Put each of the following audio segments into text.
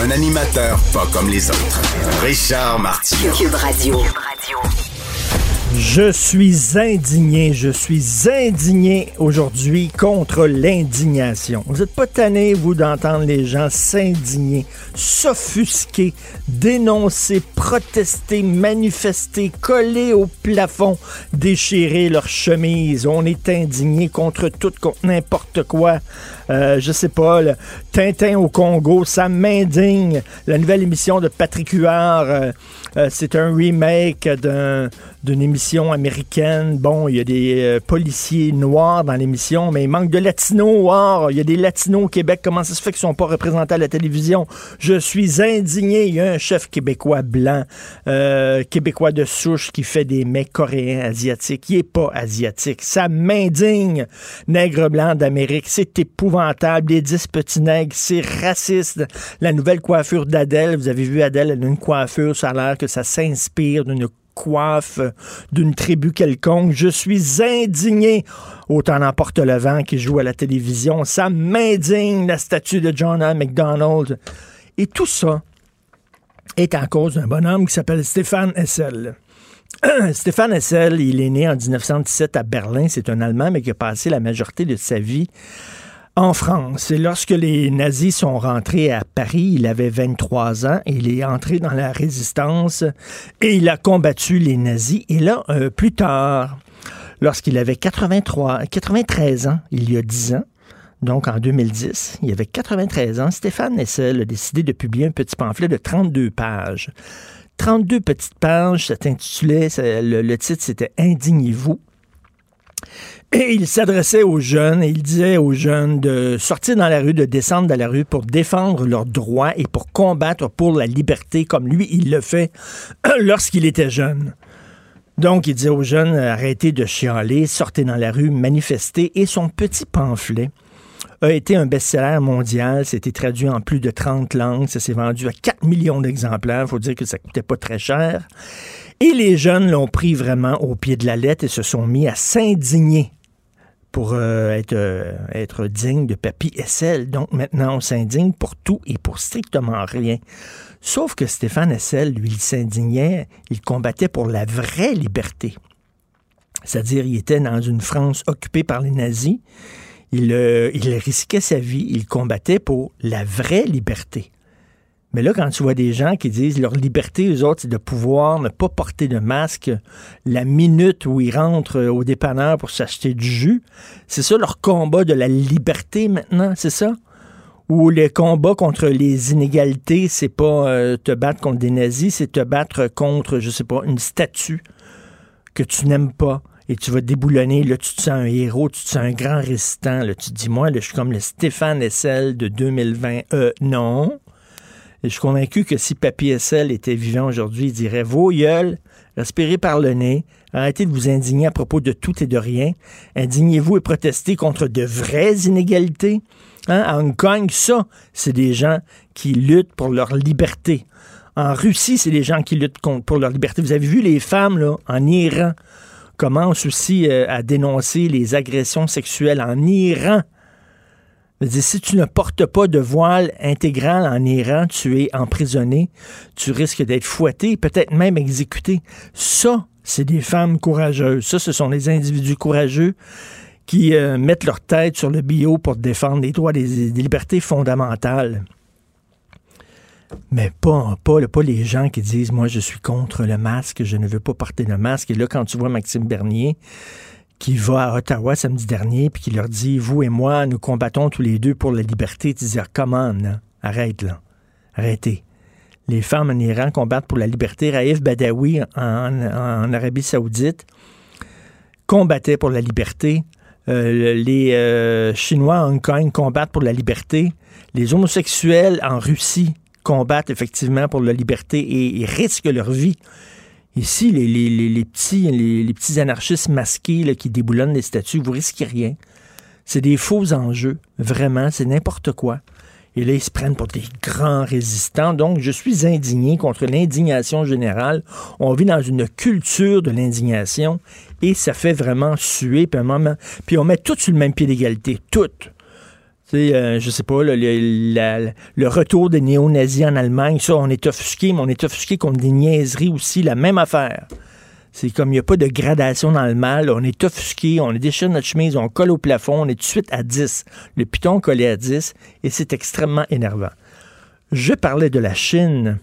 Un animateur pas comme les autres. Richard Martineau. Cube Radio. Je suis indigné, je suis indigné aujourd'hui contre l'indignation. Vous n'êtes pas tanné, vous, d'entendre les gens s'indigner, s'offusquer, dénoncer, protester, manifester, coller au plafond, déchirer leur chemise. On est indigné contre tout, contre n'importe quoi. Euh, je sais pas, le Tintin au Congo, ça m'indigne. La nouvelle émission de Patrick Huard, euh, euh, c'est un remake d'un d'une émission américaine. Bon, il y a des euh, policiers noirs dans l'émission, mais il manque de latinos. Wow, il y a des latinos au Québec. Comment ça se fait qu'ils sont pas représentés à la télévision? Je suis indigné. Il y a un chef québécois blanc, euh, québécois de souche qui fait des mets coréens asiatiques. Il est pas asiatique. Ça m'indigne. Nègre blanc d'Amérique, c'est épouvantable. Les dix petits nègres, c'est raciste. La nouvelle coiffure d'Adèle, vous avez vu Adèle, elle a une coiffure, ça a l'air que ça s'inspire d'une coiffe d'une tribu quelconque. Je suis indigné. Autant n'emporte le vent qui joue à la télévision. Ça m'indigne la statue de John A. MacDonald. Et tout ça est en cause d'un bonhomme qui s'appelle Stéphane Hessel. Stéphane Hessel, il est né en 1917 à Berlin. C'est un Allemand, mais qui a passé la majorité de sa vie en France. Lorsque les nazis sont rentrés à Paris, il avait 23 ans, il est entré dans la résistance et il a combattu les nazis. Et là, euh, plus tard, lorsqu'il avait 83, 93 ans, il y a 10 ans, donc en 2010, il avait 93 ans, Stéphane Nessel a décidé de publier un petit pamphlet de 32 pages. 32 petites pages, ça le, le titre c'était Indignez-vous. Et il s'adressait aux jeunes et il disait aux jeunes de sortir dans la rue, de descendre dans la rue pour défendre leurs droits et pour combattre pour la liberté comme lui, il le fait lorsqu'il était jeune. Donc, il disait aux jeunes, arrêtez de chialer, sortez dans la rue, manifestez. Et son petit pamphlet a été un best-seller mondial. C'était traduit en plus de 30 langues. Ça s'est vendu à 4 millions d'exemplaires. Il faut dire que ça coûtait pas très cher. Et les jeunes l'ont pris vraiment au pied de la lettre et se sont mis à s'indigner pour euh, être, euh, être digne de Papy Essel. Donc maintenant, on s'indigne pour tout et pour strictement rien. Sauf que Stéphane Essel, lui, il s'indignait, il combattait pour la vraie liberté. C'est-à-dire, il était dans une France occupée par les nazis. Il, euh, il risquait sa vie, il combattait pour la vraie liberté. Mais là, quand tu vois des gens qui disent leur liberté, eux autres, c'est de pouvoir ne pas porter de masque la minute où ils rentrent au dépanneur pour s'acheter du jus, c'est ça leur combat de la liberté maintenant, c'est ça? Ou le combat contre les inégalités, c'est pas euh, te battre contre des nazis, c'est te battre contre, je sais pas, une statue que tu n'aimes pas et tu vas déboulonner, là, tu te sens un héros, tu te sens un grand résistant, là, tu te dis, moi, là, je suis comme le Stéphane Essel de 2020. Euh, non. Je suis convaincu que si Papy Essel était vivant aujourd'hui, il dirait Vos gueules, respirez par le nez, arrêtez de vous indigner à propos de tout et de rien, indignez-vous et protestez contre de vraies inégalités. Hein? À Hong Kong, ça, c'est des gens qui luttent pour leur liberté. En Russie, c'est des gens qui luttent pour leur liberté. Vous avez vu les femmes là, en Iran commencent aussi euh, à dénoncer les agressions sexuelles en Iran si tu ne portes pas de voile intégral en Iran, tu es emprisonné, tu risques d'être fouetté, peut-être même exécuté. Ça, c'est des femmes courageuses. Ça, ce sont des individus courageux qui euh, mettent leur tête sur le bio pour défendre les droits, des, des libertés fondamentales. Mais pas, pas les gens qui disent, moi, je suis contre le masque, je ne veux pas porter le masque. Et là, quand tu vois Maxime Bernier, qui va à Ottawa samedi dernier, puis qui leur dit, vous et moi, nous combattons tous les deux pour la liberté, tu dis, comment, arrête, là, arrêtez. Les femmes en Iran combattent pour la liberté. Raif Badawi, en, Arabie saoudite, combattait pour la liberté. Euh, les euh, Chinois en Hong Kong combattent pour la liberté. Les homosexuels en Russie combattent effectivement pour la liberté et, risquent leur vie. Ici, les, petits, anarchistes masqués qui déboulonnent les statues, vous risquez rien. C'est des faux enjeux. Vraiment, c'est n'importe quoi. Et là, ils se prennent pour des grands résistants. Donc, je suis indigné contre l'indignation générale. On vit dans une culture de l'indignation et ça fait vraiment suer. Puis, on met tout sur le même pied d'égalité. Tout. Sais, euh, je sais pas, le, retour des néo-nazis en Allemagne, ça, on est offusqué, mais on est offusqué contre des niaiseries aussi, la même affaire. C'est comme il n'y a pas de gradation dans le mal. On est offusqué, on déchire notre chemise, on colle au plafond, on est tout de suite à 10. Le piton collé à 10 et c'est extrêmement énervant. Je parlais de la Chine.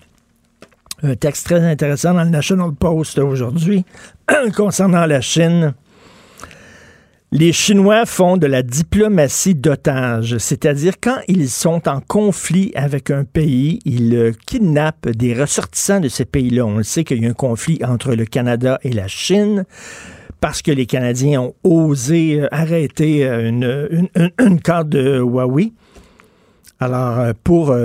Un texte très intéressant dans le National Post aujourd'hui concernant la Chine. Les Chinois font de la diplomatie d'otages, c'est-à-dire quand ils sont en conflit avec un pays, ils kidnappent des ressortissants de ces pays-là. On sait qu'il y a un conflit entre le Canada et la Chine parce que les Canadiens ont osé euh, arrêter euh, une, carte de Huawei. Alors, euh, pour,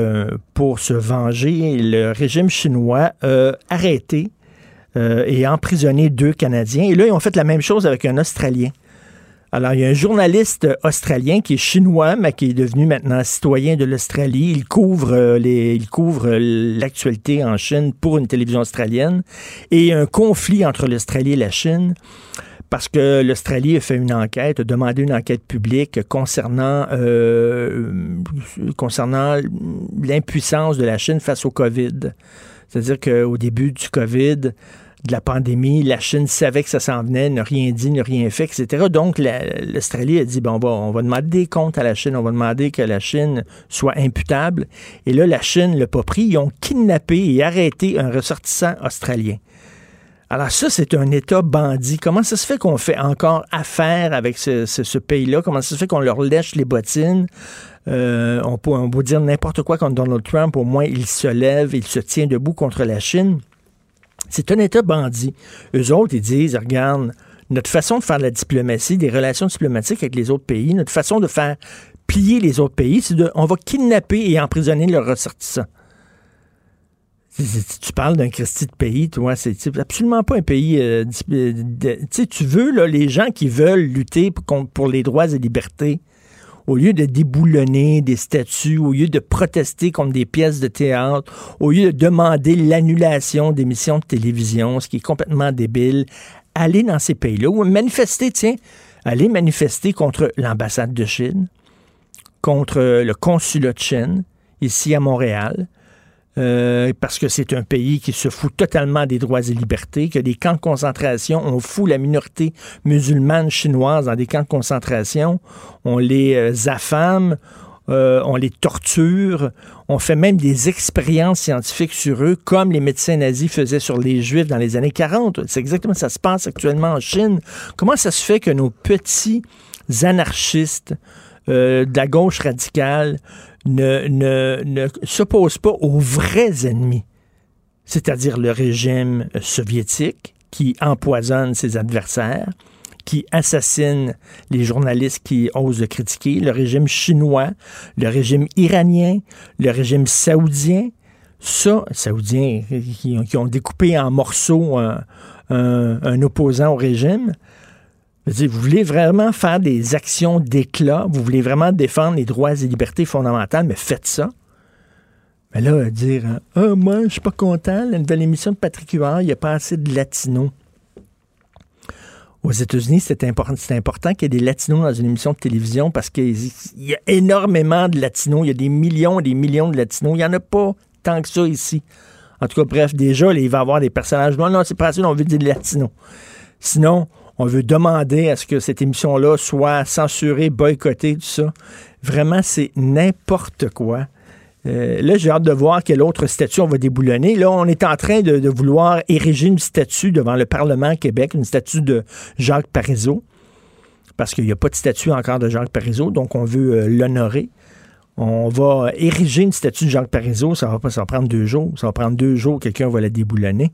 pour se venger, le régime chinois a arrêté et emprisonné deux Canadiens. Et là, ils ont fait la même chose avec un Australien. Alors, il y a un journaliste australien qui est chinois, mais qui est devenu maintenant citoyen de l'Australie. Il couvre euh, les, il couvre euh, l'actualité en Chine pour une télévision australienne. Et il y a un conflit entre l'Australie et la Chine parce que l'Australie a fait une enquête, a demandé une enquête publique concernant, euh, concernant l'impuissance de la Chine face au COVID. C'est-à-dire qu'au début du COVID, de la pandémie, la Chine savait que ça s'en venait, n'a rien dit, n'a rien fait, etc. Donc, l'Australie a dit, bon, bon, on va demander des comptes à la Chine, on va demander que la Chine soit imputable. Et là, la Chine l'a pas pris. Ils ont kidnappé et arrêté un ressortissant australien. Alors ça, c'est un État bandit. Comment ça se fait qu'on fait encore affaire avec ce, pays-là? Comment ça se fait qu'on leur lèche les bottines? Euh, on, peut, on peut dire n'importe quoi contre Donald Trump. Au moins, il se lève, il se tient debout contre la Chine. C'est un État bandit. Eux autres, ils disent, regarde, notre façon de faire de la diplomatie, des relations diplomatiques avec les autres pays, notre façon de faire plier les autres pays, c'est de, on va kidnapper et emprisonner leurs ressortissants. Tu parles d'un Christi de pays, toi, c'est absolument pas un pays. Euh, tu veux les gens qui veulent lutter pour les droits et libertés au lieu de déboulonner des statues, au lieu de protester contre des pièces de théâtre, au lieu de demander l'annulation d'émissions de télévision, ce qui est complètement débile, allez dans ces pays-là ou manifester, tiens, allez manifester contre l'ambassade de Chine, contre le consulat de Chine, ici à Montréal, euh, parce que c'est un pays qui se fout totalement des droits et libertés, que des camps de concentration, on fout la minorité musulmane chinoise dans des camps de concentration, on les euh, affame, euh, on les torture, on fait même des expériences scientifiques sur eux, comme les médecins nazis faisaient sur les juifs dans les années 40. C'est exactement ça se passe actuellement en Chine. Comment ça se fait que nos petits anarchistes de la gauche radicale ne, ne, ne s'oppose pas aux vrais ennemis, c'est-à-dire le régime soviétique qui empoisonne ses adversaires, qui assassine les journalistes qui osent le critiquer, le régime chinois, le régime iranien, le régime saoudien, ça, saoudiens qui, ont découpé en morceaux un opposant au régime, vous voulez vraiment faire des actions d'éclat, vous voulez vraiment défendre les droits et libertés fondamentales, mais faites ça. Mais là, dire Ah, moi, je suis pas content, la nouvelle émission de Patrick Huard, il n'y a pas assez de latinos. Aux États-Unis, c'est important, important qu'il y ait des latinos dans une émission de télévision parce qu'il y a énormément de latinos. Il y a des millions et des millions de latinos. Il n'y en a pas tant que ça ici. En tout cas, bref, déjà, il va y avoir des personnages. Non, non, c'est pas assez, on veut des latinos. Sinon, on veut demander à ce que cette émission-là soit censurée, boycottée, tout ça. Vraiment, c'est n'importe quoi. Euh, là, j'ai hâte de voir quel autre statue on va déboulonner. Là, on est en train de, vouloir ériger une statue devant le Parlement Québec, une statue de Jacques Parizeau, parce qu'il n'y a pas de statue encore de Jacques Parizeau, donc on veut euh, l'honorer. On va ériger une statue de Jacques Parizeau, ça va ça va prendre deux jours. Ça va prendre deux jours, quelqu'un va la déboulonner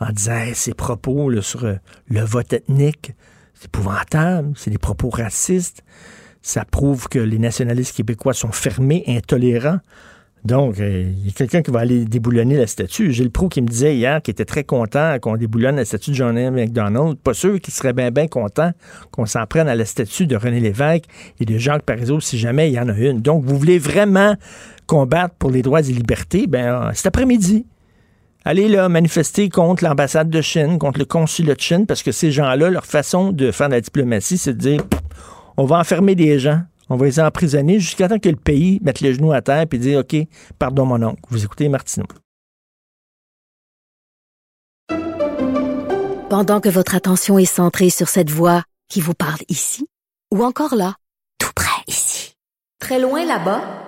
en disant ses propos sur euh, le vote ethnique, c'est épouvantable, c'est des propos racistes. Ça prouve que les nationalistes québécois sont fermés, intolérants. Donc, euh, il y a quelqu'un qui va aller déboulonner la statue. Gilles Proux qui me disait hier qu'il était très content qu'on déboulonne la statue de John M. McDonald. Pas sûr qu'il serait bien, bien content qu'on s'en prenne à la statue de René Lévesque et de Jacques Parizeau si jamais il y en a une. Donc, vous voulez vraiment combattre pour les droits et libertés? Ben, cet après-midi, allez là manifester contre l'ambassade de Chine, contre le consulat de Chine, parce que ces gens-là, leur façon de faire de la diplomatie, c'est de dire on va enfermer des gens, on va les emprisonner jusqu'à temps que le pays mette les genoux à terre et dise OK, pardon mon oncle. Vous écoutez Martineau. Pendant que votre attention est centrée sur cette voix qui vous parle ici, ou encore là, tout près ici, très loin là-bas,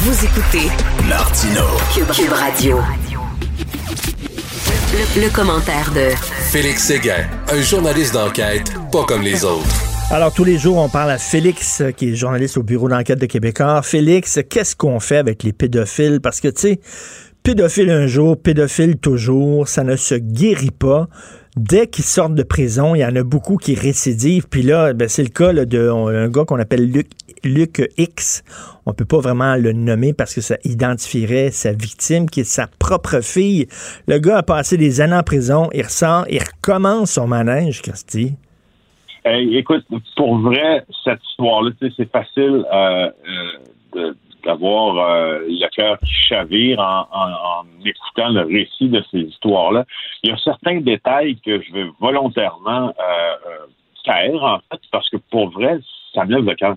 Vous écoutez Martino, Cube Radio. Le, commentaire de Félix Séguin, un journaliste d'enquête pas comme les autres. Alors, tous les jours, on parle à Félix, qui est journaliste au bureau d'enquête de Québécois. Félix, qu'est-ce qu'on fait avec les pédophiles? Parce que, tu sais, pédophile un jour, pédophile toujours, ça ne se guérit pas. Dès qu'ils sortent de prison, il y en a beaucoup qui récidivent. Puis là, ben, c'est le cas d'un gars qu'on appelle Luc, X. On peut pas vraiment le nommer parce que ça identifierait sa victime, qui est sa propre fille. Le gars a passé des années en prison, il ressort, il recommence son manège, Christy. écoute, pour vrai, cette histoire-là, c'est facile euh, euh, d'avoir euh, le cœur qui chavire en, écoutant le récit de ces histoires-là. Il y a certains détails que je vais volontairement taire, en fait, parce que pour vrai, ça me lève le cœur.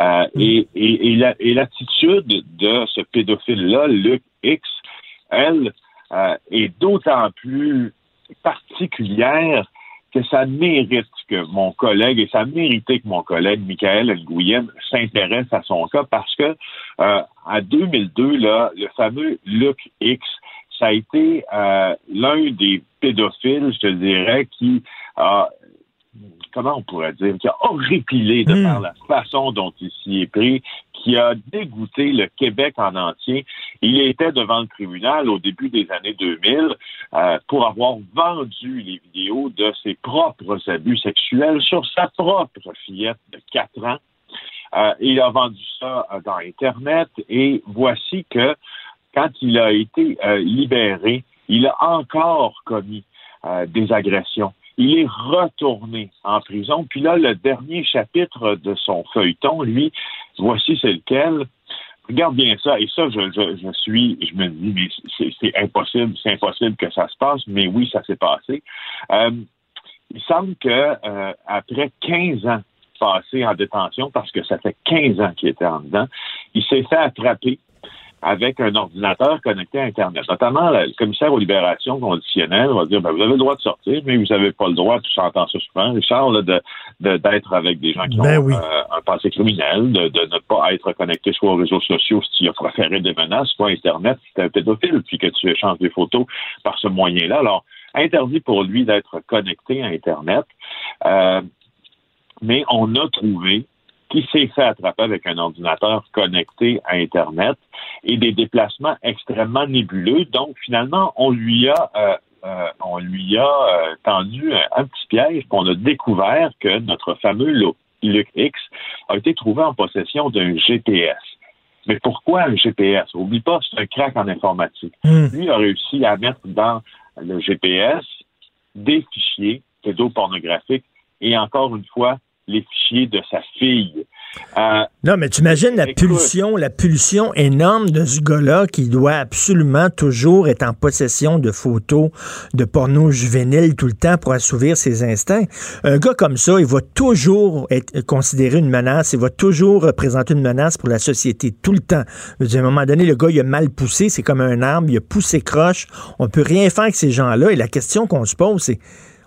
Euh, mm. et, et, l'attitude de ce pédophile-là, Luc X, elle, euh, est d'autant plus particulière que ça mérite que mon collègue, et ça méritait que mon collègue Michael Nguyen s'intéresse à son cas parce que euh, en 2002, là, le fameux Luc X, ça a été euh, l'un des pédophiles, je te dirais, qui a comment on pourrait dire, qui a horripilé de par hmm. la façon dont il s'y est pris, qui a dégoûté le Québec en entier. Il était devant le tribunal au début des années 2000 euh, pour avoir vendu les vidéos de ses propres abus sexuels sur sa propre fillette de 4 ans. Euh, il a vendu ça euh, dans Internet et voici que quand il a été libéré, il a encore commis des agressions il est retourné en prison. Puis là, le dernier chapitre de son feuilleton, lui, voici c'est lequel. Regarde bien ça. Et ça, je, je, suis, je me dis, mais c'est impossible, c'est impossible que ça se passe. Mais oui, ça s'est passé. Euh, il semble que euh, après 15 ans passés en détention, parce que ça fait 15 ans qu'il était en dedans, il s'est fait attraper avec un ordinateur connecté à Internet. Notamment, le commissaire aux libérations conditionnelles va dire, ben, vous avez le droit de sortir, mais vous n'avez pas le droit, tout s'entend ça souvent, Richard, de, d'être avec des gens qui ben ont euh, un passé criminel, de, ne pas être connecté soit aux réseaux sociaux si tu as préféré des menaces, soit Internet si tu es un pédophile, puis que tu échanges des photos par ce moyen-là. Alors, interdit pour lui d'être connecté à Internet. Euh, mais on a trouvé qui s'est fait attraper avec un ordinateur connecté à Internet et des déplacements extrêmement nébuleux. Donc, finalement, on lui a euh, euh, on lui a euh, tendu un, petit piège, on a découvert que notre fameux Luc X a été trouvé en possession d'un GPS. Mais pourquoi un GPS? Oublie pas, c'est un crack en informatique. Hmm. Lui a réussi à mettre dans le GPS des fichiers pédopornographiques et encore une fois, les fichiers de sa fille. Euh, non, mais tu imagines la pulsion, la pulsion énorme de ce gars-là qui doit absolument toujours être en possession de photos de porno juvénile tout le temps pour assouvir ses instincts. Un gars comme ça, il va toujours être considéré une menace, il va toujours représenter une menace pour la société tout le temps. À un moment donné, le gars, il a mal poussé, c'est comme un arbre, il a poussé croche. On peut rien faire avec ces gens-là. Et la question qu'on se pose, c'est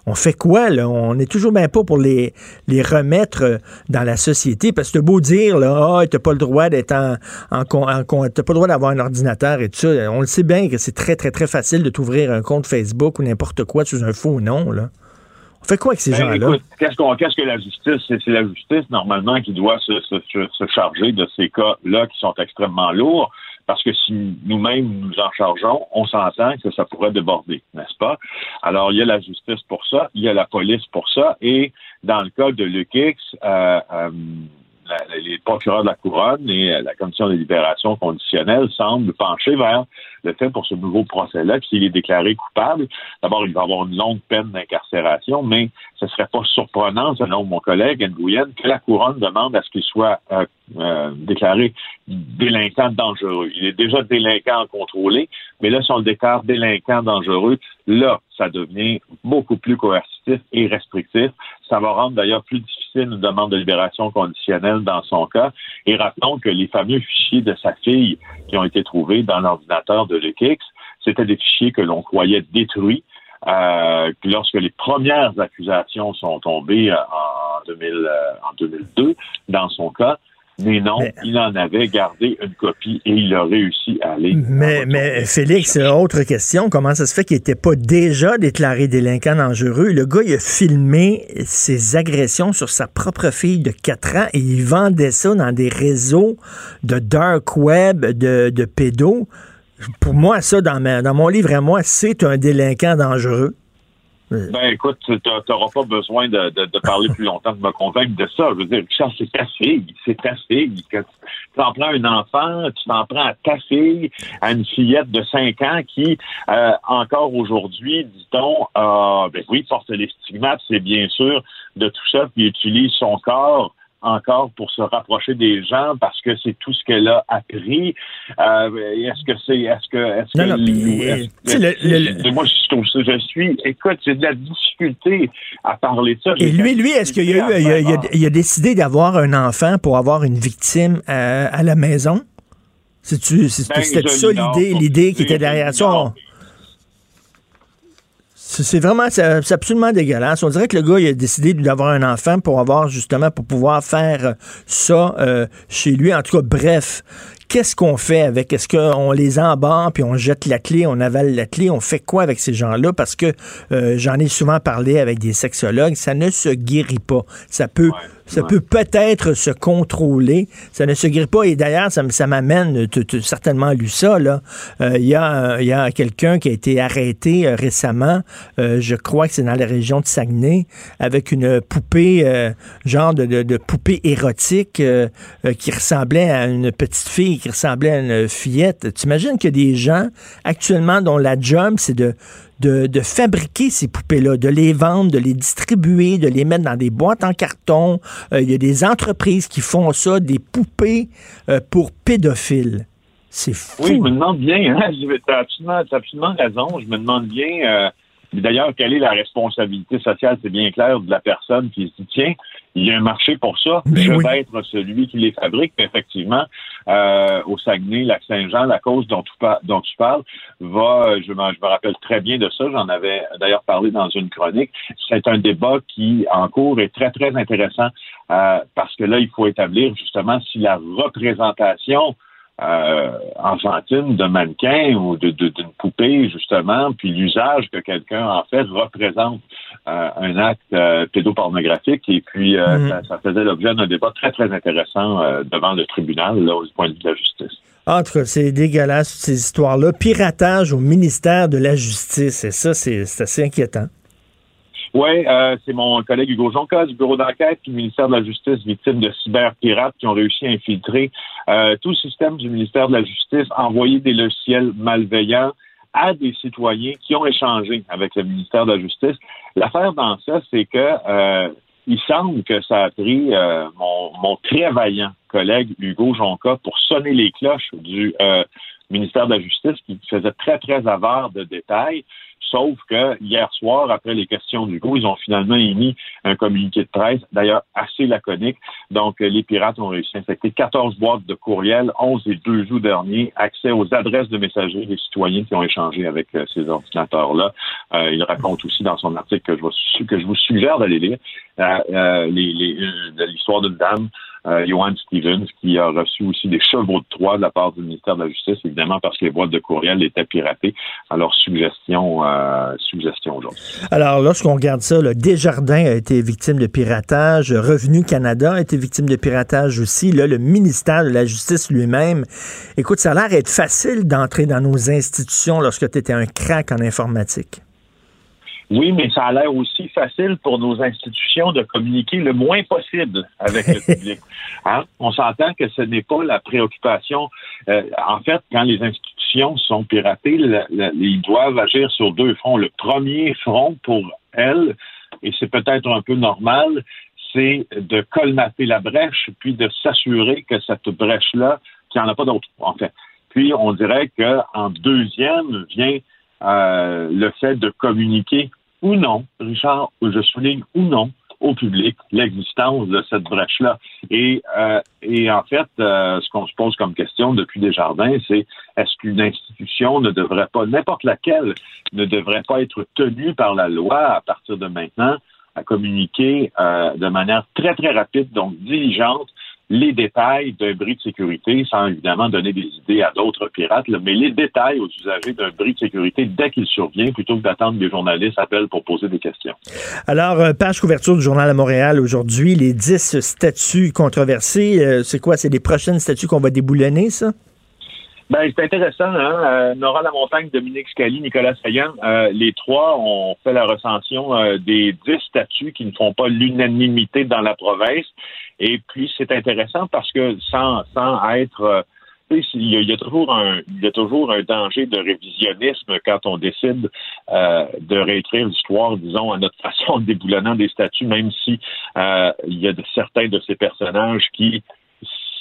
on fait quoi, là? On est toujours bien pas pour les, les remettre euh, dans la société. Parce que beau dire, là, ah, t'as pas le droit d'être en, en, t'as pas le droit d'avoir un ordinateur et tout ça. On le sait bien que c'est très, très, très facile de t'ouvrir un compte Facebook ou n'importe quoi sous un faux nom, là. On fait quoi avec ces ben, gens-là? Qu'est-ce, qu'est-ce que la justice? C'est, la justice, normalement, qui doit se, se, se charger de ces cas-là qui sont extrêmement lourds parce que si nous-mêmes nous en chargeons, on s'entend que ça pourrait déborder, n'est-ce pas? Alors, il y a la justice pour ça, il y a la police pour ça, et dans le cas de Luke euh, euh les procureurs de la couronne et euh, la commission de libération conditionnelle semblent pencher vers le fait pour ce nouveau procès-là, s'il est déclaré coupable, d'abord, il va avoir une longue peine d'incarcération, mais ce ne serait pas surprenant, selon mon collègue Nguyen, que la couronne demande à ce qu'il soit euh, euh, déclaré délinquant dangereux. Il est déjà délinquant contrôlé, mais là, si on le déclare délinquant dangereux, là, ça devient beaucoup plus coercitif et restrictif. Ça va rendre d'ailleurs plus difficile une demande de libération conditionnelle dans son cas. Et rappelons que les fameux fichiers de sa fille qui ont été trouvés dans l'ordinateur de l'EKIX, c'était des fichiers que l'on croyait détruits euh, lorsque les premières accusations sont tombées euh, en, 2000, euh, en 2002 dans son cas. Mais non, il en avait gardé une copie et il a réussi à aller. Mais, mais Félix, autre question. Comment ça se fait qu'il n'était pas déjà déclaré délinquant dangereux? Le gars, il a filmé ses agressions sur sa propre fille de 4 ans et il vendait ça dans des réseaux de dark web, de, de pédos. Pour moi, ça, dans, dans mon livre à moi, c'est un délinquant dangereux. Ben écoute, tu n'auras pas besoin de, de, parler plus longtemps de me convaincre de ça. Je veux dire, Richard, c'est ta fille, c'est ta fille. Tu t'en prends un enfant, tu t'en prends à ta fille, à une fillette de 5 ans qui, euh, encore aujourd'hui, dit-on, euh, ben oui, porte les stigmates, c'est bien sûr, de tout ça, puis utilise son corps encore pour se rapprocher des gens parce que c'est tout ce qu'elle a appris. Euh, est-ce que c'est, est-ce que, est-ce non, que, non, moi je, suis, écoute, j'ai de la difficulté à parler de ça. Et lui, lui, est-ce qu'il a eu, il a, décidé d'avoir un enfant pour avoir une victime à, la maison? C'est-tu, ben, c'était ça l'idée, l'idée qui était derrière ça? C'est vraiment, c'est absolument dégueulasse. On dirait que le gars, il a décidé d'avoir un enfant pour avoir justement, pour pouvoir faire ça euh, chez lui. En tout cas, bref, qu'est-ce qu'on fait avec? Est-ce qu'on les embarque puis on jette la clé, on avale la clé? On fait quoi avec ces gens-là? Parce que euh, j'en ai souvent parlé avec des sexologues, ça ne se guérit pas. Ça peut ça peut peut-être se contrôler. Ça ne se guérit pas. Et d'ailleurs, ça, ça m'amène, tu as certainement lu ça, là. Euh, il y a, y a quelqu'un qui a été arrêté euh, récemment, euh, je crois que c'est dans la région de Saguenay, avec une poupée, genre de, de, de, poupée érotique qui ressemblait à une petite fille, qui ressemblait à une fillette. Tu imagines qu'il y a des gens actuellement dont la job, c'est de de, fabriquer ces poupées-là, de les vendre, de les distribuer, de les mettre dans des boîtes en carton. Euh, il y a des entreprises qui font ça, des poupées euh, pour pédophiles. C'est fou. Oui, je me demande bien, hein, tu as absolument, absolument, raison, je me demande bien, euh, d'ailleurs, quelle est la responsabilité sociale, c'est bien clair, de la personne qui se dit, tiens, il y a un marché pour ça. Ben je vais être celui qui les fabrique. effectivement, euh, au Saguenay, Lac-Saint-Jean, la cause dont tu, dont tu parles va, je, me rappelle très bien de ça, j'en avais d'ailleurs parlé dans une chronique. C'est un débat qui, en cours, est très, très intéressant euh, parce que là, il faut établir justement si la représentation euh, enfantine de mannequin ou d'une de, poupée, justement, puis l'usage que quelqu'un en fait représente euh, un acte euh, pédopornographique. Et puis, euh, mm. ça, faisait l'objet d'un débat très, très intéressant devant le tribunal, là, au point de vue de la justice. Entre, c'est dégueulasse, ces histoires-là. Piratage au ministère de la Justice. Et ça, c'est assez inquiétant. Oui, euh, c'est mon collègue Hugo Jonca du bureau d'enquête du ministère de la Justice, victime de cyberpirates qui ont réussi à infiltrer euh, tout le système du ministère de la Justice, envoyer des logiciels malveillants à des citoyens qui ont échangé avec le ministère de la Justice. L'affaire dans ça, c'est que euh, il semble que ça a pris mon, mon, très vaillant collègue Hugo Jonca pour sonner les cloches du ministère de la Justice qui faisait très, très avare de détails. Sauf que hier soir, après les questions du ils ont finalement émis un communiqué de presse, d'ailleurs assez laconique. Donc, les pirates ont réussi à infecter 14 boîtes de courriel, 11 et 2 août dernier, accès aux adresses de messagerie des citoyens qui ont échangé avec euh, ces ordinateurs-là. Euh, il raconte aussi dans son article que je, vous, que je vous suggère d'aller lire euh, l'histoire d'une dame euh, Johan Stevens, qui a reçu aussi des chevaux de Troie de la part du ministère de la Justice, évidemment parce que les boîtes de courriel étaient piratées. Alors, suggestion, euh, suggestion aujourd'hui. Alors, lorsqu'on regarde ça, le Desjardins a été victime de piratage, Revenu Canada a été victime de piratage aussi, là, le ministère de la Justice lui-même. Écoute, ça a l'air d'être facile d'entrer dans nos institutions lorsque tu étais un crack en informatique. Oui, mais ça a l'air aussi facile pour nos institutions de communiquer le moins possible avec le public. Hein? On s'entend que ce n'est pas la préoccupation. Euh, en fait, quand les institutions sont piratées, ils doivent agir sur deux fronts. Le premier front pour elles, et c'est peut-être un peu normal, c'est de colmater la brèche, puis de s'assurer que cette brèche-là, qu'il n'y en a pas d'autre, en fait. Puis on dirait qu'en deuxième vient euh, le fait de communiquer ou non, Richard, je souligne ou non au public l'existence de cette brèche-là. Et, euh, et en fait, euh, ce qu'on se pose comme question depuis Desjardins, c'est est-ce qu'une institution ne devrait pas, n'importe laquelle, ne devrait pas être tenue par la loi à partir de maintenant à communiquer euh, de manière très, très rapide, donc diligente, les détails d'un bris de sécurité, sans évidemment donner des idées à d'autres pirates, mais les détails aux usagers d'un bris de sécurité dès qu'il survient, plutôt que d'attendre que les journalistes appellent pour poser des questions. Alors, euh, page couverture du Journal à Montréal aujourd'hui, les 10 statuts controversés, euh, c'est quoi? C'est les prochaines statuts qu'on va déboulonner, ça? Ben, c'est intéressant, hein? Euh, Nora Lamontagne, Dominique Scali, Nicolas Saillant, les trois ont fait la recension des dix statuts qui ne font pas l'unanimité dans la province. Et puis, c'est intéressant parce que sans, sans être... Euh, il y, a, toujours un, il y a toujours un danger de révisionnisme quand on décide euh, de réécrire l'histoire, disons, à notre façon, déboulonnant des statuts, même si euh, il y a de, certains de ces personnages qui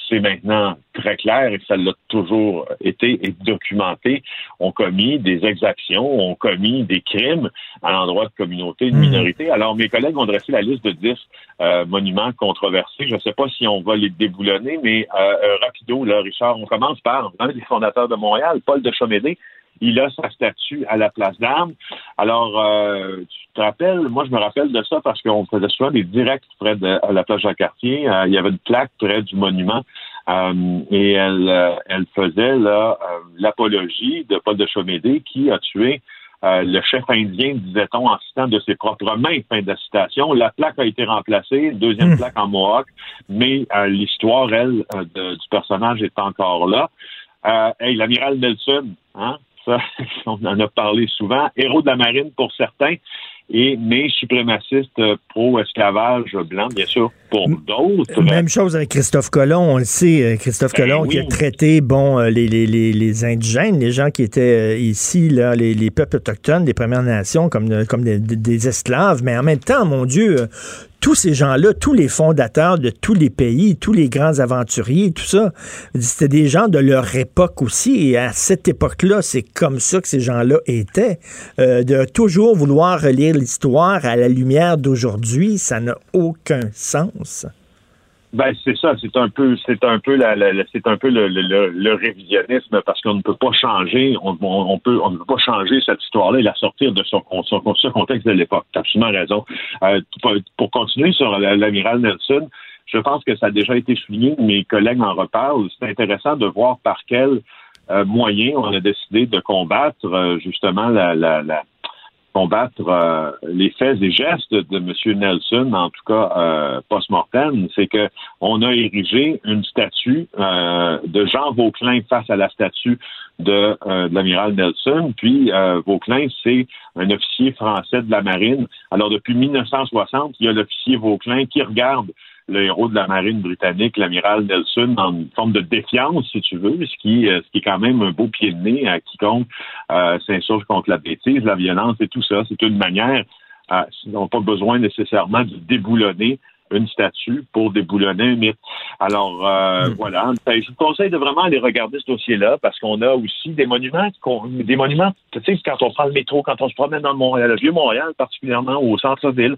c'est maintenant très clair et ça l'a toujours été et documenté, ont commis des exactions, ont commis des crimes à l'endroit de communautés, de hmm. minorités. Alors, mes collègues ont dressé la liste de 10 euh, monuments controversés. Je ne sais pas si on va les déboulonner, mais euh, euh, rapido, là, Richard, on commence par un des fondateurs de Montréal, Paul de Chomédé, il a sa statue à la place d'Armes. Alors, euh, tu te rappelles, moi je me rappelle de ça parce qu'on faisait souvent des directs près de la plage Jacques-Cartier. Euh, il y avait une plaque près du monument euh, et elle, elle faisait là l'apologie de Paul de Chomédé qui a tué le chef indien, disait-on, en citant de ses propres mains, fin de la citation. La plaque a été remplacée, deuxième hmm. plaque en Mohawk, mais l'histoire, elle, du personnage est encore là. hey, l'amiral Nelson, hein, on en a parlé souvent. Héros de la marine pour certains, et mais suprémaciste pro-esclavage blanc, bien sûr, pour d'autres. Même chose avec Christophe Colomb, on le sait, euh, Christophe ben Colomb qui a traité bon euh, les, les, les, indigènes, les gens qui étaient euh, ici, là, les, peuples autochtones, les Premières Nations, comme, comme des, des, esclaves, mais en même temps, mon Dieu, tous ces gens-là, tous les fondateurs de tous les pays, tous les grands aventuriers, tout ça, c'était des gens de leur époque aussi. Et à cette époque-là, c'est comme ça que ces gens-là étaient. Euh, de toujours vouloir relire l'histoire à la lumière d'aujourd'hui, ça n'a aucun sens. Ben c'est ça, c'est un peu, c'est un peu la, c'est un peu le, le, révisionnisme parce qu'on ne peut pas changer, on, on, peut, on ne peut pas changer cette histoire-là et la sortir de son, son, son contexte de l'époque. T'as absolument raison. Euh, pour, continuer sur l'amiral Nelson, je pense que ça a déjà été souligné, mes collègues en reparlent. C'est intéressant de voir par quel euh, moyen on a décidé de combattre euh, justement la, la, la combattre euh, les faits et gestes de M. Nelson, en tout cas euh, post-mortem, c'est que on a érigé une statue euh, de Jean Vauclin face à la statue de, de l'amiral Nelson. Puis Vauclin, c'est un officier français de la marine. Alors depuis 1960, il y a l'officier Vauclin qui regarde le héros de la marine britannique, l'amiral Nelson, en forme de défiance, si tu veux, ce qui, euh, ce qui est quand même un beau pied de nez à quiconque euh, s'insurge contre la bêtise, la violence et tout ça. C'est une manière ils n'ont pas besoin nécessairement de déboulonner une statue pour déboulonner un mythe. Alors euh, hmm. voilà, ben, je vous conseille de vraiment aller regarder ce dossier-là parce qu'on a aussi des monuments, des monuments. Tu sais, quand on prend le métro, quand on se promène dans le Montréal, le vieux Montréal particulièrement au centre-ville,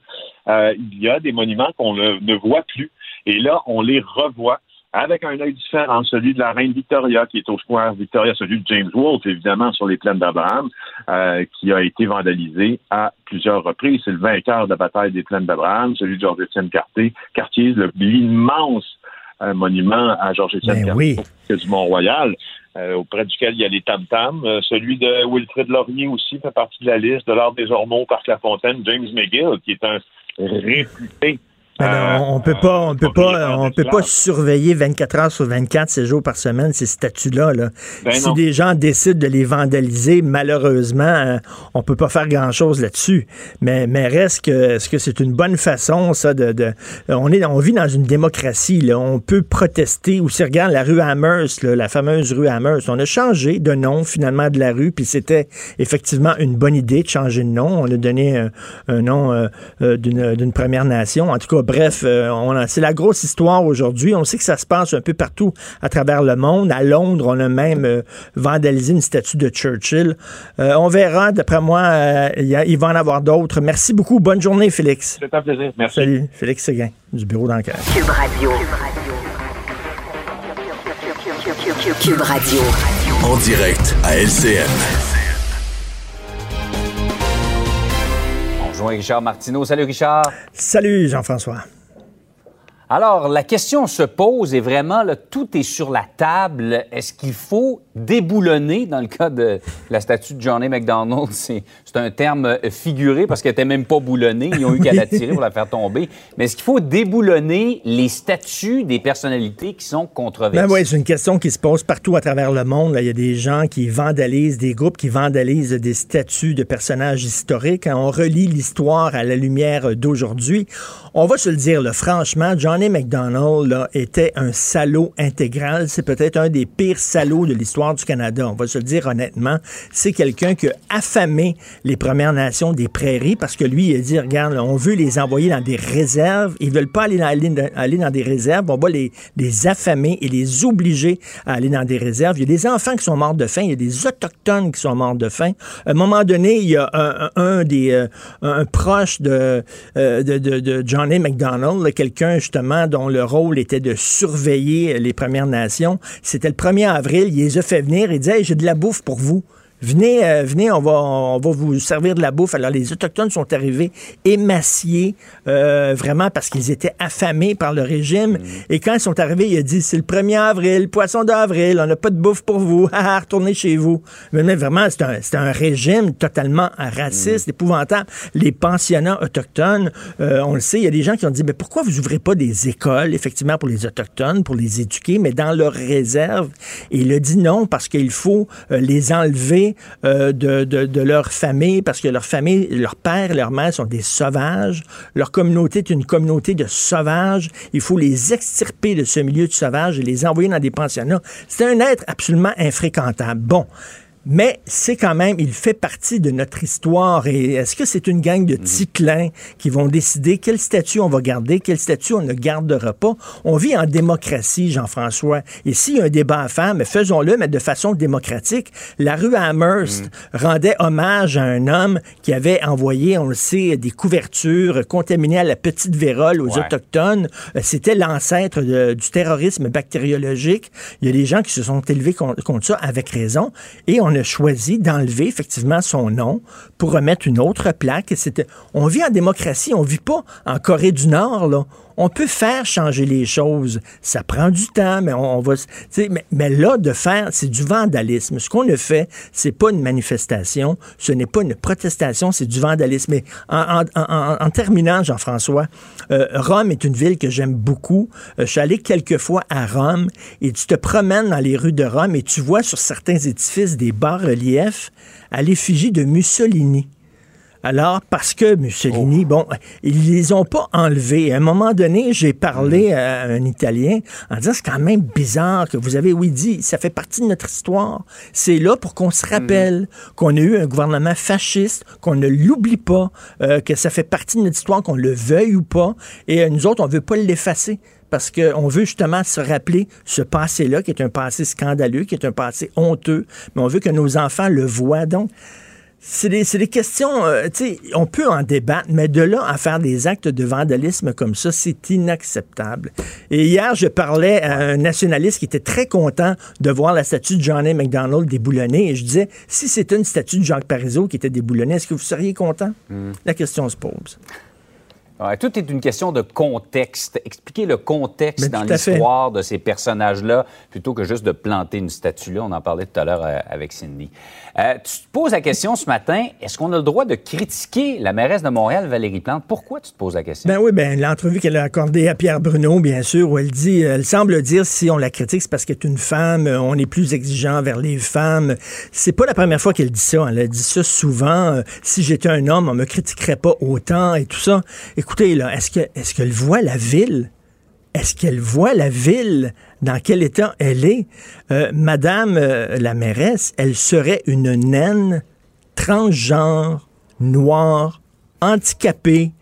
euh, il y a des monuments qu'on ne voit plus. Et là, on les revoit avec un œil différent, celui de la reine Victoria, qui est au Square Victoria, celui de James Wolfe, évidemment, sur les plaines d'Abraham, euh, qui a été vandalisé à plusieurs reprises. C'est le vainqueur de la bataille des plaines d'Abraham, celui de Georges-Étienne Cartier, Cartier l'immense euh, monument à Georges-Étienne ben Cartier du Mont-Royal, euh, auprès duquel il y a les tam-tams. celui de Wilfrid Laurier aussi fait partie de la liste de l'Ordre des Ormeaux, Parc La Fontaine, James McGill, qui est un réputé euh, on peut pas, on peut pas, on peut pas surveiller 24 heures sur 24, 7 jours par semaine ces statues-là. Là. Ben si des gens décident de les vandaliser, malheureusement, euh, on peut pas faire grand-chose là-dessus. Mais, mais reste que, est-ce que c'est une bonne façon, ça, de, de, on est, on vit dans une démocratie. Là. On peut protester. Ou si regarde la rue Amherst, la fameuse rue Amherst, on a changé de nom finalement de la rue, puis c'était effectivement une bonne idée de changer de nom. On a donné un, nom euh, d'une, d'une première nation. En tout cas bref, euh, c'est la grosse histoire aujourd'hui. On sait que ça se passe un peu partout à travers le monde. À Londres, on a même euh, vandalisé une statue de Churchill. Euh, on verra. D'après moi, il va en avoir d'autres. Merci beaucoup. Bonne journée, Félix. C'est un plaisir. Merci. Salut, Félix Seguin, du bureau d'enquête. Cube Radio. Cube Radio. En direct à LCN. Richard Martineau. Salut Richard. Salut Jean-François. Alors, la question se pose et vraiment, là, tout est sur la table. Est-ce qu'il faut déboulonner, dans le cas de la statue de Johnny McDonald, c'est un terme euh, figuré parce qu'elle n'était même pas boulonnée. Ils ont eu qu'à la tirer pour la faire tomber. Mais est-ce qu'il faut déboulonner les statues des personnalités qui sont controversées? Ben oui, c'est une question qui se pose partout à travers le monde. Il y a des gens qui vandalisent, des groupes qui vandalisent des statues de personnages historiques. on relit l'histoire à la lumière d'aujourd'hui, on va se le dire, là, franchement, Johnny McDonald était un salaud intégral. C'est peut-être un des pires salauds de l'histoire du Canada. On va se le dire honnêtement. C'est quelqu'un qui a affamé les Premières Nations des prairies parce que lui, il a dit, regarde, on veut les envoyer dans des réserves. Ils veulent pas aller dans, aller dans des réserves. On va les, les affamer et les obliger à aller dans des réserves. Il y a des enfants qui sont morts de faim. Il y a des Autochtones qui sont morts de faim. À un moment donné, il y a un, des euh, un proche de, euh, de, de, de Johnny McDonald, quelqu'un justement dont le rôle était de surveiller les Premières Nations. C'était le 1er avril, il les a fait venir et disait, j'ai de la bouffe pour vous. Venez, euh, venez, on va, on va vous servir de la bouffe. Alors, les Autochtones sont arrivés émaciés, euh, vraiment parce qu'ils étaient affamés par le régime. Mm. Et quand ils sont arrivés, il a dit, c'est le 1er avril, poisson d'avril, on n'a pas de bouffe pour vous, retournez chez vous. Mais, vraiment, c'est un, un, régime totalement raciste, mm. épouvantable. Les pensionnats autochtones, euh, on le sait, il y a des gens qui ont dit, mais pourquoi vous ouvrez pas des écoles, effectivement, pour les Autochtones, pour les éduquer, mais dans leur réserve? Et il a dit non, parce qu'il faut les enlever euh, de, leur famille parce que leur famille, leur père et leur mère sont des sauvages. Leur communauté est une communauté de sauvages. Il faut les extirper de ce milieu de sauvages et les envoyer dans des pensionnats. C'est un être absolument infréquentable. Bon mais c'est quand même, il fait partie de notre histoire. Et est-ce que c'est une gang de mhm. ticlins qui vont décider quel statut on va garder, quel statut on ne gardera pas? On vit en démocratie, Jean-François. Et s'il y a un débat à faire, mais faisons-le, mais de façon démocratique. La rue Amherst mhm. rendait hommage à un homme qui avait envoyé, on le sait, des couvertures contaminées à la petite vérole aux Autochtones. Euh, c'était l'ancêtre du terrorisme bactériologique. Il y a des gens qui se sont élevés contre, contre ça avec raison. Et on a choisi d'enlever effectivement son nom pour remettre une autre plaque. C'était, on vit en démocratie, on vit pas en Corée du Nord là on peut faire changer les choses. Ça prend du temps, mais on, va. Mais, mais, là, de faire, c'est du vandalisme. Ce qu'on a fait, c'est pas une manifestation, ce n'est pas une protestation, c'est du vandalisme. Mais en, terminant, Jean-François, euh, Rome est une ville que j'aime beaucoup. Euh, je suis allé quelques fois à Rome et tu te promènes dans les rues de Rome et tu vois sur certains édifices des bas-reliefs à l'effigie de Mussolini. Alors, parce que Mussolini, bon, ils les ont pas enlevés. À un moment donné, j'ai parlé à un Italien en disant, c'est quand même bizarre que vous avez, oui, dit, ça fait partie de notre histoire. C'est là pour qu'on se rappelle qu'on a eu un gouvernement fasciste, qu'on ne l'oublie pas, euh, que ça fait partie de notre histoire, qu'on le veuille ou pas. Et euh, nous autres, on veut pas l'effacer parce qu'on veut justement se rappeler ce passé-là, qui est un passé scandaleux, qui est un passé honteux, mais on veut que nos enfants le voient. Donc, c'est des, des, questions, euh, tu sais, on peut en débattre, mais de là à faire des actes de vandalisme comme ça, c'est inacceptable. Et hier, je parlais à un nationaliste qui était très content de voir la statue de Johnny McDonald déboulonnée, et je disais, si c'était une statue de Jacques Parizeau qui était déboulonnée, est-ce que vous seriez content? Hmm. La question se pose. Ouais, tout est une question de contexte. Expliquer le contexte Mais dans l'histoire de ces personnages-là, plutôt que juste de planter une statue là. On en parlait tout à l'heure euh, avec Cindy. Euh, tu te poses la question ce matin, est-ce qu'on a le droit de critiquer la mairesse de Montréal, Valérie Plante? Pourquoi tu te poses la question? Ben oui, ben l'entrevue qu'elle a accordée à Pierre Bruno, bien sûr, où elle dit, elle semble dire si on la critique, c'est parce qu'elle est une femme, euh, on est plus exigeant vers les femmes. C'est pas la première fois qu'elle dit ça. Elle a dit ça souvent. Euh, si j'étais un homme, on me critiquerait pas autant et tout ça. Écoutez, est-ce qu'elle voit la ville? Est-ce qu'elle voit la ville? Dans quel état elle est? Euh, Madame euh, la mairesse, elle serait une naine transgenre, noire, handicapée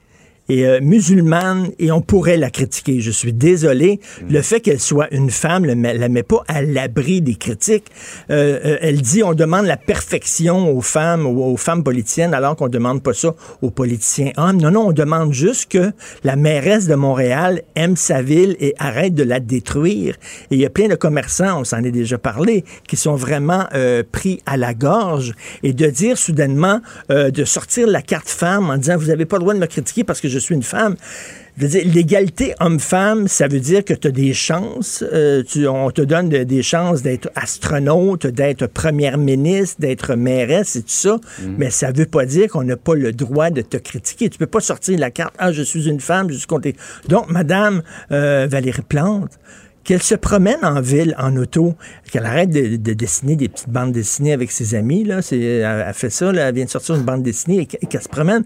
et euh, musulmane et on pourrait la critiquer. Je suis désolé. Le fait qu'elle soit une femme ne la met pas à l'abri des critiques. Euh, euh, elle dit on demande la perfection aux femmes, aux, aux femmes politiciennes, alors qu'on demande pas ça aux politiciens hommes. Non, non, on demande juste que la mairesse de Montréal aime sa ville et arrête de la détruire. Et il y a plein de commerçants, on s'en est déjà parlé, qui sont vraiment euh, pris à la gorge et de dire soudainement, euh, de sortir la carte femme en disant vous n'avez pas le droit de me critiquer parce que je suis une femme. Je l'égalité homme-femme, ça veut dire que tu as des chances. euh, tu- on te donne de- des chances d'être astronaute, d'être première ministre, d'être mairesse et tout ça. Mais ça veut pas dire qu'on n'a pas le droit de te critiquer. Tu peux pas sortir la carte. Ah, je suis une femme, je suis les- Donc, Madame euh, Valérie Plante, qu'elle se promène en ville en auto, qu'elle arrête de, de dessiner des petites bandes dessinées avec ses amis. Là. Elle, elle fait ça, là, elle vient de sortir une bande dessinée et qu'elle se promène.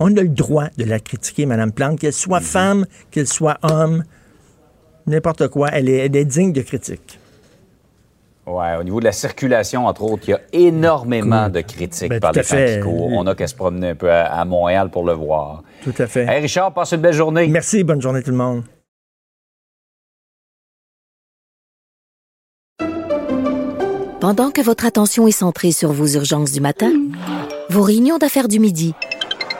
On a le droit de la critiquer, Madame Plante, qu'elle soit femme, qu'elle soit homme, n'importe quoi. Elle est, elle est digne de critique. Ouais, au niveau de la circulation, entre autres, il y a énormément de critiques Ben, par les fanticos. On a qu'à se promener un peu à, à Montréal pour le voir. Tout à fait. Hey Richard, passe une belle journée. Merci, bonne journée tout le monde. Pendant que votre attention est centrée sur vos urgences du matin, vos réunions d'affaires du midi,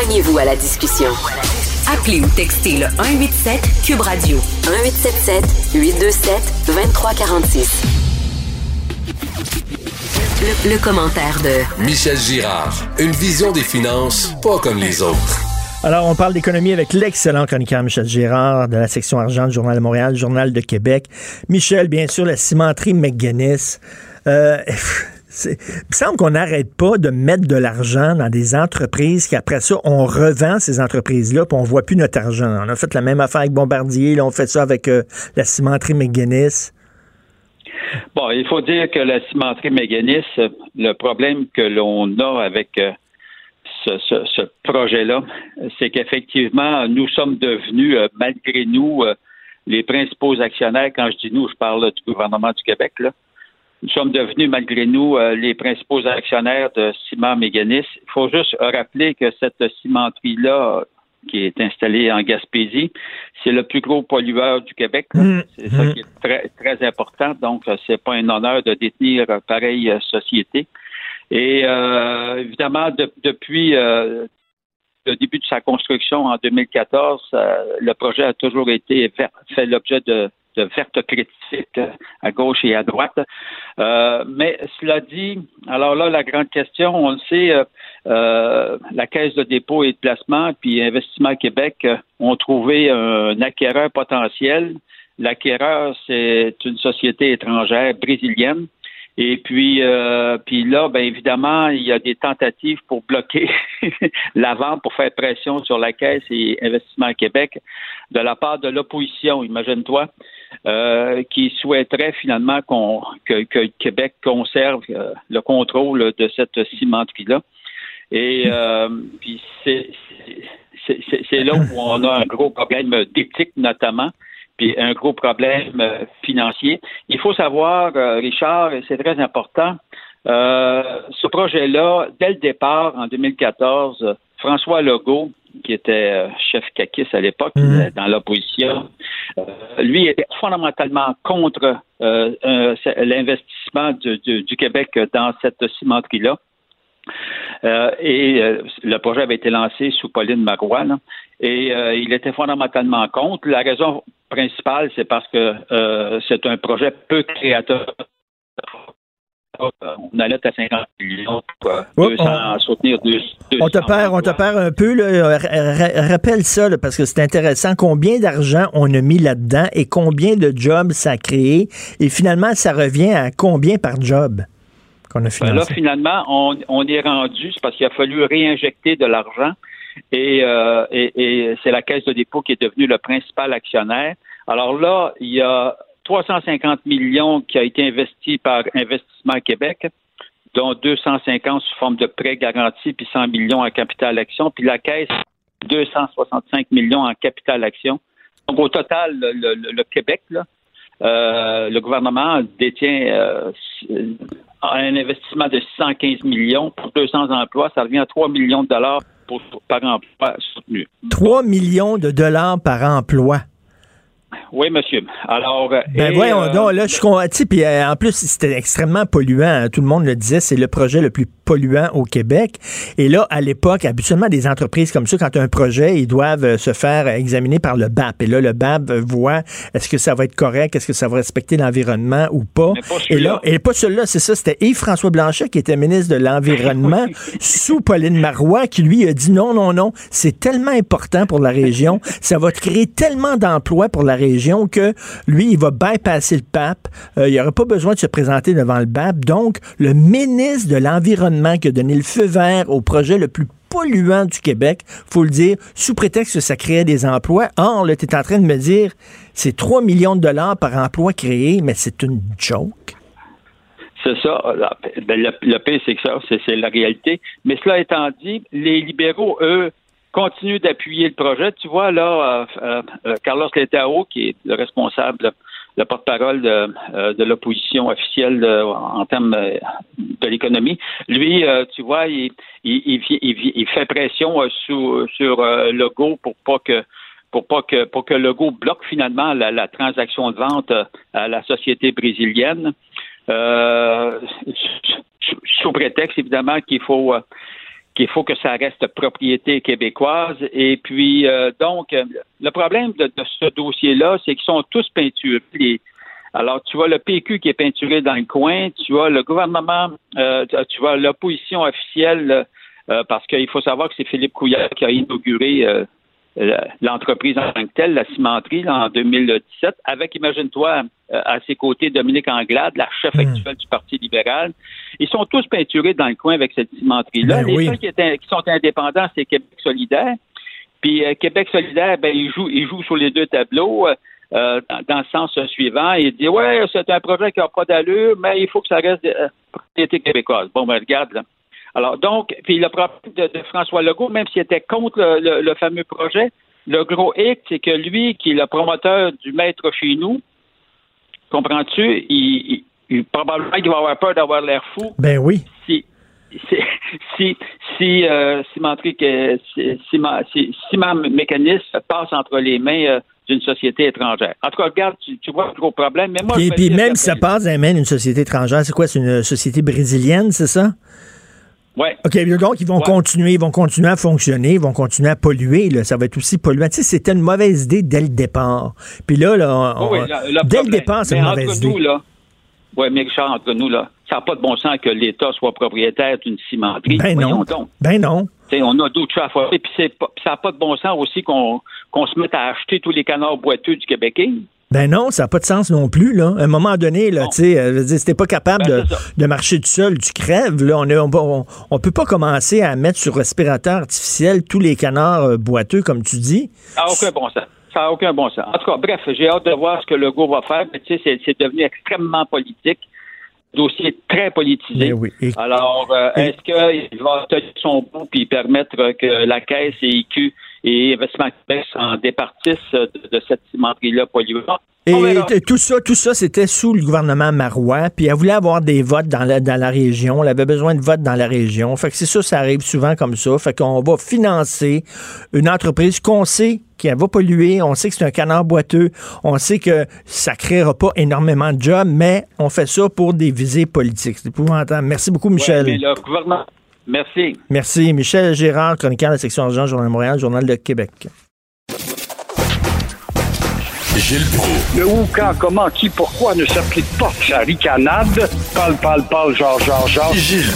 Joignez-vous à la discussion. Appelez ou textez le 187 Cube Radio 1877 827 2346. Le, le commentaire de Michel Girard. Une vision des finances pas comme les autres. Alors, on parle d'économie avec l'excellent chroniqueur Michel Gérard de la section argent du Journal de Montréal, Journal de Québec. Michel, bien sûr, la cimenterie McGuinness. Euh, il me semble qu'on n'arrête pas de mettre de l'argent dans des entreprises qu'après ça, on revend ces entreprises-là, puis on voit plus notre argent. On a fait la même affaire avec Bombardier, là, on fait ça avec euh, la cimenterie McGuinness. Bon, il faut dire que la cimenterie Méganis, le problème que l'on a avec euh, ce, ce- projet-là, c'est qu'effectivement, nous sommes devenus, euh, malgré nous, les principaux actionnaires. Quand je dis nous, je parle du gouvernement du Québec. Là. Nous sommes devenus, malgré nous, euh, les principaux actionnaires de Ciment Méganis. Il faut juste rappeler que cette cimenterie-là, qui est installée en Gaspésie, c'est le plus gros pollueur du Québec. là. Mm. C'est ça qui est très, très important. Donc, euh, c'est pas un honneur de détenir euh, pareille société. Et euh, évidemment, de- depuis euh, le début de sa construction en 2014, euh, le projet a toujours été fait l'objet de, de vertes critiques euh, à gauche et à droite. Euh, mais cela dit, alors là, la grande question, on le sait, euh, la Caisse de dépôt et de placement puis Investissement Québec ont trouvé un acquéreur potentiel. L'acquéreur, c'est une société étrangère brésilienne et puis, euh, puis là, ben évidemment, il y a des tentatives pour bloquer la vente, pour faire pression sur la Caisse et Investissement Québec de la part de l'opposition, imagine-toi, euh, qui souhaiterait finalement qu'on que, que Québec conserve euh, le contrôle de cette cimenterie-là. Et euh, puis c'est là où on a un gros problème d'éthique notamment puis un gros problème financier. Il faut savoir, Richard, et c'est très important, ce projet-là, dès le départ, en 2014, François Legault, qui était chef CACIS à l'époque, mhm. dans l'opposition, lui était fondamentalement contre l'investissement du, Québec dans cette cimenterie-là. et le projet avait été lancé sous Pauline Marois. et il était fondamentalement contre. La raison principal, c'est parce que euh, c'est un projet peu créateur. On allait à 50 millions pour euh, soutenir deux, On te perd, on te perd un peu. rappelle ça, parce que c'est intéressant. Combien d'argent on a mis là-dedans et combien de jobs ça a créé? Et finalement, ça revient à combien par job qu'on a ben financé? là, finalement, on, on est rendu, c'est parce qu'il a fallu réinjecter de l'argent. Euh, et, c'est la Caisse de dépôt qui est devenue le principal actionnaire. Alors là, il y a 350 millions qui a été investi par Investissement Québec, dont 250 sous forme de prêts garantis, puis 100 millions en capital action, puis la Caisse, 265 millions en capital action. Donc au total, le, Québec, euh, le gouvernement détient euh, un investissement de 615 millions pour 200 emplois. Ça revient à 3 millions de dollars par emploi soutenu. 3 millions de dollars par emploi. Oui, monsieur. Alors, euh, ben voyons euh, donc, là, je suis puis euh, en plus, c'était extrêmement polluant. Hein. Tout le monde le disait, c'est le projet le plus polluant au Québec. Et là, à l'époque, habituellement, des entreprises comme ça, quand un projet, ils doivent se faire examiner par le BAP. Et là, le BAP voit est-ce que ça va être correct, est-ce que ça va respecter l'environnement ou pas. et là, et pas celui-là, c'est ça, c'était Yves-François Blanchet qui était ministre de l'Environnement sous Pauline Marois, qui lui a dit non, non, non, c'est tellement important pour la région, ça va créer tellement d'emplois pour la région que lui, il va bypasser le pape. Euh, il n'y aura pas besoin de se présenter devant le pape. Donc, le ministre de l'Environnement qui a donné le feu vert au projet le plus polluant du Québec, faut le dire, sous prétexte que ça créait des emplois. Or, là, tu es en train de me dire, c'est 3 millions de dollars par emploi créé, mais c'est une joke. C'est ça. Ben, le, le pire, c'est que ça, c'est la réalité. Mais cela étant dit, les libéraux, eux, continue d'appuyer le projet. Tu vois, là, euh, euh, euh, Carlos Letao, qui est le responsable, le porte-parole de, l'opposition officielle en termes de l'économie, lui, tu vois, il, il, fait pression sur, sur Legault pour pas que pour pas que pour que Legault bloque finalement la, transaction de vente à la société brésilienne. sous prétexte évidemment qu'il faut qu'il faut que ça reste propriété québécoise. Et puis, euh, donc, le problème de, ce dossier-là, c'est qu'ils sont tous peinturés. Alors, tu vois le PQ qui est peinturé dans le coin, tu vois le gouvernement, euh, tu vois l'opposition officielle, euh, parce qu'il faut savoir que c'est Philippe Couillard qui a inauguré l'entreprise en tant que telle, la cimenterie, en 2017, avec, imagine-toi, euh, à ses côtés, Dominique Anglade, la chef hmm. actuelle du Parti libéral. Ils sont tous peinturés dans le coin avec cette cimenterie-là. Ben Les seuls qui, sont indépendants, c'est Québec solidaire. Puis euh, Québec solidaire, ben, il joue, il joue sur les deux tableaux. Euh, dans, le sens suivant, il dit ouais, c'est un projet qui n'a pas d'allure, mais il faut que ça reste euh, propriété québécoise. Bon, ben regarde là. Alors, donc, puis le problème de, François Legault, même s'il était contre le, fameux projet, le gros hic, c'est que lui, qui est le promoteur du maître chez nous, comprends-tu, il, probablement qu'il va avoir peur d'avoir l'air fou. Ben oui. Si, si, si, si, euh, si, si, ma mécanisme passe entre les mains euh, d'une société étrangère. En tout cas, regarde, tu, vois le gros problème. Mais moi, et puis même si ça passe dans les mains d'une société étrangère, c'est quoi? C'est une société brésilienne, c'est ça? OK, donc ils vont continuer, ils vont continuer à fonctionner, ils vont continuer à polluer. Là. Ça va être aussi polluant. Tu sais, c'était une mauvaise idée dès le départ. Puis là, là dès le départ, c'est une mauvaise idée. oui, mais Richard, entre nous, là, ça n'a pas de bon sens que l'État soit propriétaire d'une cimenterie. Ben non. Ben non. on a d'autres choses à faire. Puis ça n'a pas de bon sens aussi qu'on se mette à acheter tous les canards boiteux du Québec. Ben non, ça n'a pas de sens non plus. Là. À un moment donné, là, tu sais, euh, si t'es pas capable Ben, de, de, marcher tout seul, tu crèves. Là. On ne on, on, peut pas commencer à mettre sur respirateur artificiel tous les canards euh, boiteux, comme tu dis. Ça n'a aucun bon sens. Ça n'a aucun bon sens. En tout cas, bref, j'ai hâte de voir ce que le va faire. Mais tu sais, c'est devenu extrêmement politique. Le dossier est très politisé. Ben oui. Alors, euh, est-ce qu'il va tenir son bout puis permettre que la Caisse et IQ et Investissement Québec s'en départissent de, de cette cimenterie-là polluante? Et tout ça, tout ça, c'était sous le gouvernement Marois, puis elle voulait avoir des votes dans la, dans la région. Elle avait besoin de votes dans la région. Fait que c'est ça, ça arrive souvent comme ça. Fait qu'on va financer une entreprise qu'on sait qu'elle va polluer, on sait que c'est un canard boiteux, on sait que ça créera pas énormément de jobs, mais on fait ça pour des visées politiques. C'est épouvantable. Merci beaucoup, Michel. Ouais, mais le gouvernement... Merci. Merci. Michel Gérard, chroniqueur de la section argent, Journal de Montréal, Journal de Québec. Gilles Le où, quand, comment, qui, pourquoi ne s'applique pas sa ricanade? Parle, parle, parle, genre, genre, genre. Gilles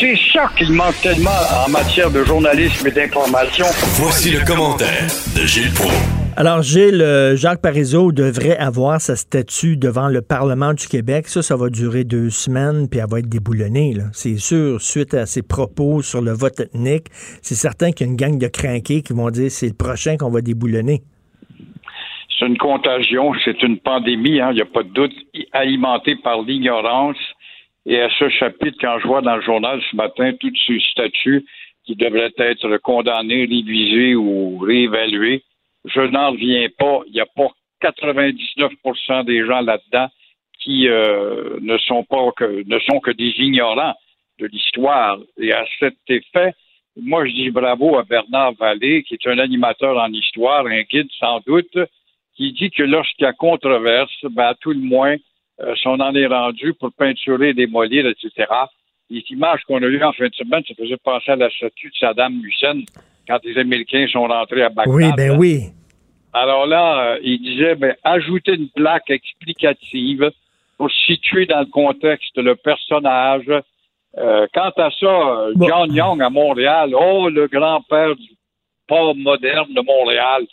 C'est ça qu'il manque tellement en matière de journalisme et d'information. Voici le commentaire de Gilles Proulx. Alors, Gilles, Jacques Parizeau devrait avoir sa statue devant le Parlement du Québec. Ça, ça va durer deux semaines, puis elle va être déboulonnée. C'est sûr, suite à ses propos sur le vote ethnique, c'est certain qu'il y a une gang de crinqués qui vont dire c'est le prochain qu'on va déboulonner c'est une contagion, c'est une pandémie, hein, il n'y a pas de doute, alimentée par l'ignorance. Et à ce chapitre, quand je vois dans le journal ce matin tous ces statuts qui devraient être condamnés, révisés ou réévalués, je n'en reviens pas. Il n'y a pas 99% des gens là-dedans qui euh, ne sont pas que ne sont que des ignorants de l'histoire. Et à cet effet, moi je dis bravo à Bernard Vallée, qui est un animateur en histoire, un guide sans doute, qui dit que lorsqu'il y a controverse, ben, à tout le moins, euh, si on en est rendu pour peinturer, démolir, etc., les images qu'on a eues en fin de semaine, ça faisait penser à la statue de Saddam Hussein quand les Américains sont rentrés à Bagdad. Oui, ben oui. Alors là, euh, il disait, ben, ajouter une plaque explicative pour situer dans le contexte le personnage. Euh, quant à ça, John Young à Montréal, oh, le grand-père du port moderne de Montréal,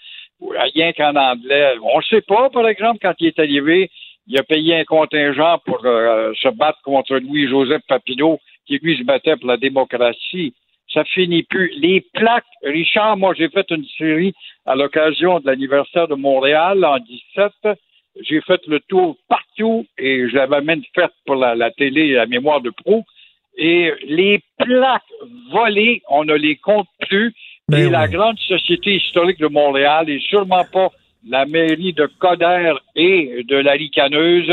rien qu'en anglais. On ne sait pas, par exemple, quand il est arrivé, il a payé un contingent pour euh, se battre contre Louis-Joseph Papineau, qui lui se battait pour la démocratie. Ça finit plus. Les plaques, Richard, moi j'ai fait une série à l'occasion de l'anniversaire de Montréal en 17. J'ai fait le tour partout et je l'avais même faite pour la, la télé et la mémoire de pro. Et les plaques volées, on ne les compte plus. Ben et la grande société historique de Montréal et sûrement pas la mairie de Coder et de la Ricaneuse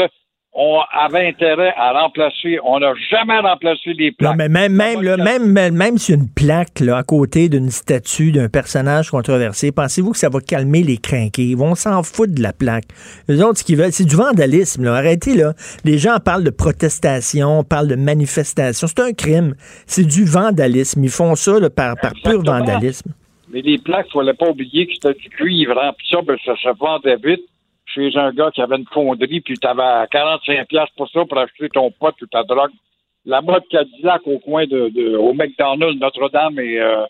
on avait intérêt à remplacer. On n'a jamais remplacé les plaques. Non, mais même, même, là, même, même, même sur une plaque là, à côté d'une statue d'un personnage controversé, pensez-vous que ça va calmer les crinqués? Ils vont s'en foutre de la plaque. Les autres, ce qu'ils veulent, c'est du vandalisme. Là. Arrêtez, là. Les gens parlent de protestation, parlent de manifestation. C'est un crime. C'est du vandalisme. Ils font ça là, par, par pur vandalisme. Mais les plaques, il ne fallait pas oublier que c'était du cuivre. Hein. Puis ça, ben, ça se vendait vite chez un gars qui avait une fonderie, puis tu avais 45$ pour ça, pour acheter ton pot ou ta drogue. La mode Cadillac au coin de, au McDonald's, Notre-Dame et, euh,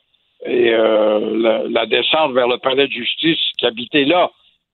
et euh, la, descente vers le palais de justice qui habitait là.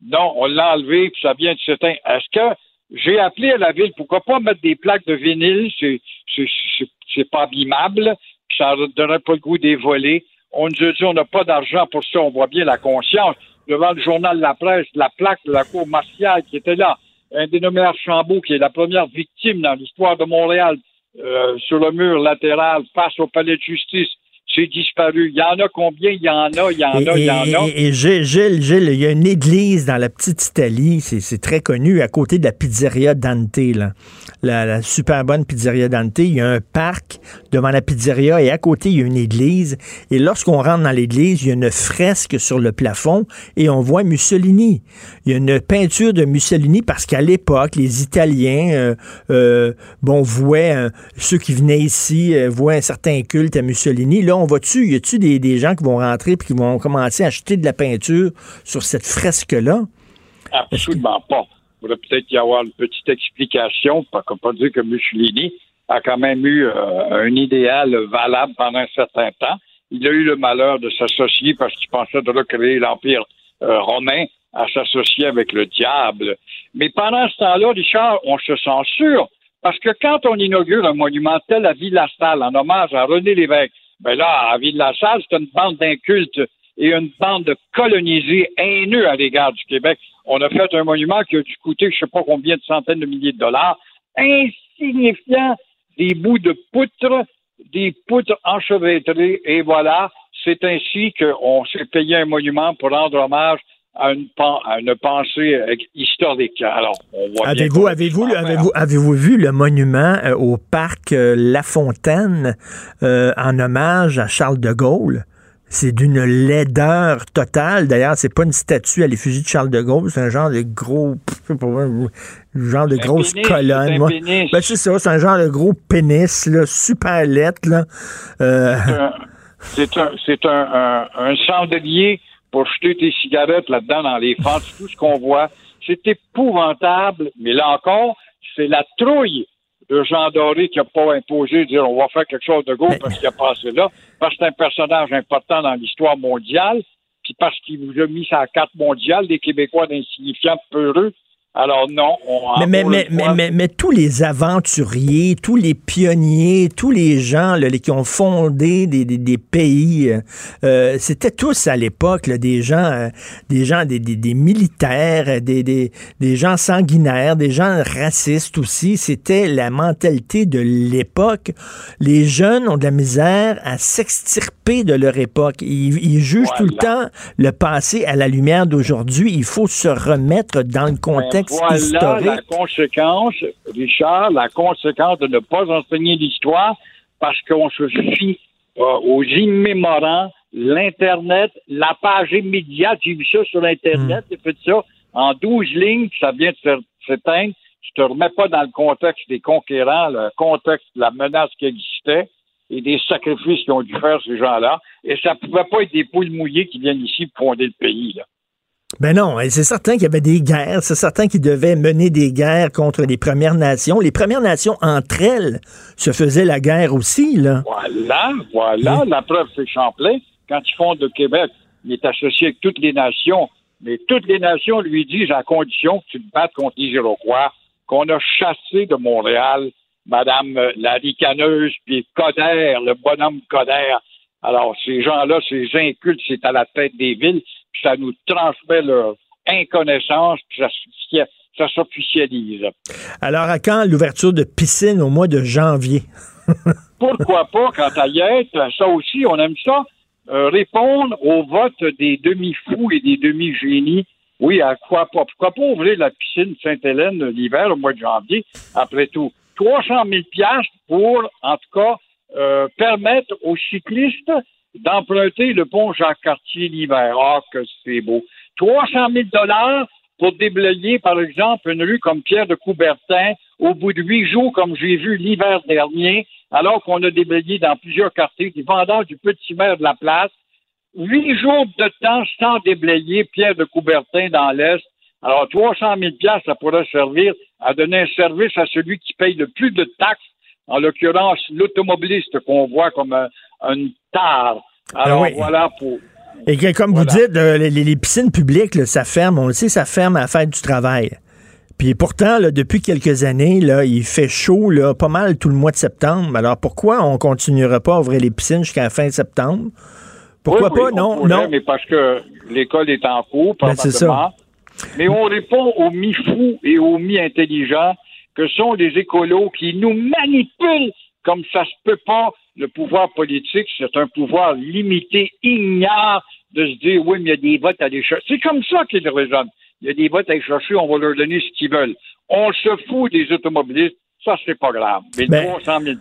Non, on l'a enlevé, puis ça vient de s'éteindre. Est-ce que j'ai appelé à la ville, pourquoi pas mettre des plaques de vinyle, c'est, pas abîmable, ça ne donnerait pas le goût des volets. On nous a dit on n'a pas d'argent pour ça, on voit bien la conscience devant le journal la presse, la plaque de la cour martiale qui était là, un dénommé Archambault, qui est la première victime dans l'histoire de Montréal, euh, sur le mur latéral face au palais de justice. C'est disparu. Il y en a combien? Il y en a, il y en a, il y en a. Et, Gilles, Gilles, il y a une église dans la petite Italie, c'est très connu, à côté de la pizzeria Dante, là. La, super bonne pizzeria Dante. Il y a un parc devant la pizzeria et à côté, il y a une église. Et lorsqu'on rentre dans l'église, il y a une fresque sur le plafond et on voit Mussolini. Il y a une peinture de Mussolini parce qu'à l'époque, les Italiens, euh, euh, bon, voient euh, ceux qui venaient ici, euh, voient un certain culte à Mussolini. Là, y a-tu des, des, gens qui vont rentrer et qui vont commencer à acheter de la peinture sur cette fresque-là? Absolument pas. Il pourrait peut-être y avoir une petite explication, pas, pas dire que Mussolini a quand même eu euh, un idéal valable pendant un certain temps. Il a eu le malheur de s'associer parce qu'il pensait de recréer l'Empire euh, romain à s'associer avec le diable. Mais pendant ce temps-là, Richard, on se sent sûr parce que quand on inaugure un monument tel à Ville-la-Salle en hommage à René Lévesque, ben là, à Ville-la-Salle, c'est une bande d'incultes et une bande de colonisés haineux à l'égard du Québec. On a fait un monument qui a dû coûter je sais pas combien de centaines de milliers de dollars, insignifiant des bouts de poutre, des poutres enchevêtrées, et voilà, c'est ainsi qu'on s'est payé un monument pour rendre hommage à une, à une pensée historique. Alors, avez-vous avez-vous avez-vous avez-vous vu le monument euh, au parc euh, La Fontaine euh, en hommage à Charles de Gaulle? C'est d'une laideur totale. D'ailleurs, c'est pas une statue à l'effigie de Charles de Gaulle, c'est un genre de gros, genre de grosse colonne. Ben, c'est ça, c'est un genre de gros pénis, là, super lettre, là. Euh... C'est un, c'est un, un, chandelier pour jeter tes cigarettes là-dedans dans les fentes, tout ce qu'on voit. C'est épouvantable, mais là encore, c'est la trouille de Jean Doré qui n'a pas imposé de dire on va faire quelque chose de gros parce qu'il a passé là, parce que c'est un personnage important dans l'histoire mondiale, puis parce qu'il vous a mis sa carte mondiale des Québécois d'insignifiants peureux alors non, on mais, mais, mais, mais, mais, tous les aventuriers, tous les pionniers, tous les gens là, qui ont fondé des, des, des pays, euh, euh c'était tous à l'époque des gens, euh, des gens, des, des, des militaires, des, des, des, gens sanguinaires, des gens racistes aussi. C'était la mentalité de l'époque. Les jeunes ont de la misère à s'extirper de leur époque. Ils, ils jugent tout le temps le passé à la lumière d'aujourd'hui. Il faut se remettre dans le contexte voilà la conséquence, Richard, la conséquence de ne pas enseigner l'histoire parce qu'on se fie euh, aux immémorants, l'Internet, la page immédiate. J'ai vu ça sur Internet, j'ai fait ça en 12 lignes, ça vient de s'éteindre. Tu te remets pas dans le contexte des conquérants, le contexte de la menace qui existait et des sacrifices qu'ils ont dû faire ces gens-là. Et ça pouvait pas être des poules mouillées qui viennent ici pour fonder le pays. Là. Ben non, c'est certain qu'il y avait des guerres, c'est certain qu'ils devaient mener des guerres contre les Premières Nations. Les Premières Nations, entre elles, se faisaient la guerre aussi, là. Voilà, voilà, la preuve, c'est Champlain. Quand ils font de Québec, il est associé avec toutes les nations, mais toutes les nations lui disent à condition que tu te battes contre les Iroquois, qu'on a chassé de Montréal Madame la ricaneuse, puis Coder, le bonhomme Coder. Alors, ces gens-là, ces incultes, c'est à la tête des villes ça nous transmet leur inconnaissance, puis ça, ça s'officialise. Alors, à quand l'ouverture de piscine au mois de janvier? Pourquoi pas, quand à y être, ça aussi, on aime ça, euh, répondre au vote des demi-fous et des demi-génies. Oui, à quoi pas? Pourquoi pas ouvrir la piscine Sainte-Hélène l'hiver, au mois de janvier, après tout? 300 000 pour, en tout cas, euh, permettre aux cyclistes d'emprunter le pont Jacques-Cartier l'hiver. Ah, que c'est beau. 300 000 dollars pour déblayer, par exemple, une rue comme Pierre de Coubertin au bout de huit jours, comme j'ai vu l'hiver dernier, alors qu'on a déblayé dans plusieurs quartiers des vendeurs du petit maire de la place. Huit jours de temps sans déblayer Pierre de Coubertin dans l'Est. Alors, 300 000 ça pourrait servir à donner un service à celui qui paye le plus de taxes, en l'occurrence l'automobiliste qu'on voit comme un, une tare. Alors, voilà pour. Et comme vous dites, les, piscines publiques, ça ferme, on le sait, ça ferme à la fête du travail. Puis pourtant, depuis quelques années, là, il fait chaud là, pas mal tout le mois de septembre. Alors pourquoi on continuera pas à ouvrir les piscines jusqu'à la fin septembre? Pourquoi pas? non, non. Mais parce que l'école est en cours, ben, probablement. Mais on répond aux mi-fous et aux mi-intelligents que sont les écolos qui nous manipulent comme ça se peut pas le pouvoir politique, c'est un pouvoir limité, ignare de se dire, oui, mais il y a des votes à aller chercher. C'est comme ça qu'ils raisonnent. Il y a des votes à aller chercher, on va leur donner ce qu'ils veulent. On se fout des automobilistes, ça, c'est pas grave. Mais ben, 300 000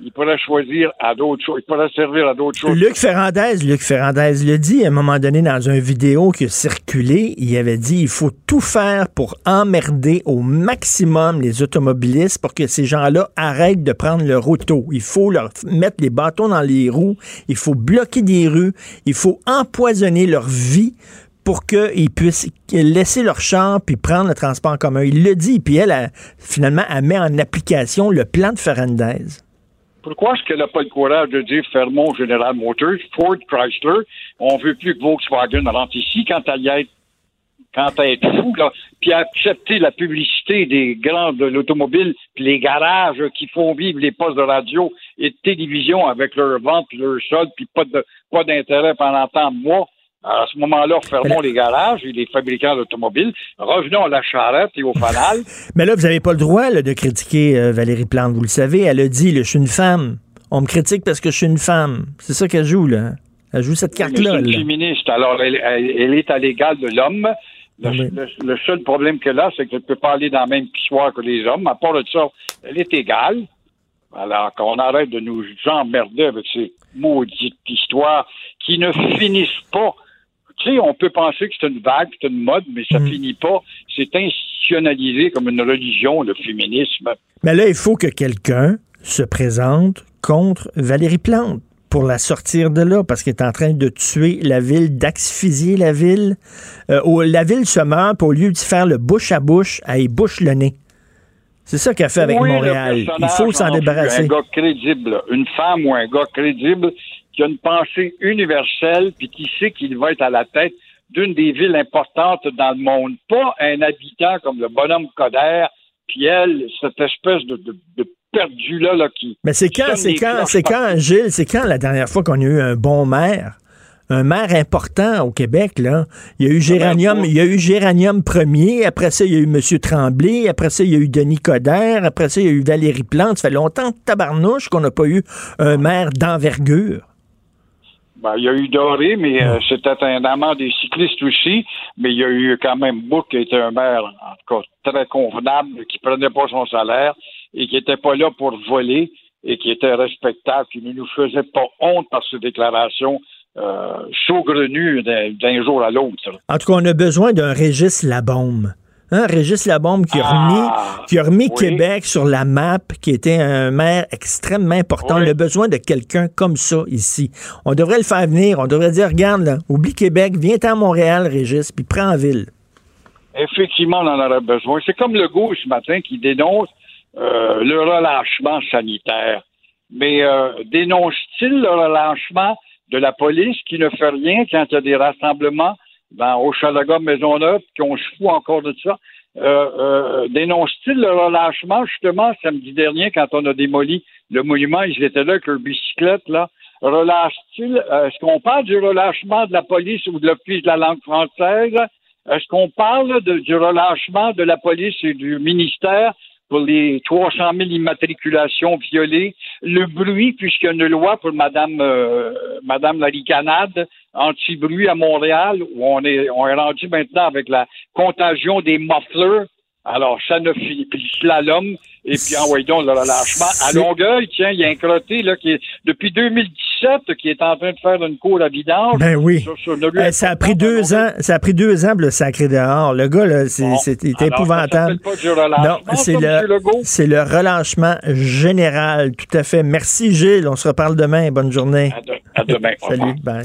il pourrait choisir à d'autres choses. Il pourrait servir à d'autres choses. Luc Ferrandez, Luc Ferrandez le dit à un moment donné dans une vidéo qui a circulé. Il avait dit il faut tout faire pour emmerder au maximum les automobilistes pour que ces gens-là arrêtent de prendre leur auto. Il faut leur mettre les bâtons dans les roues. Il faut bloquer des rues. Il faut empoisonner leur vie pour qu'ils puissent laisser leur char puis prendre le transport en commun. Il le dit, puis elle, finalement, elle met en application le plan de Fernandez. Pourquoi est-ce qu'elle n'a pas le courage de dire fermons General Motors, Ford, Chrysler, on veut plus que Volkswagen rentre ici quand elle y est quand à être fou, là, puis accepter la publicité des grands de l'automobile, puis les garages qui font vivre les postes de radio et de télévision avec leur vente leur solde, puis pas de pas d'intérêt pendant tant de mois. À ce moment-là, fermons les garages et les fabricants d'automobiles. Revenons à la charrette et au fanal. Mais là, vous n'avez pas le droit là, de critiquer euh, Valérie Plante, vous le savez. Elle a dit, là, je suis une femme. On me critique parce que je suis une femme. C'est ça qu'elle joue, là. Elle joue cette carte-là. Elle est féministe. Alors, elle, elle- elle est à l'égal de l'homme. Le, Oui. le- le seul problème qu'elle a, c'est qu'elle ne peut pas aller dans la même pissoire que les hommes. À part de ça, elle est égale. Alors qu'on arrête de nous emmerder avec ces maudites histoires qui ne finissent pas. Tu sais, on peut penser que c'est une vague, c'est une mode, mais ça finit pas. C'est institutionnalisé comme une religion, le féminisme. Mais là, il faut que quelqu'un se présente contre Valérie Plante pour la sortir de là, parce qu'elle est en train de tuer la ville, d'asphyxier la ville. Euh, au- la ville se meurt, puis au lieu de faire le bouche à bouche, elle bouche le nez. C'est ça qu'elle fait avec Oui, Montréal. Il faut s'en débarrasser. Un gars crédible, une femme ou un gars crédible qui a une pensée universelle puis qui sait qu'il va être à la tête d'une des villes importantes dans le monde. Pas un habitant comme le bonhomme Coder, puis elle, cette espèce de, de, de perdu-là là, qui... Mais c'est quand, c'est quand, c'est quand. Gilles, c'est quand la dernière fois qu'on a eu un bon maire? Un maire important au Québec, là. Il y a eu Géranium, il y a eu Géranium premier, après ça, il y a eu M. Tremblay, après ça, il y a eu Denis Coderre, après ça, il y a eu Valérie Plante. Ça fait longtemps, tabarnouche, qu'on n'a pas eu un maire d'envergure. Ben, il y a eu Doré, mais euh, c'était un amant des cyclistes aussi. Mais il y a eu quand même Book qui était un maire, en tout cas, très convenable, qui prenait pas son salaire et qui était pas là pour voler et qui était respectable, qui ne nous faisait pas honte par ses déclarations euh, saugrenues d'un jour à l'autre. En tout cas, on a besoin d'un Régis Labombe. Hein, Régis Labombe qui a remis, Ah, qui a remis oui. Québec sur la map, qui était un maire extrêmement important. Oui. On a besoin de quelqu'un comme ça ici. On devrait le faire venir. On devrait dire, regarde, là, oublie Québec, viens à Montréal, Régis, puis prends en ville. Effectivement, on en aurait besoin. C'est comme le goût ce matin qui dénonce euh, le relâchement sanitaire. Mais euh, dénonce-t-il le relâchement de la police qui ne fait rien quand il y a des rassemblements dans Hochelaga, Maisonneuve, qu'on se fout encore de ça? Euh, euh, dénonce-t-il le relâchement, justement, samedi dernier, quand on a démoli le monument, ils étaient là avec leur bicyclette, là. Relâche-t-il, euh, est-ce qu'on parle du relâchement de la police ou de l'Office de la langue française? Est-ce qu'on parle du relâchement de la police et du ministère? Pour les 300 000 immatriculations violées? Le bruit, puisqu'il y a une loi pour Madame, euh, Madame la ricanade anti-bruit à Montréal, où on est, on est rendu maintenant avec la contagion des mufflers. Alors, ça ne finit puis slalom, et puis envoyez donc le relâchement. À Longueuil, tiens, il y a un crotté, là, qui est, depuis 2017, qui est en train de faire une cour à vidange. Ben oui. Sur- sur ça a pris importante à deux ans, ça a pris deux ans le sacré dehors. Le gars, là, c'est, Bon. Alors, épouvantable. pas du Non, c'est le, c'est le relâchement général, tout à fait. Merci, Gilles. On se reparle demain. Bonne journée. À, de- à demain. Salut, bye.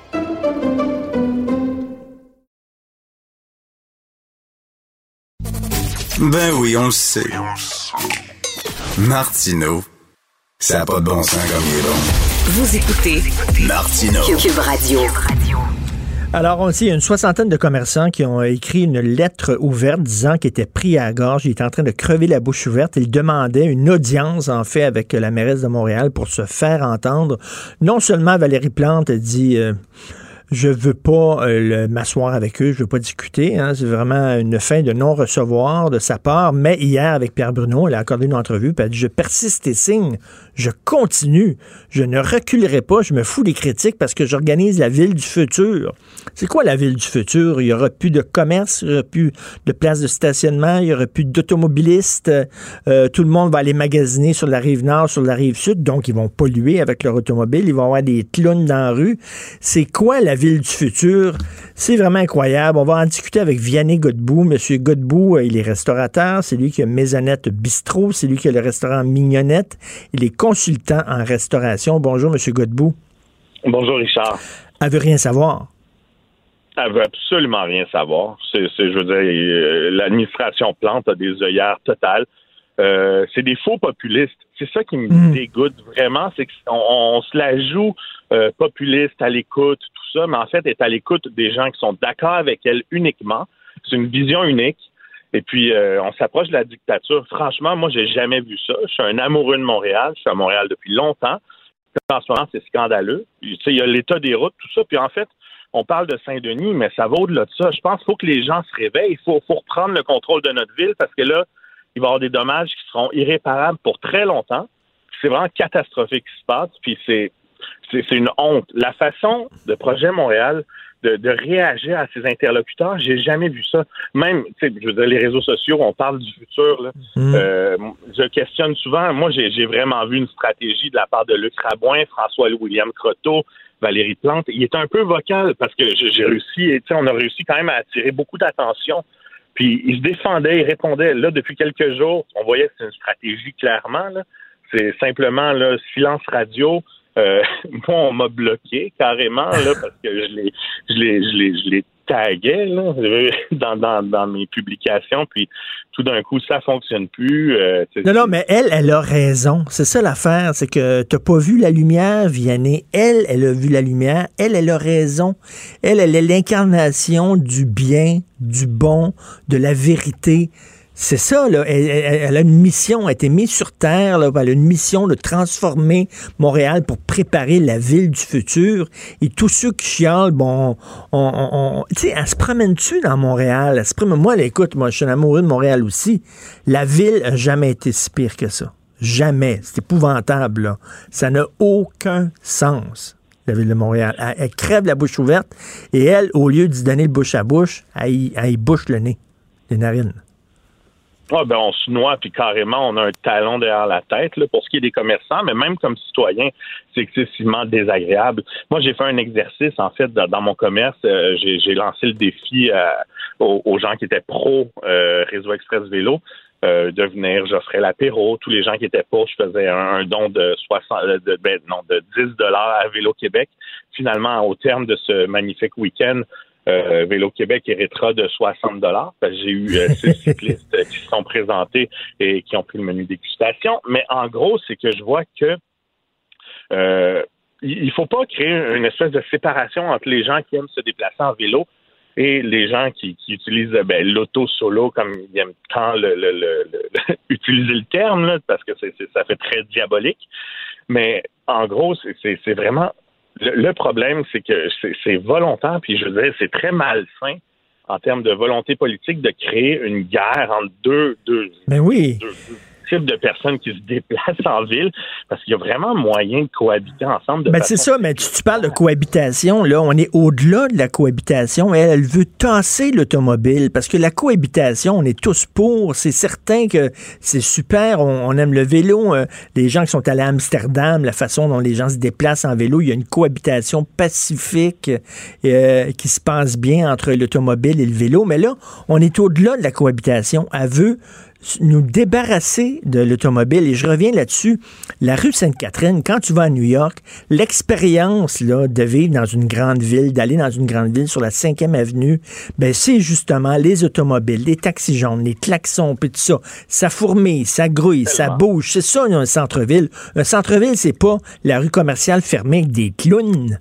Ben oui, on le sait. Martineau, ça n'a pas de bon sens comme il est bon. Vous écoutez Martineau. Cube Radio. Alors, on sait, il y a une soixantaine de commerçants qui ont écrit une lettre ouverte disant qu'ils étaient pris à la gorge, ils étaient en train de crever la bouche ouverte. Ils demandaient une audience, en fait, avec la mairesse de Montréal pour se faire entendre. Non seulement Valérie Plante a dit... euh, je veux pas euh, m'asseoir avec eux, je veux pas discuter. hein. C'est vraiment une fin de non-recevoir de sa part. Mais hier, avec Pierre Bruno, elle a accordé une entrevue, puis a dit Je persiste et signe. je continue. Je ne reculerai pas. Je me fous des critiques parce que j'organise la ville du futur. C'est quoi la ville du futur? Il y aura plus de commerce, il y aura plus de places de stationnement, il y aura plus d'automobilistes. Euh, tout le monde va aller magasiner sur la rive nord, sur la rive sud, donc ils vont polluer avec leur automobile. Ils vont avoir des clowns dans la rue. C'est quoi la ville du futur? C'est vraiment incroyable. On va en discuter avec Vianney Godbout. Monsieur Godbout, euh, il est restaurateur. C'est lui qui a Maisonnette Bistrot. C'est lui qui a le restaurant Mignonnette. Il est consultant en restauration. Bonjour, Monsieur Godbout. Bonjour, Richard. Elle veut rien savoir. Elle veut absolument rien savoir. C'est, je veux dire, euh, l'administration plante a des œillères totales. Euh, c'est des faux populistes. C'est ça qui me Mm. dégoûte vraiment, c'est qu'on on se la joue euh, populiste à l'écoute, tout ça, mais en fait, est à l'écoute des gens qui sont d'accord avec elle uniquement. C'est une vision unique. Et puis, euh, on s'approche de la dictature. Franchement, moi, j'ai jamais vu ça. Je suis un amoureux de Montréal. Je suis à Montréal depuis longtemps. En ce moment, c'est scandaleux. Tu sais, il y a l'état des routes, tout ça. Puis en fait, on parle de Saint-Denis, mais ça va au-delà de ça. Je pense qu'il faut que les gens se réveillent. Il faut, faut reprendre le contrôle de notre ville parce que là, il va y avoir des dommages qui seront irréparables pour très longtemps. C'est vraiment catastrophique ce qui se passe. Puis c'est, c'est, c'est une honte. La façon de Projet Montréal de, de réagir à ses interlocuteurs, j'ai jamais vu ça. Même, tu sais, je veux dire, les réseaux sociaux, on parle du futur. Là. Mm. Euh, je questionne souvent. Moi, j'ai, j'ai vraiment vu une stratégie de la part de Luc Rabouin, François-William Croteau, Valérie Plante. Il est un peu vocal parce que j'ai réussi, on a réussi quand même à attirer beaucoup d'attention. Puis il se défendait, il répondait. Là, depuis quelques jours, on voyait que c'est une stratégie clairement. C'est simplement là, silence radio. Euh, moi, on m'a bloqué carrément là, parce que je l'ai, là, dans, dans, dans mes publications. Puis tout d'un coup, ça fonctionne plus. Euh, Non, non, mais elle, elle a raison. C'est ça l'affaire, c'est que t'as pas vu la lumière, Vianney. Elle, elle a vu la lumière. Elle, elle a raison. Elle, elle est l'incarnation du bien, du bon, de la vérité. C'est ça, là. Elle, elle- elle a une mission, elle a été mise sur Terre, là. Elle a une mission de transformer Montréal pour préparer la ville du futur. Et tous ceux qui chialent, bon, on, on- on- tu sais, elle se promène-tu dans Montréal? Elle se promène, moi, là, écoute, moi, je suis amoureux de Montréal aussi. La ville a jamais été si pire que ça. Jamais. C'est épouvantable, là. Ça n'a aucun sens, la ville de Montréal. Elle, elle crève la bouche ouverte et elle, au lieu d'y donner le bouche à bouche, elle, elle bouche le nez, les narines. Ah, ben, on se noie, puis carrément, on a un talon derrière la tête, là, pour ce qui est des commerçants, mais même comme citoyen, c'est excessivement désagréable. Moi, j'ai fait un exercice, en fait, dans, mon commerce. euh, j'ai lancé le défi euh, aux, gens qui étaient pro euh, Réseau Express Vélo euh, de venir, j'offrais l'apéro. Tous les gens qui étaient pas, je faisais un, un don de 60, de, ben, non, de 10 dollars à Vélo Québec. Finalement, au terme de ce magnifique week-end, euh, Vélo Québec héritera de 60 dollars. J'ai eu euh, six cyclistes qui se sont présentés et qui ont pris le menu dégustation. Mais en gros, c'est que je vois que euh, il faut pas créer une espèce de séparation entre les gens qui aiment se déplacer en vélo et les gens qui, qui utilisent ben, l'auto solo comme ils aiment tant le, le- le- le- utiliser le terme là, parce que c'est, c'est- ça fait très diabolique. Mais en gros, c'est, c'est- c'est vraiment le, le problème, c'est que c'est, volontaire, puis je veux dire, c'est très malsain en termes de volonté politique de créer une guerre entre deux, deux, Ben oui. deux- deux de personnes qui se déplacent en ville, parce qu'il y a vraiment moyen de cohabiter ensemble. De Ben c'est ça, mais tu, tu parles de cohabitation, là, on est au-delà de la cohabitation. Elle, elle veut tasser l'automobile parce que la cohabitation, on est tous pour. C'est certain que c'est super, on, on aime le vélo. euh, les gens qui sont allés à Amsterdam, la façon dont les gens se déplacent en vélo, il y a une cohabitation pacifique euh, qui se passe bien entre l'automobile et le vélo. Mais là, on est au-delà de la cohabitation. Elle veut nous débarrasser de l'automobile. Et je reviens là-dessus. La rue Sainte-Catherine, quand tu vas à New York, l'expérience là, de vivre dans une grande ville, d'aller dans une grande ville sur la 5e avenue, ben, c'est justement les automobiles, les taxis jaunes, les klaxons, puis tout ça. Ça fourmille, ça grouille, ça bouge. C'est ça, un centre-ville. Un centre-ville, c'est pas la rue commerciale fermée avec des clowns.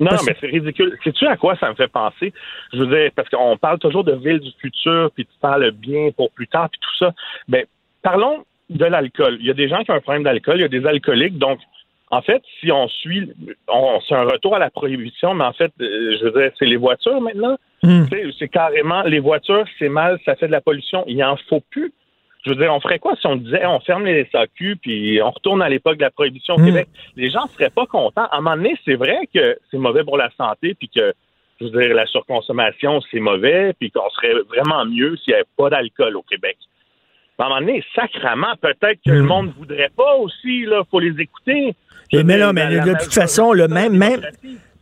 Non, Parce- mais c'est ridicule. Sais-tu à quoi ça me fait penser? Je veux dire, parce qu'on parle toujours de ville du futur, puis tu parles bien pour plus tard, puis tout ça. Ben, parlons de l'alcool. Il y a des gens qui ont un problème d'alcool, il y a des alcooliques, donc en fait, si on suit, on, c'est un retour à la prohibition, mais en fait, euh, je veux dire, c'est les voitures maintenant. Tu sais, C'est carrément les voitures, c'est mal, ça fait de la pollution. Il en faut plus. Je veux dire, on ferait quoi si on disait on ferme les SAQ puis on retourne à l'époque de la prohibition au Mm. Québec? Les gens seraient pas contents. À un moment donné, c'est vrai que c'est mauvais pour la santé puis que, je veux dire, la surconsommation, c'est mauvais puis qu'on serait vraiment mieux s'il n'y avait pas d'alcool au Québec. À un moment donné, sacrament, peut-être que le monde voudrait pas aussi, là. Faut les écouter. Mais, veux mais de toute façon, là, même, même,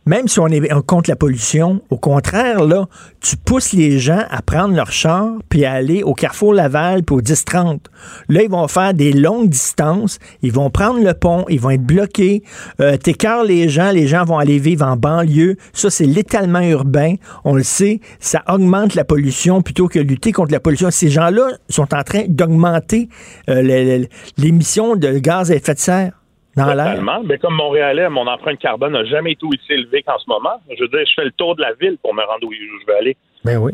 même si on est contre la pollution, au contraire, là, tu pousses les gens à prendre leur char puis à aller au Carrefour Laval puis au 10-30. Là, ils vont faire des longues distances, ils vont prendre le pont, ils vont être bloqués, euh, t'écœures les gens, les gens vont aller vivre en banlieue. Ça, c'est l'étalement urbain. On le sait, ça augmente la pollution plutôt que lutter contre la pollution. Ces gens-là sont en train d'augmenter euh, l'émission de gaz à effet de serre dans l'air? Mais comme Montréalais, mon empreinte carbone n'a jamais été aussi élevée qu'en ce moment. Je veux dire, je fais le tour de la ville pour me rendre où je veux aller. Ben oui.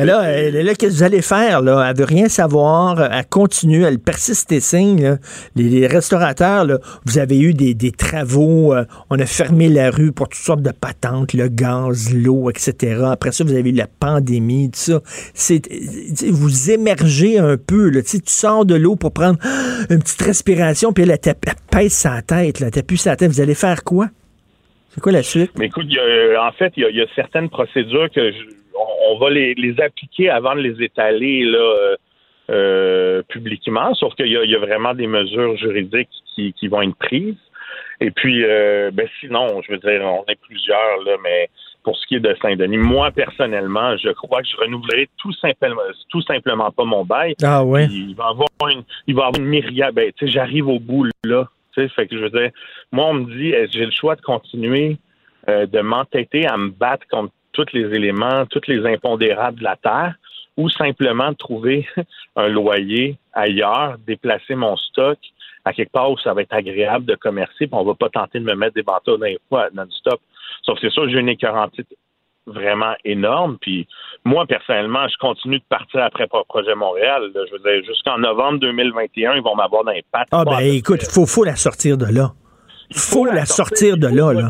Mais là, euh, là, qu'est-ce que vous allez faire? Là? Elle veut rien savoir. euh, Elle continue. Elle persiste et signe. là. Les, les restaurateurs, là, vous avez eu des, des travaux. euh, on a fermé la rue pour toutes sortes de patentes, le gaz, l'eau, etc. Après ça, vous avez eu la pandémie, tout ça. C'est, euh, vous émergez un peu. Là. Tu sais, tu sors de l'eau pour prendre une petite respiration, puis elle, elle, tape- elle pèse sa tête. Là. T'appuies sa tête. Vous allez faire quoi? C'est quoi la suite? Mais écoute, y a- en fait, il y, y a certaines procédures que je- on, on va les, les appliquer avant de les étaler là, euh, euh, publiquement, sauf qu'il y, a- il y a vraiment des mesures juridiques qui, qui vont être prises. Et puis, euh, ben sinon, je veux dire, on est plusieurs, là, mais pour ce qui est de Saint-Denis, moi, personnellement, je crois que je renouvellerai tout simplement, tout simplement pas mon bail. Ah ouais. Il va avoir une, il va avoir une myriade. Ben, tu sais, j'arrive au bout là. Tu sais, fait que je veux dire, moi, on me dit, est-ce que j'ai le choix de continuer euh, de m'entêter à me battre contre tous les éléments, tous les impondérables de la terre, ou simplement de trouver un loyer ailleurs, déplacer mon stock à quelque part où ça va être agréable de commercer, puis on va pas tenter de me mettre des bateaux fois non-stop. Sauf que c'est sûr, j'ai une écœurantite vraiment énorme. Puis moi, personnellement, je continue de partir après Pro- Projet Montréal. là. Je veux dire, jusqu'en novembre 2021, ils vont m'avoir dans les pattes. Ah ben écoute, près. faut, faut la sortir de là. Faut la sortir de il faut là, là.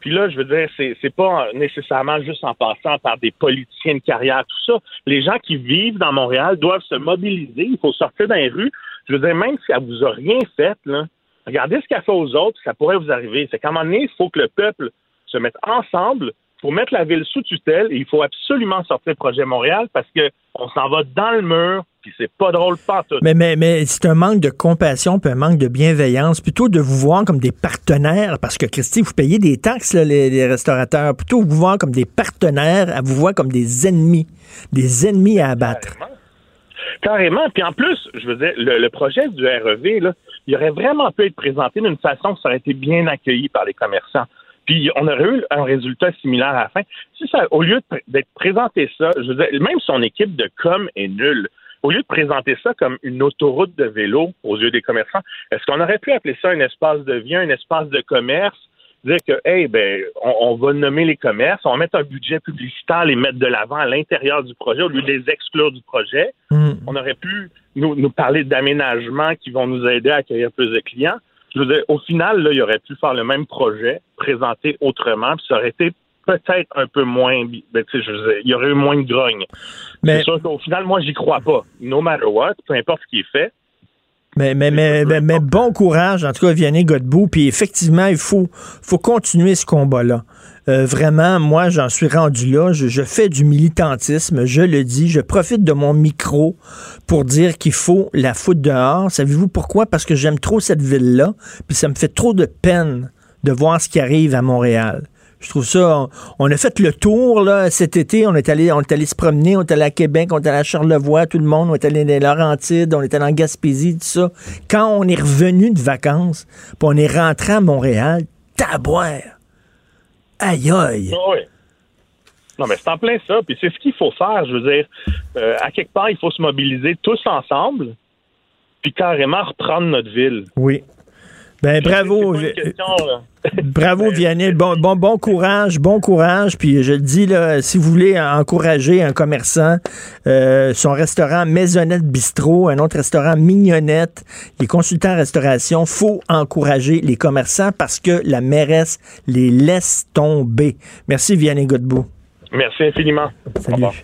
Puis là, je veux dire, c'est, c'est pas nécessairement juste en passant par des politiciens de carrière, tout ça. Les gens qui vivent dans Montréal doivent se mobiliser. Il faut sortir dans les rues. Je veux dire, même si elle vous a rien fait, là, regardez ce qu'elle fait aux autres, ça pourrait vous arriver. C'est qu'à un moment donné, il faut que le peuple se mette ensemble pour mettre la ville sous tutelle et il faut absolument sortir le projet Montréal parce que on s'en va dans le mur puis c'est pas drôle pas tout. Mais, mais, mais c'est un manque de compassion puis un manque de bienveillance, plutôt de vous voir comme des partenaires, parce que Christy, vous payez des taxes, là, les, les restaurateurs, plutôt vous voir comme des partenaires, à vous voir comme des ennemis, des ennemis à abattre. Carrément. Puis en plus, je veux dire, le, le projet du REV, là, il aurait vraiment pu être présenté d'une façon que ça aurait été bien accueilli par les commerçants. Puis on aurait eu un résultat similaire à la fin. Si ça, au lieu d'être présenté ça, je veux dire, même son équipe de com est nulle. Au lieu de présenter ça comme une autoroute de vélo aux yeux des commerçants, est-ce qu'on aurait pu appeler ça un espace de vie, un espace de commerce, dire que, hey, ben, on, on va nommer les commerces, on va mettre un budget publicitaire, les mettre de l'avant à l'intérieur du projet au lieu de les exclure du projet? On aurait pu nous, nous parler d'aménagements qui vont nous aider à accueillir plus de clients. Je veux dire, au final, là, il aurait pu faire le même projet, présenté autrement, puis ça aurait été peut-être un peu moins, ben, tu sais, je veux dire, il y aurait eu moins de grogne. Mais- C'est sûr qu'au final, moi, j'y crois pas. No matter what, peu importe ce qui est fait, Mais, mais, mais, mais, mais bon courage, en tout cas, Vianney Godbout. Puis effectivement, il faut, faut continuer ce combat-là. Euh, vraiment, moi, j'en suis rendu là. Je, fais du militantisme, je le dis. Je profite de mon micro pour dire qu'il faut la foutre dehors. Savez-vous pourquoi? Parce que j'aime trop cette ville-là. Puis ça me fait trop de peine de voir ce qui arrive à Montréal. Je trouve ça. On, on a fait le tour là, cet été. On est allé, on est allé se promener. On est allé à Québec, on est allé à Charlevoix, tout le monde. On est allé dans les Laurentides, on est allé en Gaspésie, tout ça. Quand on est revenu de vacances, puis on est rentré à Montréal, taboire. Aïe aïe. Ah oui. Non, mais c'est en plein ça. Puis c'est ce qu'il faut faire. Je veux dire, euh, à quelque part, il faut se mobiliser tous ensemble, puis carrément reprendre notre ville. Oui. Ben bravo. Question. Bravo Vianney, bon, bon, bon courage, bon courage. Puis je le dis là, si vous voulez encourager un commerçant, euh, son restaurant Maisonnette Bistrot, un autre restaurant Mignonnette, les consultants en restauration, faut encourager les commerçants parce que la mairesse les laisse tomber. Merci Vianney Godbout. Merci infiniment. Au Salut. revoir.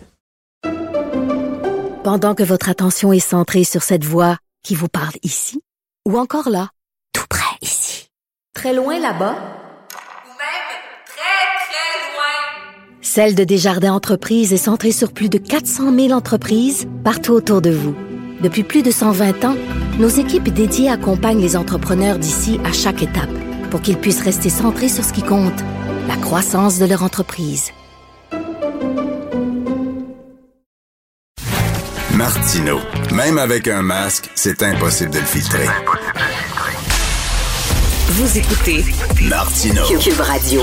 Pendant que votre attention est centrée sur cette voix qui vous parle ici, ou encore là, ici, très loin là-bas, Ou même très, très loin. Celle de Desjardins Entreprises est centrée sur plus de 400 000 entreprises partout autour de vous. Depuis plus de 120 ans, nos équipes dédiées accompagnent les entrepreneurs d'ici à chaque étape pour qu'ils puissent rester centrés sur ce qui compte, la croissance de leur entreprise. Martino. Même avec un masque, c'est impossible de le filtrer. Vous écoutez Martino. Cube Radio.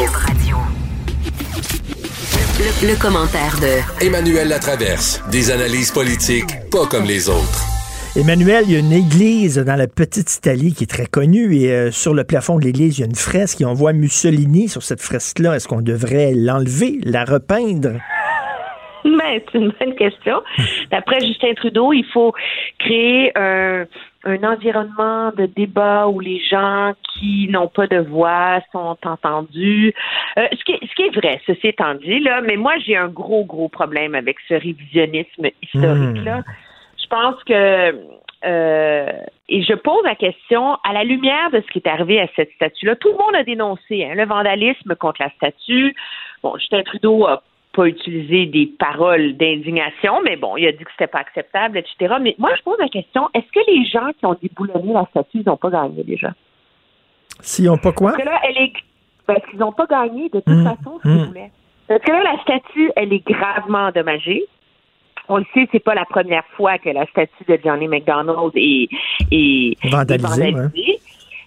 Le, le commentaire de Emmanuel Latraverse. Des analyses politiques pas comme les autres. Emmanuel, il y a une église dans la petite Italie qui est très connue et euh, sur le plafond de l'église, il y a une fresque et on voit Mussolini sur cette fresque-là. Est-ce qu'on devrait l'enlever, la repeindre? Ben, c'est une bonne question. D'après Justin Trudeau, il faut créer un, un environnement de débat où les gens qui n'ont pas de voix sont entendus. Euh, ce, qui est, ce qui est vrai, ceci étant dit, là, mais moi, j'ai un gros, gros problème avec ce révisionnisme historique-là. Je pense que euh, et je pose la question à la lumière de ce qui est arrivé à cette statue-là. Tout le monde a dénoncé hein, le vandalisme contre la statue. Bon, Justin Trudeau a pas utilisé des paroles d'indignation, mais bon, il a dit que c'était pas acceptable, etc. Mais moi, je pose la question est-ce que les gens qui ont déboulonné la statue, ils n'ont pas gagné déjà? S'ils n'ont pas quoi? Parce que là, elle est. Qu'ils n'ont pas gagné de toute Mmh. façon ce qu'ils Mmh. voulaient. Parce que là, la statue, elle est gravement endommagée. On le sait, c'est pas la première fois que la statue de Johnny McDonald est, est, est Vandalisée, vandalisée.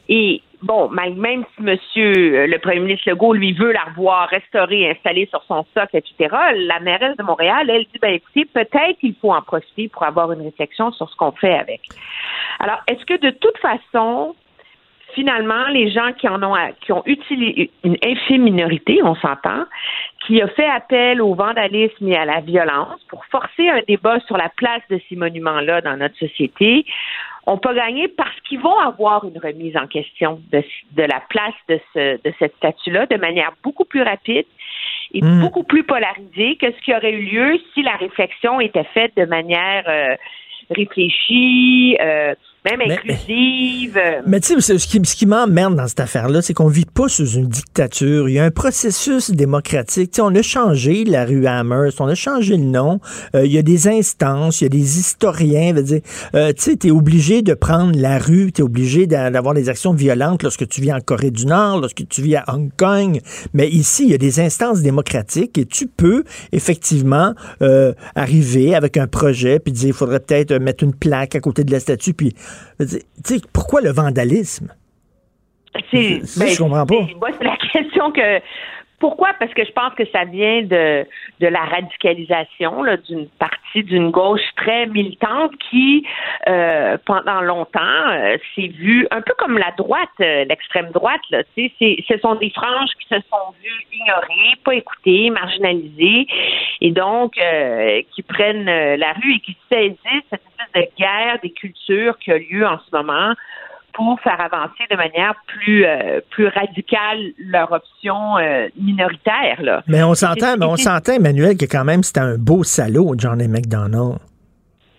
Et bon, même si Monsieur euh, le Premier ministre Legault lui veut la revoir restaurée, installée sur son socle, etc. La mairesse de Montréal, elle dit ben écoutez, peut-être qu'il faut en profiter pour avoir une réflexion sur ce qu'on fait avec. Alors, est-ce que de toute façon, finalement, les gens qui en ont, qui ont utilisé une infime minorité, on s'entend, qui a fait appel au vandalisme et à la violence pour forcer un débat sur la place de ces monuments-là dans notre société, ont pas gagné parce qu'ils vont avoir une remise en question de, de la place de, ce, de cette statue-là de manière beaucoup plus rapide et Mm. beaucoup plus polarisée que ce qui aurait eu lieu si la réflexion était faite de manière euh, réfléchie, euh, même Mais- inclusive. Mais tu sais, ce qui, ce qui m'emmerde dans cette affaire-là, c'est qu'on vit pas sous une dictature. Il y a un processus démocratique. Tu sais, on a changé la rue Amherst, on a changé le nom. Euh, il y a des instances, il y a des historiens. Veut dire, euh, tu sais, t'es obligé de prendre la rue, t'es obligé d'a- d'avoir des actions violentes lorsque tu vis en Corée du Nord, lorsque tu vis à Hong Kong. Mais ici, il y a des instances démocratiques et tu peux effectivement euh, arriver avec un projet puis dire, il faudrait peut-être mettre une plaque à côté de la statue. Puis, pourquoi le vandalisme? C'est, je comprends pas. Moi, c'est la question que. Pourquoi? Parce que je pense que ça vient de, de la radicalisation d'une partie d'une gauche très militante qui, euh, pendant longtemps, euh, s'est vue un peu comme la droite, euh, l'extrême droite. Là, tu sais, c'est, ce sont des franges qui se sont vues ignorées, pas écoutées, marginalisées, et donc euh, qui prennent la rue et qui saisissent cette espèce de guerre des cultures qui a lieu en ce moment pour faire avancer de manière plus euh, plus radicale leur option euh, minoritaire là. Mais on s'entend, mais on s'entend, Emmanuel, que quand même c'était un beau salaud, Johnny McDonald.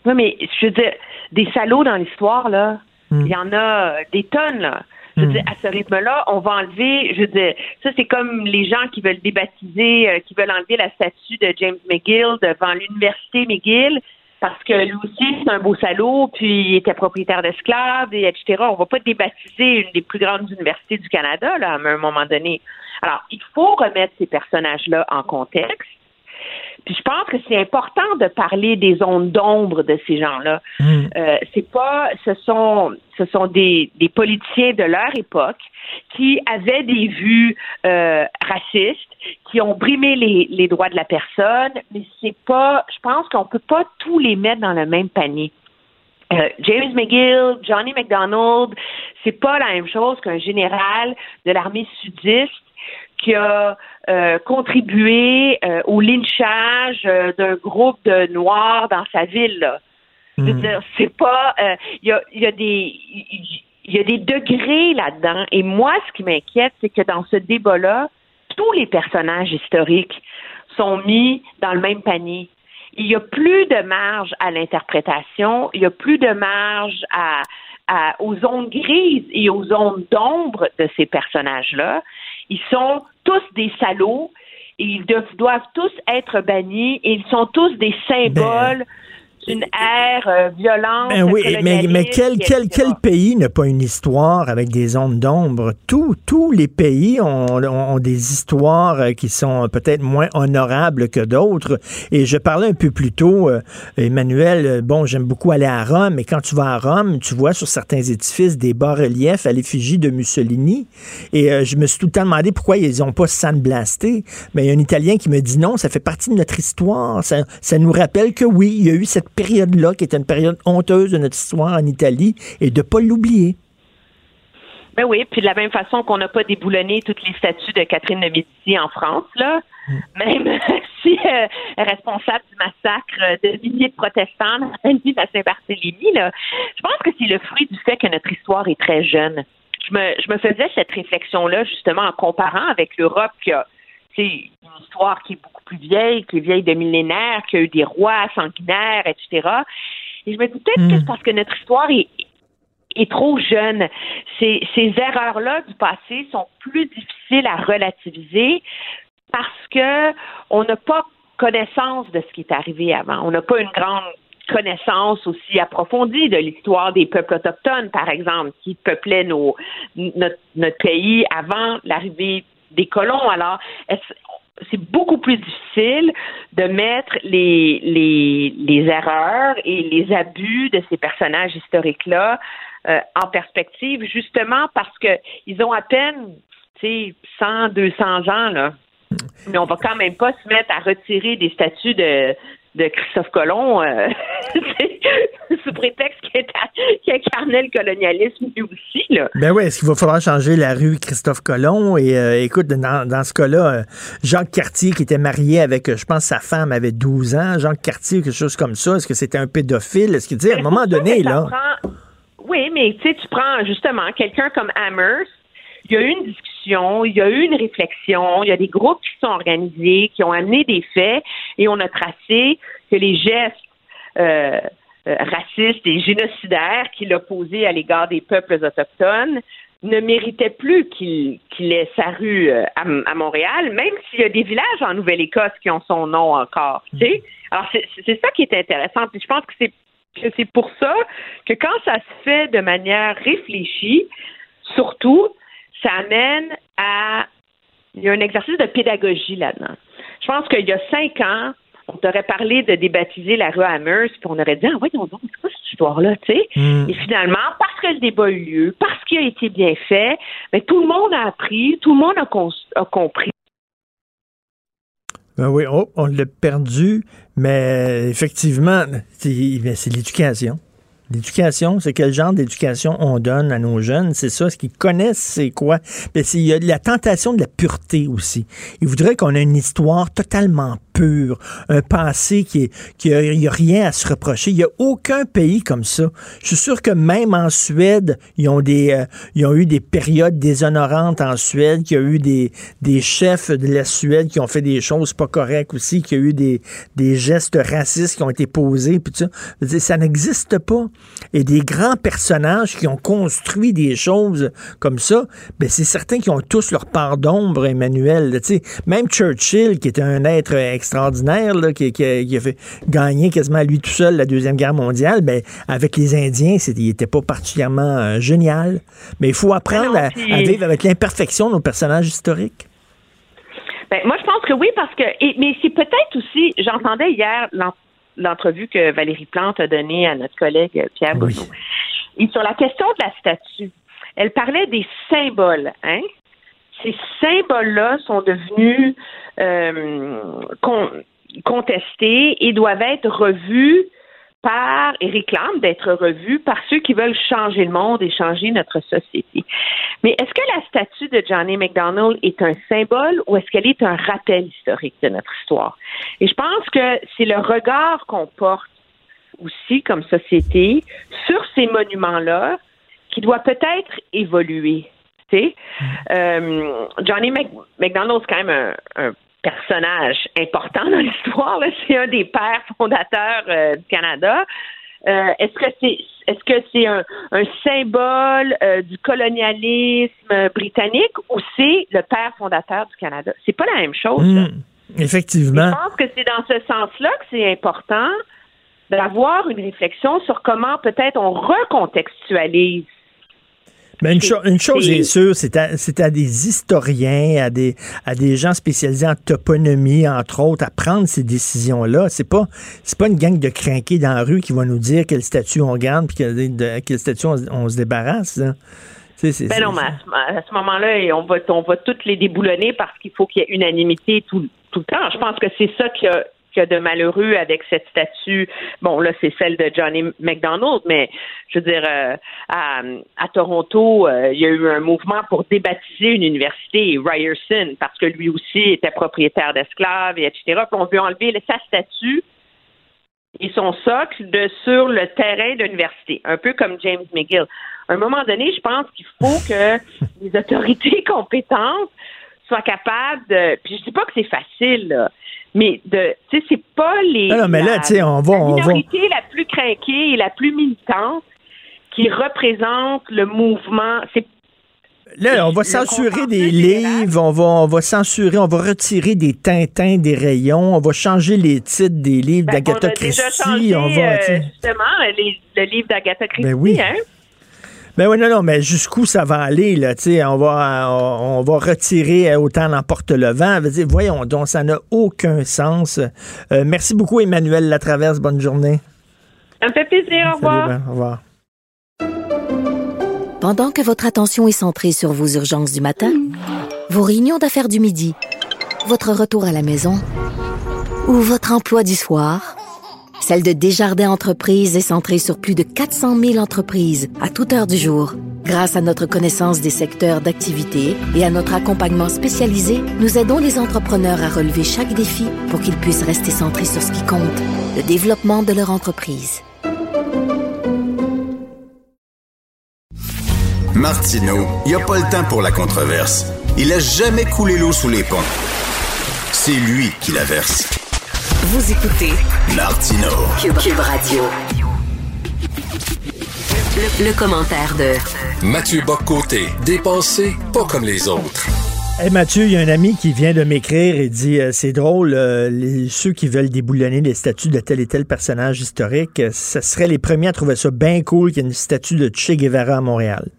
Oui, mais je veux dire, des salauds dans l'histoire, là, il Hmm. y en a euh, des tonnes, là. Je veux Hmm. dire, à ce rythme-là, on va enlever, je veux dire, ça c'est comme les gens qui veulent débaptiser, euh, qui veulent enlever la statue de James McGill devant l'université McGill, parce que lui aussi c'est un beau salaud, puis il était propriétaire d'esclaves, et etc. On va pas débaptiser une des plus grandes universités du Canada, là, à un moment donné. Alors, il faut remettre ces personnages-là en contexte. Puis je pense que c'est important de parler des zones d'ombre de ces gens-là. Euh, c'est pas, ce sont, ce sont des, des politiciens de leur époque qui avaient des vues euh, racistes, qui ont brimé les, les droits de la personne, mais c'est pas, je pense qu'on peut pas tous les mettre dans le même panier. Euh, James McGill, Johnny McDonald, c'est pas la même chose qu'un général de l'armée sudiste qui a euh, contribué euh, au lynchage euh, d'un groupe de Noirs dans sa ville. dire, c'est pas. Il y, a, il y a des. Il y a des degrés là-dedans. Et moi, ce qui m'inquiète, c'est que dans ce débat-là, tous les personnages historiques sont mis dans le même panier. il n'y a plus de marge à l'interprétation, il n'y a plus de marge à, à, aux zones grises et aux zones d'ombre de ces personnages-là. Ils sont tous des salauds. Ils doivent, tous être bannis. Ils sont tous des symboles une ère euh, violente. Ben oui, mais, mais quel, quel, quel pays n'a pas une histoire avec des ondes d'ombre? Tous, les pays ont, ont- ont des histoires euh, qui sont peut-être moins honorables que d'autres. Et je parlais un peu plus tôt, euh, Emmanuel, bon, j'aime beaucoup aller à Rome, mais quand tu vas à Rome, tu vois sur certains édifices des bas-reliefs à l'effigie de Mussolini. Et euh, je me suis tout le temps demandé pourquoi ils n'ont pas sandblasté. Mais il y a un Italien qui me dit non, ça fait partie de notre histoire. Ça, ça nous rappelle que oui, il y a eu cette période-là qui était une période honteuse de notre histoire en Italie et de pas l'oublier. Ben oui, puis de la même façon qu'on n'a pas déboulonné toutes les statues de Catherine de Médicis en France, là, même si euh, responsable du massacre de milliers de protestants dans la à Saint-Barthélemy, là, je pense que c'est le fruit du fait que notre histoire est très jeune. Je me, je me faisais cette réflexion-là justement en comparant avec l'Europe qui a une histoire qui est beaucoup plus vieille, qui est vieille de millénaires, qui a eu des rois sanguinaires, etc. Et je me dis peut-être que c'est parce que notre histoire est, est trop jeune. Ces, ces erreurs-là du passé sont plus difficiles à relativiser parce que on n'a pas connaissance de ce qui est arrivé avant. On n'a pas une grande connaissance aussi approfondie de l'histoire des peuples autochtones, par exemple, qui peuplaient nos, notre, notre pays avant l'arrivée des colons. Alors, est-ce- c'est beaucoup plus difficile de mettre les, les, les erreurs et les abus de ces personnages historiques-là euh, en perspective, justement parce que ils ont à peine, tu sais, 100, 200 ans, là. Mais on va quand même pas se mettre à retirer des statues de, de Christophe Colomb euh, sous prétexte qu'il incarnait le colonialisme lui aussi, là. Ben oui, est-ce qu'il va falloir changer la rue Christophe Colomb? Et euh, écoute, dans, dans ce cas-là, euh, Jacques Cartier, qui était marié avec, je pense, sa femme avait 12 ans, Jacques Cartier, quelque chose comme ça, est-ce que c'était un pédophile? Est-ce qu'il dit, à un moment donné, là... prend- Oui, mais tu sais, tu prends justement quelqu'un comme Amherst, il y a eu une discussion, il y a eu une réflexion, il y a des groupes qui sont organisés, qui ont amené des faits, et on a tracé que les gestes euh, euh, racistes et génocidaires qu'il a posés à l'égard des peuples autochtones ne méritaient plus qu'il ait sa rue euh, à, à Montréal, même s'il y a des villages en Nouvelle-Écosse qui ont son nom encore. Tu sais? Alors, c'est c'est ça qui est intéressant. Puis je pense que c'est que c'est pour ça que quand ça se fait de manière réfléchie, surtout, ça amène à. Il y a un exercice de pédagogie là-dedans. Je pense qu'il y a cinq ans, on t'aurait parlé de débaptiser la rue Amherst, puis on aurait dit, ah, voyons donc, c'est quoi cette histoire-là, tu sais? Mm. Et finalement, parce que le débat a eu lieu, parce qu'il a été bien fait, mais tout le monde a appris, tout le monde a, a compris. Ben oui, oh, on l'a perdu, mais effectivement, c'est l'éducation. L'éducation, c'est quel genre d'éducation on donne à nos jeunes, c'est ça, ce qu'ils connaissent, c'est quoi? C'est- il y a la tentation de la pureté aussi. Ils voudraient qu'on ait une histoire totalement pure, un passé qui est, qui a, rien à se reprocher. Il y a aucun pays comme ça. Je suis sûr que même en Suède, ils ont des, euh, ils ont eu des périodes déshonorantes en Suède, qu'il y a eu des, des chefs de la Suède qui ont fait des choses pas correctes aussi, qu'il y a eu des, des gestes racistes qui ont été posés, puis ça. Ça n'existe pas. Et des grands personnages qui ont construit des choses comme ça, ben c'est certain qu'ils ont tous leur part d'ombre, Emmanuel. Même Churchill, qui était un être extraordinaire, là, qui, qui a, qui a fait gagner quasiment lui tout seul la Deuxième Guerre mondiale, ben, avec les Indiens, il n'était pas particulièrement euh, génial. Mais il faut apprendre non, à, puis- à vivre avec l'imperfection de nos personnages historiques. Ben, moi, je pense que oui, parce que. et- mais c'est peut-être aussi. J'entendais hier l'entrevue que Valérie Plante a donnée à notre collègue Pierre Bonneau. Et sur la question de la statue, elle parlait des symboles. Hein? Ces symboles-là sont devenus euh, con- contestés et doivent être revus par et réclament d'être revus par ceux qui veulent changer le monde et changer notre société. Mais est-ce que la statue de Johnny McDonald est un symbole ou est-ce qu'elle est un rappel historique de notre histoire? Et je pense que c'est le regard qu'on porte aussi comme société sur ces monuments-là qui doit peut-être évoluer. Euh, Johnny Mc- McDonald, c'est quand même un personnage important dans l'histoire. C'est un des pères fondateurs euh, du Canada. Euh, est-ce que c'est est-ce que c'est un, un symbole euh, du colonialisme britannique ou c'est le père fondateur du Canada? C'est pas la même chose. Hmm, effectivement. Je pense que c'est dans ce sens-là que c'est important d'avoir une réflexion sur comment peut-être on recontextualise. Mais une, cho- une chose est sûre, c'est à, à des historiens, à des, à des gens spécialisés en toponymie, entre autres, à prendre ces décisions-là. C'est pas, c'est pas une gang de crinqués dans la rue qui va nous dire quel statut on garde puis quel, de, quel statut on, se- on se débarrasse. là. Ben non, mais à ce, à ce moment-là, on va, on va toutes les déboulonner parce qu'il faut qu'il y ait unanimité tout, tout le temps. Je pense que c'est ça qui a, a de malheureux avec cette statue. Bon, là, c'est celle de Johnny McDonald, mais je veux dire, euh, à, à Toronto, euh, il y a eu un mouvement pour débaptiser une université, Ryerson, parce que lui aussi était propriétaire d'esclaves, et etc. Puis on veut enlever sa statue et son socle de sur le terrain de l'université, un peu comme James McGill. À un moment donné, je pense qu'il faut que les autorités compétentes soient capables de. Puis je dis pas que c'est facile, là, mais de. Tu sais, c'est pas les. Non, non, mais là, la- tu sais, on va- La on va- minorité la plus craquée et la plus militante qui représente le mouvement. C'est Là, on va censurer des livres, on va, on va censurer, on va retirer des Tintins des rayons, on va changer les titres des livres Ben, d'Agatha on a déjà Christie, changé, on va. euh, justement les- le livre d'Agatha Christie. Ben oui. hein? Ben oui, non, non, mais jusqu'où ça va aller, là, tu sais, on va, on, on va retirer euh, autant l'emporte le vent. Je veux dire, voyons donc, ça n'a aucun sens. Euh, merci beaucoup, Emmanuel Latraverse. Bonne journée. Ça me fait plaisir. Au revoir. Salut, ben, au revoir. Pendant que votre attention est centrée sur vos urgences du matin, vos réunions d'affaires du midi, votre retour à la maison ou votre emploi du soir, celle de Desjardins Entreprises est centrée sur plus de 400 000 entreprises à toute heure du jour. Grâce à notre connaissance des secteurs d'activité et à notre accompagnement spécialisé, nous aidons les entrepreneurs à relever chaque défi pour qu'ils puissent rester centrés sur ce qui compte, le développement de leur entreprise. Martineau, il n'y a pas le temps pour la controverse. Il a jamais coulé l'eau sous les ponts. C'est lui qui la verse. Vous écoutez Martineau. Cube, Cube Radio. Le, le commentaire de Mathieu Boccoté, dépensé pas comme les autres. Hey Mathieu, il y a un ami qui vient de m'écrire et dit euh, c'est drôle, euh, les- ceux qui veulent déboulonner les statues de tel et tel personnage historique, euh, ce serait les premiers à trouver ça bien cool qu'il y ait une statue de Che Guevara à Montréal.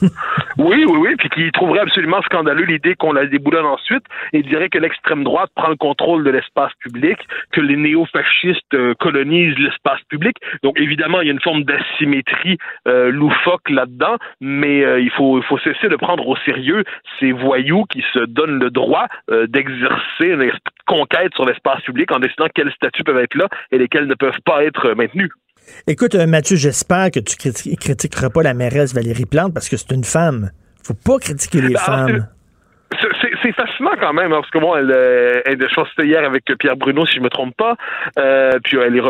Oui, oui, oui, puis qui trouverait absolument scandaleux l'idée qu'on la déboulonne ensuite et dirait que l'extrême droite prend le contrôle de l'espace public, que les néo-fascistes euh, colonisent l'espace public. Donc évidemment, il y a une forme d'asymétrie euh, loufoque là-dedans, mais euh, il faut faut cesser de prendre au sérieux ces voyous qui se donnent le droit d'exercer une conquête sur l'espace public en décidant quels statuts peuvent être là et lesquels ne peuvent pas être maintenus. Écoute, euh, Mathieu, j'espère que tu criti- critiqueras pas la mairesse Valérie Plante parce que c'est une femme. Faut pas critiquer les Ben, alors, femmes. C'est- fascinant quand même, hein, parce que bon, elle, euh, elle, je pense que c'était hier avec Pierre Bruno, si je me trompe pas, euh, puis elle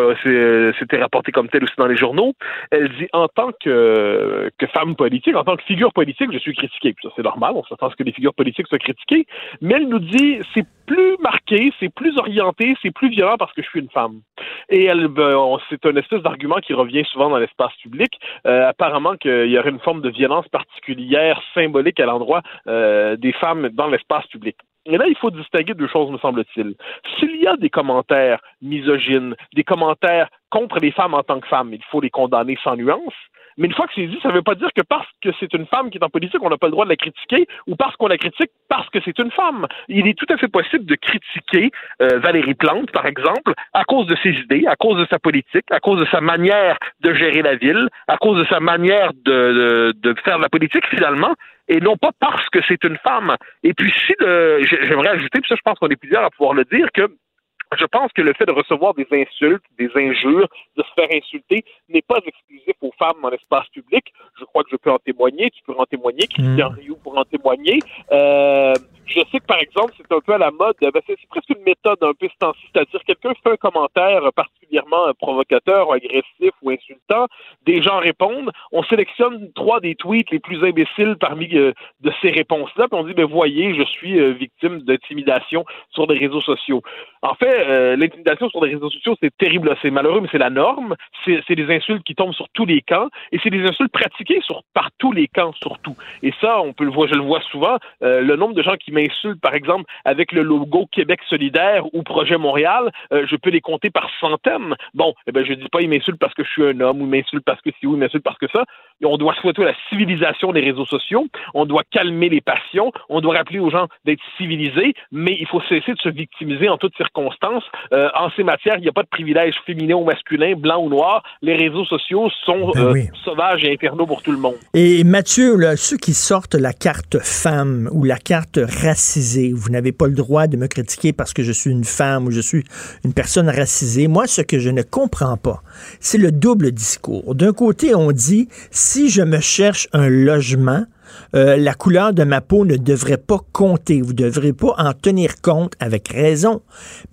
c'était rapporté comme tel aussi dans les journaux. Elle dit en tant que, que femme politique, en tant que figure politique, je suis critiquée. Puis ça, c'est normal, on s'attend à ce que les figures politiques soient critiquées, mais elle nous dit c'est plus marqué, c'est plus orienté, c'est plus violent parce que je suis une femme. Et ben, c'est un espèce d'argument qui revient souvent dans l'espace public. Euh, apparemment qu'il y aurait une forme de violence particulière, symbolique à l'endroit euh, des femmes dans l'espace public. Et là, il faut distinguer deux choses, me semble-t-il. S'il y a des commentaires misogynes, des commentaires contre les femmes en tant que femmes, il faut les condamner sans nuance. Mais une fois que c'est dit, ça ne veut pas dire que parce que c'est une femme qui est en politique, on n'a pas le droit de la critiquer, ou parce qu'on la critique parce que c'est une femme. Il est tout à fait possible de critiquer euh, Valérie Plante, par exemple, à cause de ses idées, à cause de sa politique, à cause de sa manière de gérer la ville, à cause de sa manière de, de, de faire de la politique, finalement, et non pas parce que c'est une femme. Et puis si j'aimerais ajouter, puis ça je pense qu'on est plusieurs à pouvoir le dire, que je pense que le fait de recevoir des insultes, des injures, de se faire insulter, n'est pas exclusif aux femmes dans l'espace public. Je crois que je peux en témoigner, tu peux en témoigner, Christian Rioux pour en témoigner. Euh, je sais que, par exemple, c'est un peu à la mode, ben, c'est presque une méthode un peu temps-ci, c'est-à-dire quelqu'un fait un commentaire particulièrement particulièrement euh, provocateur ou agressif ou insultant, des gens répondent. On sélectionne trois des tweets les plus imbéciles parmi euh, de ces réponses-là, puis on dit, ben voyez, je suis euh, victime d'intimidation sur les réseaux sociaux. En fait, euh, l'intimidation sur les réseaux sociaux, c'est terrible, c'est malheureux, mais c'est la norme. C'est des insultes qui tombent sur tous les camps, et c'est des insultes pratiquées sur par tous les camps surtout. Et ça, on peut le voir, je le vois souvent. euh, le nombre de gens qui m'insultent, par exemple, avec le logo Québec solidaire ou Projet Montréal, euh, je peux les compter par centaines. Bon, eh ben je dis pas ils m'insultent parce que je suis un homme ou ils m'insultent parce que si ou ils m'insultent parce que ça. On doit souhaiter la civilisation des réseaux sociaux. On doit calmer les passions. On doit rappeler aux gens d'être civilisés, mais il faut cesser de se victimiser en toutes circonstances. Euh, en ces matières, il n'y a pas de privilège féminin ou masculin, blanc ou noir. Les réseaux sociaux sont Ben euh, oui. sauvages et infernaux pour tout le monde. Et Mathieu, là, ceux qui sortent la carte femme ou la carte racisée, vous n'avez pas le droit de me critiquer parce que je suis une femme ou je suis une personne racisée. Moi, ce que je ne comprends pas, c'est le double discours. D'un côté, on dit, si je me cherche un logement, euh, la couleur de ma peau ne devrait pas compter. Vous ne devrez pas en tenir compte avec raison.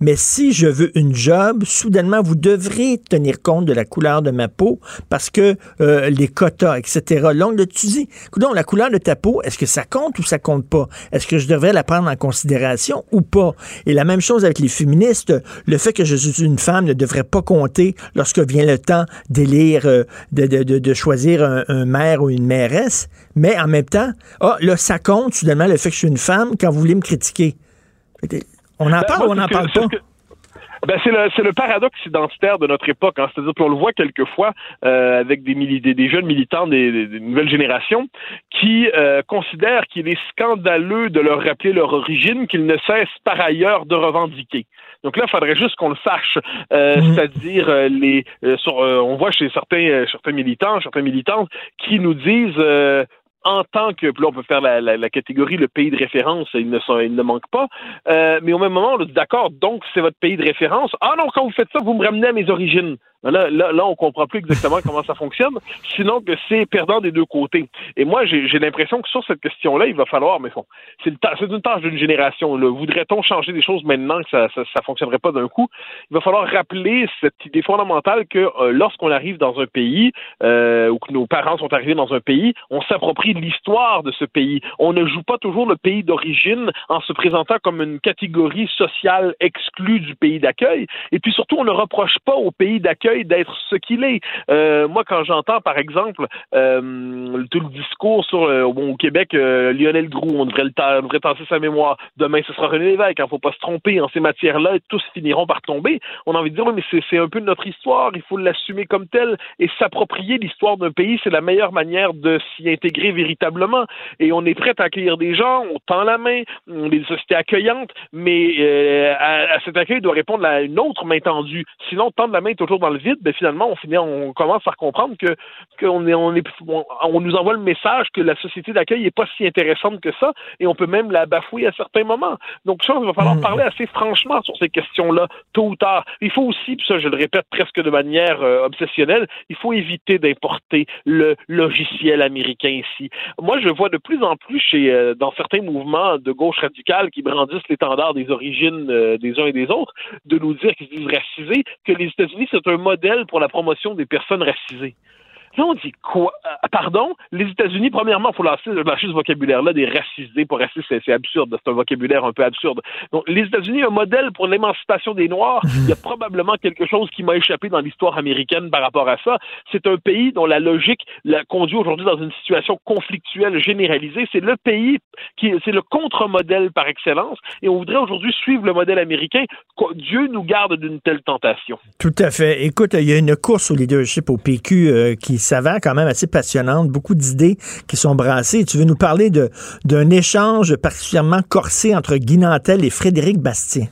Mais si je veux une job, soudainement, vous devrez tenir compte de la couleur de ma peau parce que euh, les quotas, etc. On l'a dit. Coudonc, la couleur de ta peau, est-ce que ça compte ou ça compte pas? Est-ce que je devrais la prendre en considération ou pas? Et la même chose avec les féministes. Le fait que je suis une femme ne devrait pas compter lorsque vient le temps d'élire, euh, de, de, de, de choisir un, un maire ou une mairesse. Mais en même ah, là, ça compte, soudainement, le fait que je suis une femme quand vous voulez me critiquer. On en Ben, parle moi, ou on n'en parle pas? Ben, c'est le, c'est le paradoxe identitaire de notre époque. Hein. C'est-à-dire qu'on le voit quelquefois euh, avec des, mili- des, des jeunes militants des, des- des nouvelles générations qui euh, considèrent qu'il est scandaleux de leur rappeler leur origine qu'ils ne cessent par ailleurs de revendiquer. Donc là, il faudrait juste qu'on le sache, Euh, c'est-à-dire euh, les, sur, on voit chez certains, certains militants, certaines militantes qui nous disent en tant que, là on peut faire la, catégorie le pays de référence, il ne, sont- il ne manque pas, euh, mais au même moment on dit d'accord, donc c'est votre pays de référence. Ah non, quand vous faites ça, vous me ramenez à mes origines. Là, là, là on comprend plus exactement comment ça fonctionne, sinon que c'est perdant des deux côtés. Et moi, j'ai l'impression que sur cette question-là, il va falloir, mais bon, c'est une tâche d'une génération. Voudrait-on changer des choses maintenant que ça, ça, ça fonctionnerait pas d'un coup? Il va falloir rappeler cette idée fondamentale que euh, lorsqu'on arrive dans un pays euh, ou que nos parents sont arrivés dans un pays, on s'approprie l'histoire de ce pays. On ne joue pas toujours le pays d'origine en se présentant comme une catégorie sociale exclue du pays d'accueil. Et puis surtout, on ne reproche pas au pays d'accueil d'être ce qu'il est. Euh, moi, quand j'entends, par exemple, euh, tout le discours sur euh, au Québec, Lionel Groux, on devrait le on devrait sa mémoire. Demain, ce sera René Lévesque. Il faut pas se tromper. En ces matières-là, tous finiront par tomber. On a envie de dire, oui, mais c'est- un peu notre histoire. Il faut l'assumer comme telle et s'approprier l'histoire d'un pays. C'est la meilleure manière de s'y intégrer véritablement. Et on est prêt à accueillir des gens. On tend la main. On est une société accueillante, mais à, à cet accueil doit répondre à une autre main tendue. Sinon, tendre la main toujours dans le vide, ben finalement, on finit, on commence à comprendre que qu'on est, on est, on, on nous envoie le message que la société d'accueil n'est pas si intéressante que ça, et on peut même la bafouer à certains moments. Donc, ça, il va falloir parler assez franchement sur ces questions-là, tôt ou tard. Il faut aussi, puis ça, je le répète presque de manière euh, obsessionnelle, il faut éviter d'importer le logiciel américain ici. Moi, je vois de plus en plus chez euh, dans certains mouvements de gauche radicale qui brandissent l'étendard des origines euh, des uns et des autres, de nous dire qu'ils se disent racisés, que les États-Unis, c'est un modèle pour la promotion des personnes racisées. Là, on dit quoi? Euh, pardon? Les États-Unis, premièrement, il faut lâcher, lâcher ce vocabulaire-là des racisés. Pour racistes, c'est, absurde. C'est un vocabulaire un peu absurde. Donc, les États-Unis, un modèle pour l'émancipation des Noirs. Il y a probablement quelque chose qui m'a échappé dans l'histoire américaine par rapport à ça. C'est un pays dont la logique la conduit aujourd'hui dans une situation conflictuelle généralisée. C'est le pays qui, c'est le contre-modèle par excellence. Et on voudrait aujourd'hui suivre le modèle américain. Dieu nous garde d'une telle tentation. Tout à fait. Écoute, il y a une course au leadership au PQ euh, qui s'avère quand même assez passionnante. Beaucoup d'idées qui sont brassées. Tu veux nous parler d'un échange particulièrement corsé entre Guy Nantel et Frédéric Bastien.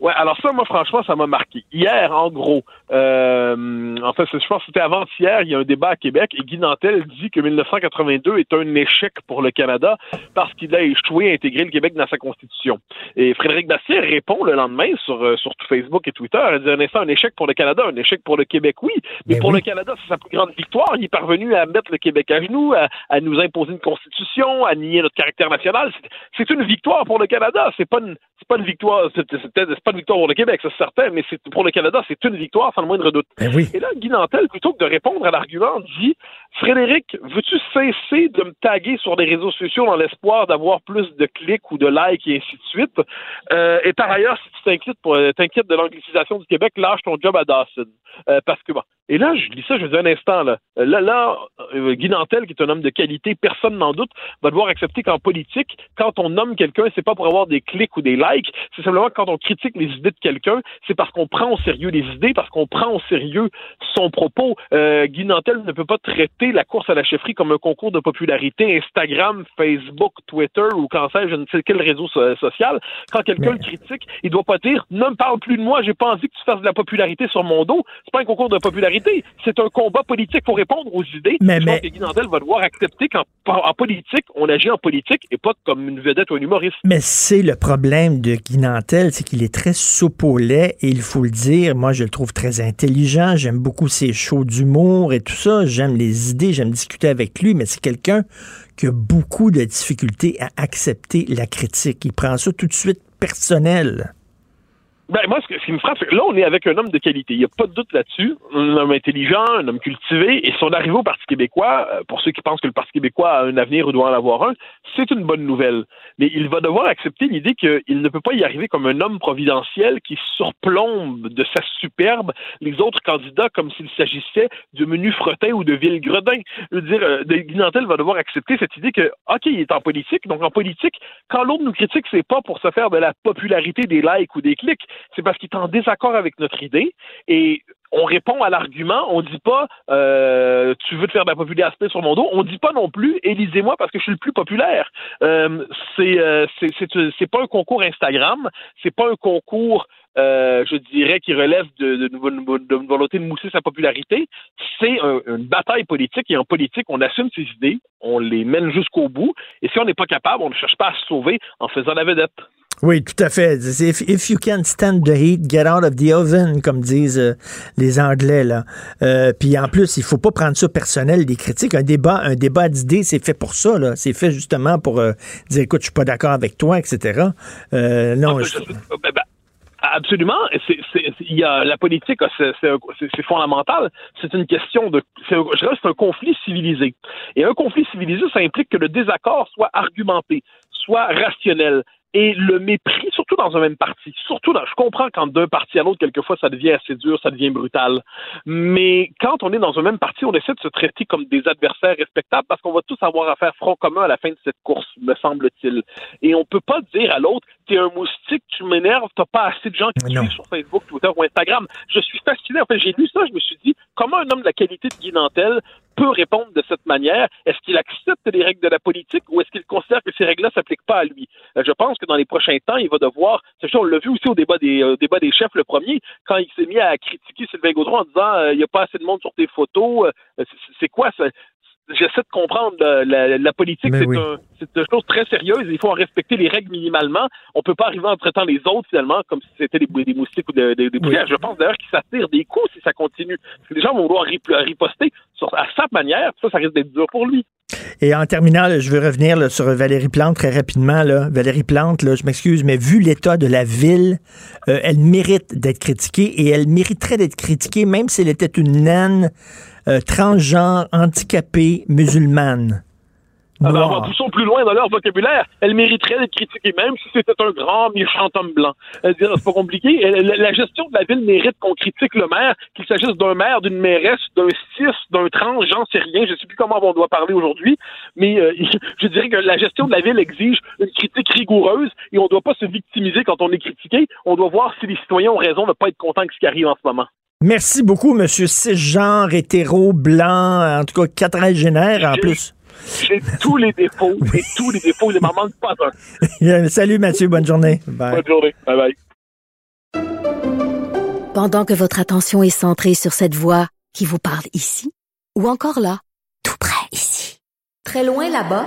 Ouais, alors ça, moi, franchement, ça m'a marqué. Hier, en gros, euh, en fait, je pense que c'était avant-hier, il y a un débat à Québec et Guy Nantel dit que 1982 est un échec pour le Canada parce qu'il a échoué à intégrer le Québec dans sa constitution. Et Frédéric Bastien répond le lendemain sur, euh, sur Facebook et Twitter, il dit un instant, un échec pour le Canada, un échec pour le Québec, oui, mais pour le Canada, c'est sa plus grande victoire. Il est parvenu à mettre le Québec à genoux, à, à nous imposer une constitution, à nier notre caractère national. C'est- C'est une victoire pour le Canada. C'est pas une, c'est pas une victoire, c'est pas une victoire pour le Québec, c'est certain, mais c'est pour le Canada, c'est une victoire sans le moindre doute. Ben oui. Et là, Guy Nantel, plutôt que de répondre à l'argument, dit Frédéric, veux-tu cesser de me taguer sur les réseaux sociaux dans l'espoir d'avoir plus de clics ou de likes et ainsi de suite? Euh, et par ailleurs, si tu t'inquiètes pour t'inquiètes de l'anglicisation du Québec, lâche ton job à Dawson. Euh, parce que bon. Et là, je lis ça, je me dis un instant, là. Euh, Là, là euh, Guy Nantel, qui est un homme de qualité, personne n'en doute, va devoir accepter qu'en politique, quand on nomme quelqu'un, c'est pas pour avoir des clics ou des likes, c'est simplement quand on critique les idées de quelqu'un, c'est parce qu'on prend au sérieux les idées, parce qu'on prend au sérieux son propos. Euh, Guy Nantel ne peut pas traiter la course à la chefferie comme un concours de popularité Instagram, Facebook, Twitter ou quand sais je ne sais quel réseau so- social. Quand quelqu'un le critique, il doit pas dire ne me parle plus de moi, j'ai pas envie que tu fasses de la popularité sur mon dos. C'est pas un concours de popularité, c'est un combat politique pour répondre aux idées. Mais- je mais- pense que Guy Nantel va devoir accepter qu'en en politique, on agit en politique et pas comme une vedette ou un humoriste. Mais c'est le problème de Guy Nantel, c'est qu'il est très soupe au lait et il faut le dire, moi je le trouve très intelligent, j'aime beaucoup ses shows d'humour et tout ça, j'aime les idées, j'aime discuter avec lui, mais c'est quelqu'un qui a beaucoup de difficultés à accepter la critique. Il prend ça tout de suite personnel. Ben, moi, ce, qui me frappe, c'est que là, on est avec un homme de qualité. Il n'y a pas de doute là-dessus. Un homme intelligent, un homme cultivé. Et son arrivée au Parti québécois, euh, pour ceux qui pensent que le Parti québécois a un avenir ou doit en avoir un, c'est une bonne nouvelle. Mais il va devoir accepter l'idée qu'il ne peut pas y arriver comme un homme providentiel qui surplombe de sa superbe les autres candidats comme s'il s'agissait de menu fretin ou de ville gredin. Je veux dire, euh, Guy Nantel va devoir accepter cette idée que, OK, il est en politique. Donc, en politique, quand l'autre nous critique, c'est pas pour se faire de la popularité des likes ou des clics c'est parce qu'il est en désaccord avec notre idée et on répond à l'argument, on dit pas euh, tu veux te faire de la popularité sur mon dos, on dit pas non plus élisez-moi parce que je suis le plus populaire. Euh, c'est euh, c'est c'est pas un concours Instagram, c'est pas un concours euh, je dirais qui relève de, de, volonté de mousser sa popularité, c'est un, une bataille politique et en politique on assume ses idées, on les mène jusqu'au bout et si on n'est pas capable, on ne cherche pas à se sauver en faisant la vedette. Oui, tout à fait. If, if you can stand the heat, get out of the oven, comme disent euh, les Anglais. là. Euh, Puis en plus, il faut pas prendre ça personnel, des critiques. Un débat, un débat d'idées, c'est fait pour ça. là. C'est fait justement pour euh, dire, écoute, je suis pas d'accord avec toi, etc. Non, Ah, je- ben, ben, Absolument. Il y a, la politique, c'est, fondamental. C'est une question de. Je c'est un conflit civilisé. Et un conflit civilisé, ça implique que le désaccord soit argumenté, soit rationnel. Et le mépris, surtout dans un même parti, surtout dans, je comprends quand d'un parti à l'autre, quelquefois, ça devient assez dur, ça devient brutal. Mais quand on est dans un même parti, on essaie de se traiter comme des adversaires respectables parce qu'on va tous avoir à faire front commun à la fin de cette course, me semble-t-il. Et on peut pas dire à l'autre, t'es un moustique, tu m'énerves, t'as pas assez de gens qui suivent sur Facebook, Twitter ou Instagram. Je suis fasciné. En fait, j'ai lu ça, je me suis dit, comment un homme de la qualité de Guy Nantel peut répondre de cette manière? Est-ce qu'il accepte les règles de la politique ou est-ce qu'il considère que ces règles-là s'appliquent pas à lui? Euh, je pense que dans les prochains temps, il va devoir, on l'a vu aussi au débat des, euh, débat des chefs, le premier, quand il s'est mis à critiquer Sylvain Gaudreau en disant, euh, il n'y a pas assez de monde sur tes photos, c'est quoi ça? J'essaie de comprendre euh, la, la politique, c'est oui. un, c'est une chose très sérieuse. Il faut en respecter les règles minimalement. On peut pas arriver en traitant les autres finalement comme si c'était des, des moustiques ou des, des. Je pense d'ailleurs qu'ils s'attirent des coups si ça continue. Parce que les gens vont vouloir rip- riposter sur, à sa manière. Ça, ça risque d'être dur pour lui. Et en terminant, là, je veux revenir là, sur Valérie Plante très rapidement. Là. Valérie Plante, je m'excuse, mais vu l'état de la ville, euh, elle mérite d'être critiquée et elle mériterait d'être critiquée même si elle était une naine euh, transgenre, handicapée, musulmane. Alors, Noire. en poussant plus loin dans leur vocabulaire, elle mériterait d'être critiquée, même si c'était un grand méchant homme blanc. C'est pas compliqué. La, la gestion de la ville mérite qu'on critique le maire, qu'il s'agisse d'un maire, d'une mairesse, d'un cis, d'un trans, j'en sais rien. Je sais plus comment on doit parler aujourd'hui, mais euh, je dirais que la gestion de la ville exige une critique rigoureuse et on ne doit pas se victimiser quand on est critiqué. On doit voir si les citoyens ont raison de ne pas être contents de ce qui arrive en ce moment. Merci beaucoup, monsieur cisgenre, hétéro, blanc, en tout cas quadragénaire en plus. J'ai tous les défauts et tous les défauts, il ne m'en manque pas un. Salut Mathieu, bonne journée. Bye. Bonne journée. Bye bye. Pendant que votre attention est centrée sur cette voix qui vous parle ici, ou encore là, tout près ici, très loin là-bas,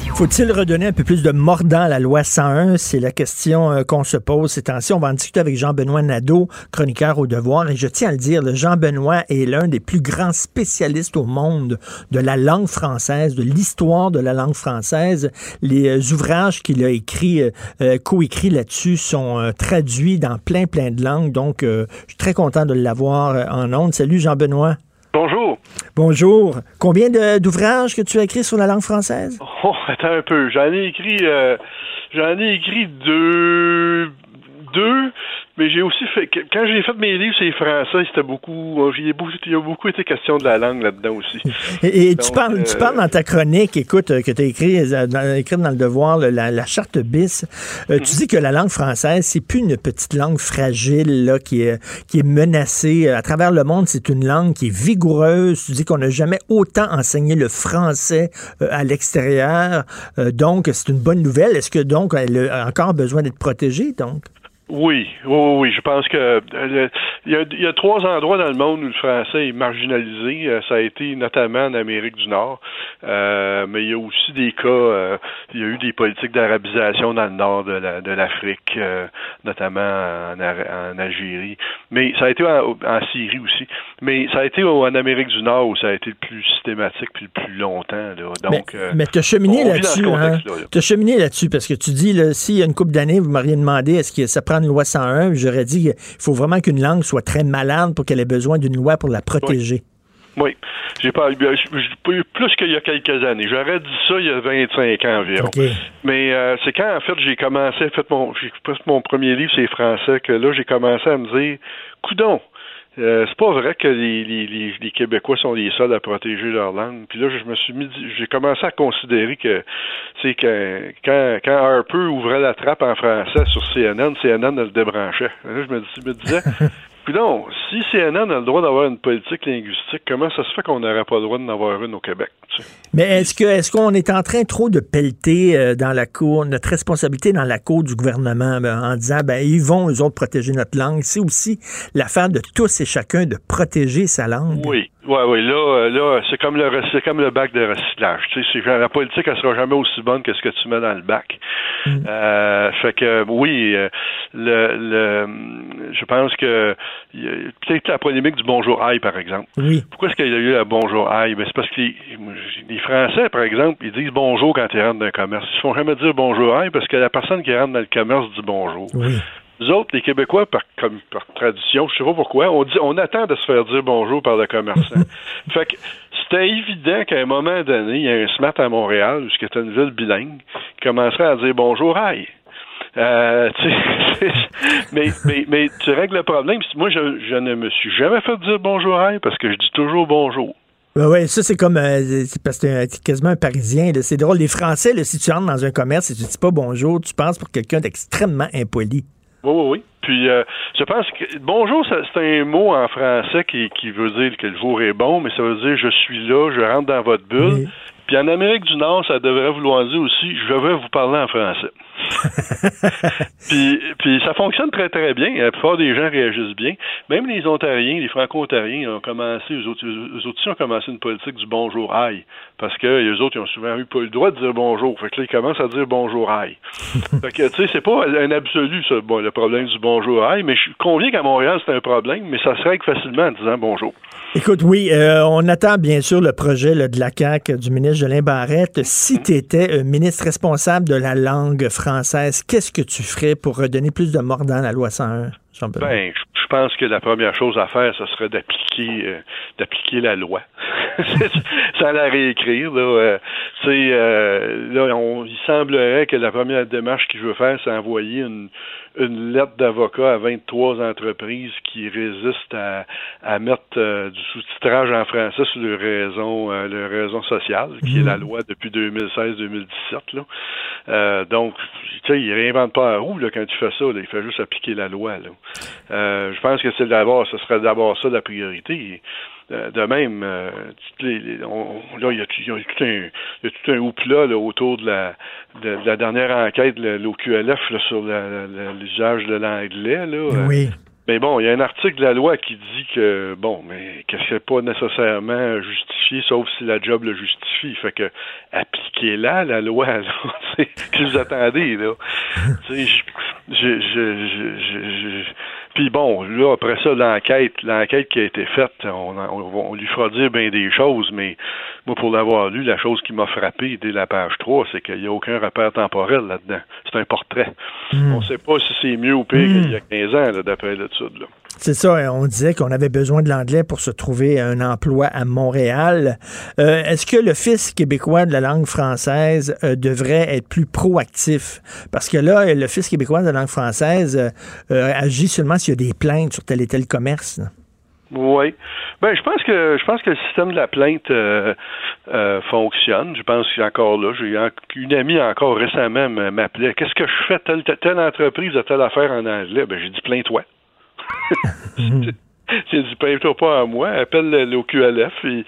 Faut-il redonner un peu plus de mordant à la loi 101? C'est la question euh, qu'on se pose ces temps-ci. On va en discuter avec Jean-Benoît Nadeau, chroniqueur au devoir. Et je tiens à le dire, Jean-Benoît est l'un des plus grands spécialistes au monde de la langue française, de l'histoire de la langue française. Les euh, ouvrages qu'il a écrits, euh, co-écrits là-dessus sont traduits dans plein, plein de langues. Donc, je suis très content de l'avoir en ondes. Salut Jean-Benoît. Bonjour. Bonjour. Combien d'ouvrages que tu as écrits sur la langue française? Oh, attends un peu. J'en ai écrit, euh, j'en ai écrit deux, deux, mais j'ai aussi fait, quand j'ai fait mes livres, c'est français, c'était beaucoup, euh, il y a beaucoup été question de la langue là-dedans aussi. Et, et tu, parles, tu euh, parles dans ta chronique, écoute, euh, que tu as écrit, dans, le devoir, la, la charte bis. euh, Mhm. Tu dis que la langue française, c'est plus une petite langue fragile là, qui, est, qui est menacée. À travers le monde, c'est une langue qui est vigoureuse. Tu dis qu'on n'a jamais autant enseigné le français à l'extérieur. Donc, c'est une bonne nouvelle. Est-ce que donc elle a encore besoin d'être protégée, donc? Oui, oui, oui. Je pense que euh, il y, a, il y a trois endroits dans le monde où le français est marginalisé. Euh, ça a été notamment en Amérique du Nord, Euh, mais il y a aussi des cas. il y a eu des politiques d'arabisation dans le nord de la- de l'Afrique, notamment en, en Algérie. Mais ça a été en, en Syrie aussi. Mais ça a été en Amérique du Nord où ça a été le plus systématique puis le plus longtemps. Là. Donc, Mais tu as cheminé là-dessus, hein? Tu as cheminé là-dessus parce que tu dis, là, s'il y a une couple d'années, vous m'auriez demandé est-ce que ça prend loi 101, j'aurais dit qu'il faut vraiment qu'une langue soit très malade pour qu'elle ait besoin d'une loi pour la protéger. Oui. J'ai j'ai pas eu plus qu'il y a quelques années. J'aurais dit ça il y a 25 ans environ. Mais euh, c'est quand en fait j'ai commencé, fait mon, j'ai fait mon premier livre, c'est français, que là j'ai commencé à me dire, coudon. Euh, c'est pas vrai que les, Québécois sont les seuls à protéger leur langue. Puis là, je me suis mis, j'ai commencé à considérer que, c'est que quand, quand Harper ouvrait la trappe en français sur CNN, CNN le débranchait. Là, je me, dis- me disais, puis non, si CNN a le droit d'avoir une politique linguistique, comment ça se fait qu'on n'aurait pas le droit d'en avoir une au Québec? tu sais? Mais est-ce que est-ce qu'on est en train trop de pelleter euh, dans la cour, notre responsabilité dans la cour du gouvernement ben, en disant ben ils vont eux autres protéger notre langue? C'est aussi l'affaire de tous et chacun de protéger sa langue. Oui, oui, oui. Là, euh, là, c'est comme le c'est comme le bac de recyclage. Tu sais, c'est- la politique, elle sera jamais aussi bonne que ce que tu mets dans le bac. Euh, fait que oui, euh, le, le, je pense que peut-être la polémique du bonjour aïe, par exemple. Oui. Pourquoi est-ce qu'il y a eu la bonjour aïe? Ben, c'est parce que les, les Français, par exemple, ils disent bonjour quand ils rentrent dans un commerce. Ils ne font jamais dire bonjour aïe parce que la personne qui rentre dans le commerce dit bonjour. Oui. Nous autres, les Québécois, par, comme, par tradition, je sais pas pourquoi, on dit, on attend de se faire dire bonjour par le commerçant. fait que c'était évident qu'à un moment donné, il y a un SMAT à Montréal, qui est une ville bilingue, qui commencerait à dire bonjour, aïe. Euh, sais, mais, mais, mais tu règles le problème. Moi, je, je ne me suis jamais fait dire bonjour, aïe, parce que je dis toujours bonjour. Ouais, ouais, ça c'est comme euh, c'est parce que t'es quasiment un Parisien. C'est drôle. Les Français, là, si tu rentres dans un commerce et tu dis pas bonjour, tu penses pour quelqu'un d'extrêmement impoli. Oui, oui, oui. Puis, euh, je pense que bonjour, c'est un mot en français qui, qui veut dire que le jour est bon, mais ça veut dire je suis là, je rentre dans votre bulle. Puis en Amérique du Nord, ça devrait vouloir dire aussi je vais vous parler en français. puis, puis ça fonctionne très, très bien. La plupart des gens réagissent bien. Même les Ontariens, les Franco-Ontariens ont commencé, eux autres, eux autres aussi ont commencé une politique du bonjour aïe. Parce que les autres, ils ont souvent eu pas eu le droit de dire bonjour. Fait que là, ils commencent à dire bonjour aïe. fait que, tu sais, c'est pas un absolu, ça, bon, le problème du bonjour aïe, mais je conviens qu'à Montréal, c'est un problème, mais ça se règle facilement en disant bonjour. Écoute, oui, euh, on attend bien sûr le projet là, de la CAQ du ministre Jolin Barrette. Si tu étais ministre responsable de la langue française, qu'est-ce que tu ferais pour redonner plus de mordant à la loi 101? Ben, je pense que la première chose à faire, ce serait d'appliquer euh, d'appliquer la loi. Sans la réécrire. Là, euh, tu euh, là on, il semblerait que la première démarche qu'il veut faire, c'est envoyer une, une lettre d'avocat à 23 entreprises qui résistent à, à mettre euh, du sous-titrage en français sur leur raison, euh, leur raison sociale, qui est la loi depuis 2016-2017. Là. Euh, donc, tu sais, il réinvente pas la roue là, quand il fait ça. Là, il fait juste appliquer la loi. Là. Euh, je pense que c'est d'abord, ce serait d'abord ça la priorité. Euh, de même, euh, là, il y a, tout un, il y a tout un là, autour de la, de, la dernière enquête, l'OQLF, sur l'usage de l'anglais. Oui. Mais bon, il y a un article de la loi qui dit que, bon, mais que c'est pas nécessairement justifié, sauf si la job le justifie. Fait que, appliquez-la, la loi, là. Que vous attendez, là? Je, je, je- puis bon, là, après ça, l'enquête, l'enquête qui a été faite, on, on, on lui fera dire bien des choses, mais moi, pour l'avoir lu, la chose qui m'a frappé dès la page 3, c'est qu'il n'y a aucun repère temporel là-dedans. C'est un portrait. On ne sait pas si c'est mieux ou pire qu'il y a 15 ans, là, d'après l'étude. C'est ça, hein, on disait qu'on avait besoin de l'anglais pour se trouver un emploi à Montréal. Euh, Est-ce que l'Office québécois de la langue française euh, devrait être plus proactif? Parce que là, l'Office québécois de la langue française euh, euh, agit seulement s'il y a des plaintes sur tel et tel commerce. là. Oui. Ben, je pense que je pense que le système de la plainte euh, euh, fonctionne. Je pense qu'encore là, j'ai une amie encore récemment m'appelait. Qu'est-ce que je fais telle, telle entreprise a telle affaire en anglais? Ben, j'ai dit plains-toi. J'ai dit plains-toi pas à moi, appelle le, le QLF et,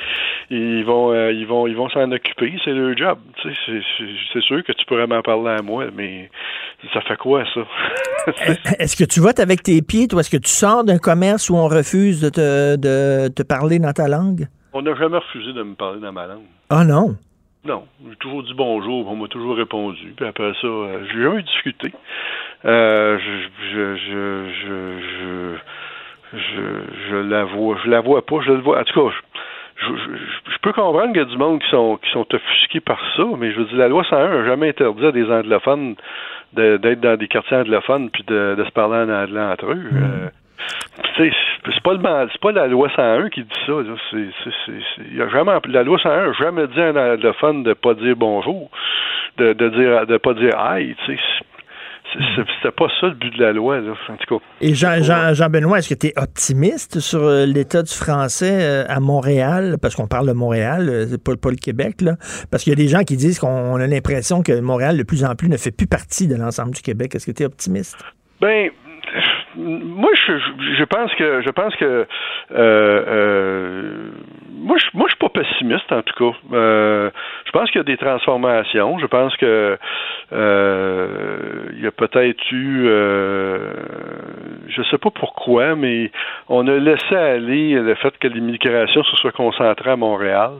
et ils vont euh, ils vont ils vont s'en occuper, c'est leur job. Tu sais, c'est- c'est c'est sûr que tu pourrais m'en parler à moi, mais ça fait quoi ça? Est-ce que tu votes avec tes pieds, toi? Est-ce que tu sors d'un commerce où on refuse de te, de te parler dans ta langue? On n'a jamais refusé de me parler dans ma langue. Ah non? Non, j'ai toujours dit bonjour, on m'a toujours répondu. Puis après ça, euh, j'ai jamais discuté. Euh, je, je, je, je, je, je, la vois, je la vois pas, je le vois. En tout cas, je, je, je- je peux comprendre qu'il y a du monde qui sont qui sont offusqués par ça, mais je veux dire, la loi 101 n'a jamais interdit à des anglophones de- d'être dans des quartiers anglophones puis de, de se parler en anglais entre eux. Euh, tu sais, c'est- pas le c'est pas la loi 101 qui dit ça. C'est, c'est, c'est, c'est- il y a jamais, la loi 101 n'a jamais dit à un anglophone de pas dire bonjour, de, de dire de pas dire aïe. C'était pas ça le but de la loi. Là. En tout cas, Et Jean, Jean, Jean-Benoît, est-ce que tu es optimiste sur euh, l'état du français euh, à Montréal? Parce qu'on parle de Montréal, euh, c'est pas, pas le Québec, là. Parce qu'il y a des gens qui disent qu'on a l'impression que Montréal, de plus en plus, ne fait plus partie de l'ensemble du Québec. Est-ce que tu es optimiste? Ben, moi, je, je- pense que, je pense que, euh, euh, moi, je, moi, je suis pas pessimiste en tout cas. Euh, je pense qu'il y a des transformations. Je pense que euh, il y a peut-être eu, euh, je sais pas pourquoi, mais on a laissé aller le fait que l'immigration se soit concentrée à Montréal.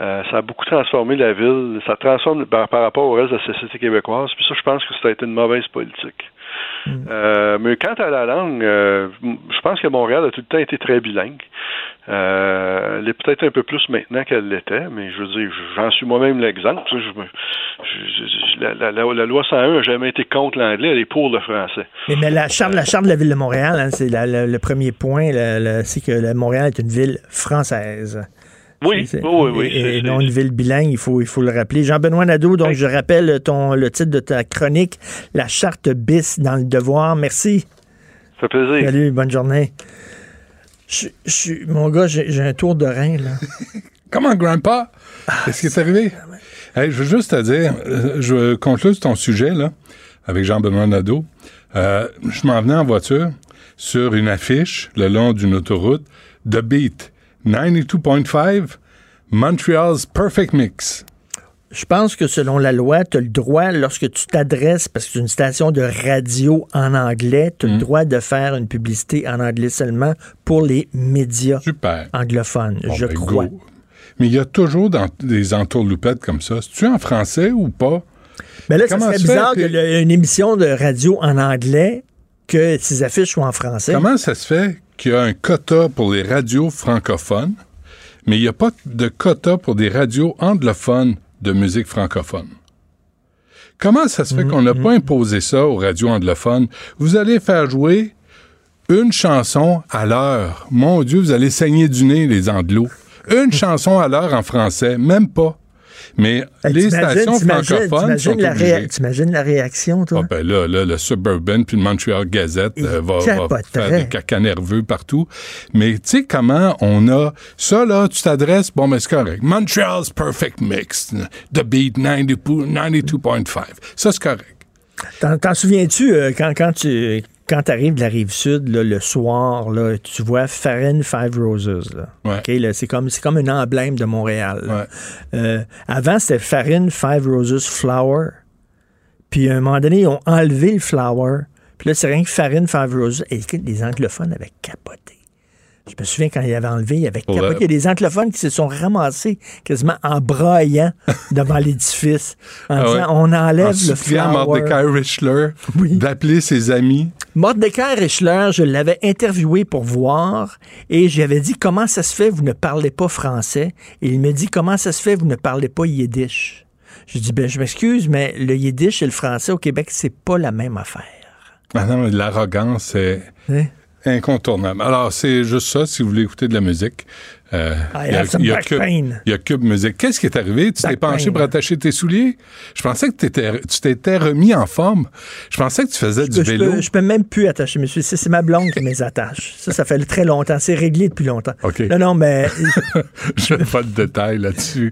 Euh, ça a beaucoup transformé la ville. Ça transforme par, par rapport au reste de la société québécoise. Puis ça, je pense que ça a été une mauvaise politique. Euh, mais quant à la langue, euh, je pense que Montréal a tout le temps été très bilingue. Euh, elle est peut-être un peu plus maintenant qu'elle l'était, mais je veux dire, j'en suis moi-même l'exemple. Je je- je- la, la- la- la loi 101 n'a jamais été contre l'anglais, elle est pour le français. Mais, mais la, charte, la charte de la ville de Montréal, hein, c'est le premier point, c'est que Montréal est une ville française. Oui, C'est- oui, oui. Et, et non une ville bilingue, il faut, il faut le rappeler. Jean-Benoît Nadeau, donc je rappelle ton, le titre de ta chronique, La charte bis dans le devoir. Merci. Ça fait plaisir. Salut, bonne journée. Je, je suis- mon gars, j'ai j'ai un tour de rein, là. Comment, Grandpa? Qu'est-ce qui est arrivé? Hey, je veux juste te dire, euh, je conclue ton sujet, là, avec Jean-Benoît Nadeau. Euh, je m'en venais en voiture sur une affiche le long d'une autoroute, The Beat, 92.5, Montreal's Perfect Mix. Je pense que selon la loi, tu as le droit, lorsque tu t'adresses, parce que c'est une station de radio en anglais, tu as Mm. le droit de faire une publicité en anglais seulement pour les médias anglophones, Bon, je ben, crois. go. Mais il y a toujours dans des entourloupettes comme ça. C'est-tu en français ou pas? Mais là, ça serait bizarre que- que le- une émission de radio en anglais, que ses affiches soient en français. Comment ça se fait qu'il y a un quota pour les radios francophones, mais il n'y a pas de quota pour des radios anglophones de musique francophone? Comment ça se fait qu'on n'a pas imposé ça aux radios anglophones? Vous allez faire jouer une chanson à l'heure. Mon Dieu, vous allez saigner du nez, les anglos. Une chanson à l'heure en français, même pas. Mais les stations francophones sont la, obligées. t'imagines la réaction, toi? Ah ben là, là, le Suburban puis le Montreal Gazette euh, va, va faire des caca nerveux partout. Mais tu sais comment on a... Ça, là, tu t'adresses, bon, mais c'est correct. Montreal's Perfect Mix, The Beat 90 pou- 92.5. Ça, c'est correct. T'en, t'en souviens-tu, euh, quand, quand tu quand arrives de la rive sud, là, le soir, là, tu vois Farren Five Roses. Là. Ouais. OK, là, c'est, comme, c'est comme un emblème de Montréal. Euh, avant, c'était Farren Five Roses Flower. Puis à un moment donné, ils ont enlevé le flower. Puis là, c'est rien que Farine Favreau. Et écoute, les anglophones avaient capoté. Je me souviens quand il avait enlevé, il avait capoté. le- Il y a des anglophones qui se sont ramassés quasiment en braillant devant l'édifice en Ah disant ouais. on enlève En le flower. Mordecai Richler d'appeler ses amis. Mordecai Richler, je l'avais interviewé pour voir et j'avais dit comment ça se fait vous ne parlez pas français? Et il me dit comment ça se fait vous ne parlez pas yiddish? Je dis ben je m'excuse mais le yiddish et le français au Québec c'est pas la même affaire. Ah non, l'arrogance, c'est Hein? Incontournable. Alors, c'est juste ça, si vous voulez écouter de la musique. Euh, I il y a- y a Cube- pain. Il y a Cube Musique. Qu'est-ce qui est arrivé? Tu t'es penché pain. pour attacher tes souliers? Je pensais que t'étais- tu t'étais remis en forme. Je pensais que tu faisais du Je vélo. peux, je peux même plus attacher mes souliers. C'est ma blonde qui me les attache. Ça, ça fait très longtemps. C'est réglé depuis longtemps. OK. Non, non, mais Je n'ai pas de détails là-dessus.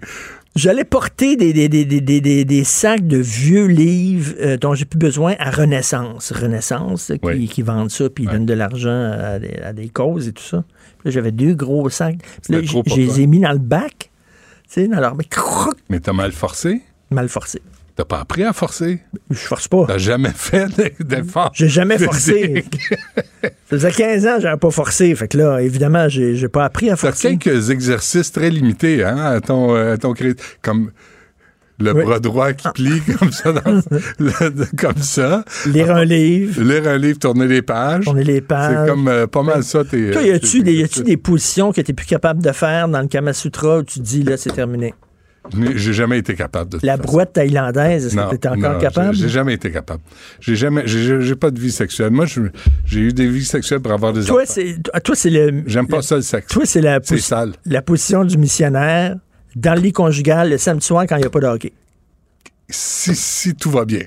J'allais porter des, des, des, des, des, des- des sacs de vieux livres euh, dont j'ai plus besoin à Renaissance. Renaissance, qui, Oui. qui vendent ça, puis ils donnent de l'argent à des, à des causes et tout ça. Puis là, j'avais deux gros sacs. Puis là, je les ai mis dans le bac, tu sais, dans leur... Mais t'as mal forcé? mal forcé. T'as pas appris à forcer? Je force pas. T'as jamais fait d'effort? J'ai jamais forcé. Ça faisait 15 ans que j'avais pas forcé. Fait que là, évidemment, j'ai pas appris à T'as forcer. quelques exercices très limités hein, à ton, euh, à ton crédit. Comme le Oui. bras droit qui plie comme ça, dans- le- comme ça. Lire un livre, Lire un livre, tourner les pages. tourner les pages. C'est comme euh, pas mal ça. Tes, Toi, y a-tu tes des, des positions que tu plus capable de faire dans le Kama Sutra où tu te dis, là, c'est terminé? J'ai jamais été capable de La brouette thaïlandaise, est-ce que tu encore non, capable? J'ai jamais été capable. J'ai jamais, j'ai- pas de vie sexuelle. Moi, j'ai eu des vies sexuelles pour avoir des Toi, enfants. c'est, toi, c'est le. J'aime pas le- ça le sexe. Toi, c'est la, sale. la position du missionnaire dans le lit conjugal le samedi soir quand il n'y a pas de hockey. Si, si tout va bien.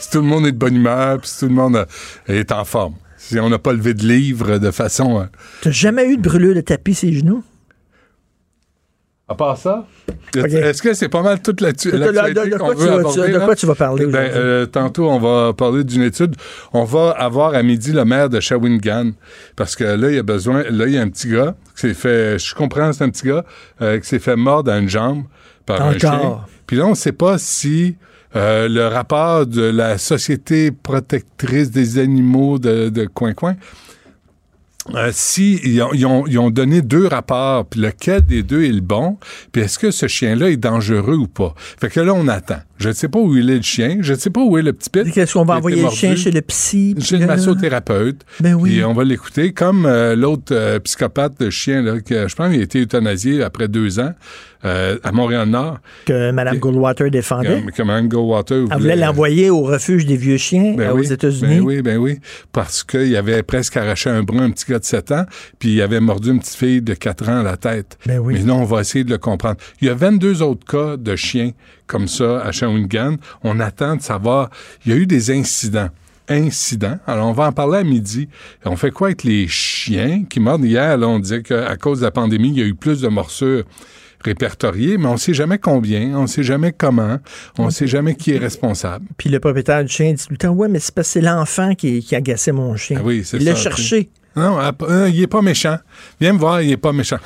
Si tout le monde est de bonne humeur, puis si tout le monde euh, est en forme. Si on n'a pas levé de livre de façon. euh, T'as jamais eu de brûlure de tapis ses genoux? À part ça, est-ce que c'est pas mal toute la De- de- de- de qu'on quoi tu veut vas- de quoi tu vas parler Ben, euh, tantôt, on va parler d'une étude. On va avoir à midi le maire de Shawinigan. Parce que là, il y a besoin. Là, il y a un petit gars qui s'est fait. Je comprends, c'est un petit gars euh, qui s'est fait mordre à une jambe par un Encore. chien. Puis là, on ne sait pas si. euh, le rapport de la Société protectrice des animaux de, de Coin-Coin, euh, si ils ont, ils ils ont donné deux rapports, puis lequel des deux est le bon, puis est-ce que ce chien-là est dangereux ou pas? Fait que là, on attend. Je ne sais pas où il est le chien, je ne sais pas où est le petit pit. Qu'est-ce qu'on va envoyer le chien chez le psy? Chez le massothérapeute. Ben oui. Puis on va l'écouter. Comme euh, l'autre euh, psychopathe de chien, là, que je pense qu'il a été euthanasié après deux ans euh, à Montréal-Nord. Que Mme Goldwater défendait. Comme, comme Mme Goldwater Elle voulait l'envoyer au refuge des vieux chiens ben aux oui, États-Unis. Ben oui, ben oui. Parce qu'il avait presque arraché un bras, un petit gars de 7 ans, puis il avait mordu une petite fille de 4 ans à la tête. Ben oui. Mais non, on va essayer de le comprendre. Il y a 22 autres cas de chiens comme ça à Shawinigan. On attend de savoir. Il y a eu des incidents. Incidents. Alors, on va en parler à midi. On fait quoi avec les chiens qui mordent? Hier, là, on disait qu'à cause de la pandémie, il y a eu plus de morsures répertoriées, mais on ne sait jamais combien, on ne sait jamais comment, on ne sait jamais qui est responsable. Puis le propriétaire du chien dit tout le temps Ouais, mais c'est parce que c'est l'enfant qui, qui agaçait mon chien. Ah oui, c'est Il l'a cherché. Non, ah, euh, il est pas méchant. Viens me voir, il est pas méchant.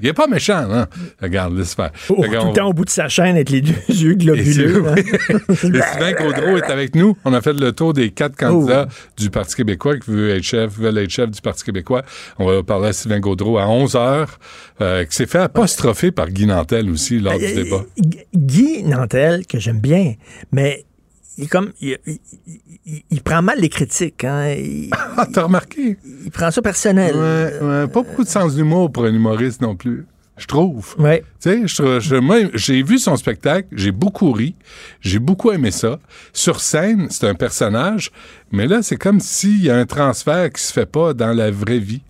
Il est pas méchant, non? Regarde, laisse faire. Oh, tout le temps au bout de sa chaîne avec les deux yeux globuleux. Et hein. Sylvain Gaudreau est avec nous. On a fait le tour des quatre candidats Oh. du Parti québécois qui veulent être chef, veulent être chef du Parti québécois. On va parler à Sylvain Gaudreau à 11 heures, euh, qui s'est fait apostropher par Guy Nantel aussi lors du Euh, débat. Gu- Guy Nantel, que j'aime bien, mais il comme. Il, il- prend mal les critiques. Hein. Ah, t'as remarqué? il prend ça personnel. Ouais, ouais, pas beaucoup de sens d'humour pour un humoriste non plus. Je trouve. Ouais. Tu sais, moi, j'ai vu son spectacle, j'ai beaucoup ri, j'ai beaucoup aimé ça. Sur scène, c'est un personnage, mais là, c'est comme s'il y a un transfert qui se fait pas dans la vraie vie,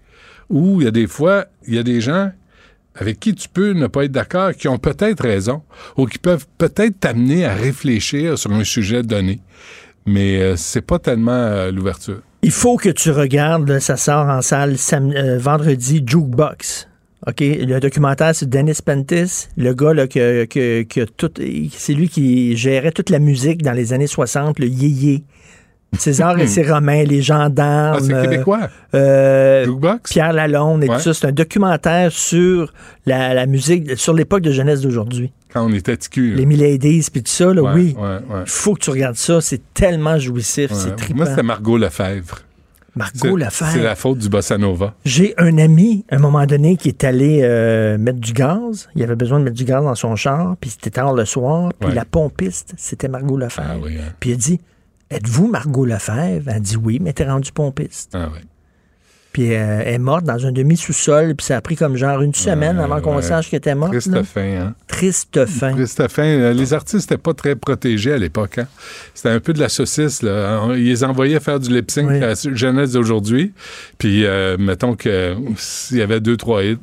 où il y a des fois, il y a des gens avec qui tu peux ne pas être d'accord, qui ont peut-être raison, ou qui peuvent peut-être t'amener à réfléchir sur un sujet donné. Mais euh, c'est pas tellement euh, l'ouverture. Il faut que tu regardes, ça sort en salle euh, vendredi, Jukebox. Le documentaire, c'est Dennis Pentis, le gars là, que, tout. C'est lui qui gérait toute la musique dans les années 60, le yéyé. César et ses Romains, les gendarmes. Ah, c'est euh, québécois? euh? Pierre Lalonde et Ouais. tout ça. C'est un documentaire sur la, la musique, sur l'époque de jeunesse d'aujourd'hui. quand on était TQ. Les Miladies, puis tout ça, là, Ouais, oui. ouais, ouais. Il faut que tu regardes ça. C'est tellement jouissif. C'est trippant. Moi, c'était Margot Lefebvre. Margot Lefebvre. C'est la faute du bossa nova. J'ai un ami, à un moment donné, qui est allé euh, mettre du gaz. Il avait besoin de mettre du gaz dans son char, puis c'était tard le soir. Puis la pompiste, c'était Margot Lefebvre. Ah oui, hein. Puis il a dit Êtes-vous Margot Lefebvre? Elle dit Oui, mais t'es rendu pompiste. Ah oui. Puis euh, elle est morte dans un demi-sous-sol, puis ça a pris comme genre une semaine avant qu'on sache qu'elle était morte. Triste là. fin, hein? Triste fin. Triste fin. Euh, Les artistes n'étaient pas très protégés à l'époque. Hein? C'était un peu de la saucisse. Là. Ils les envoyaient faire du lip sync à la jeunesse d'aujourd'hui. Puis, euh, mettons que s'il y avait deux, trois hits,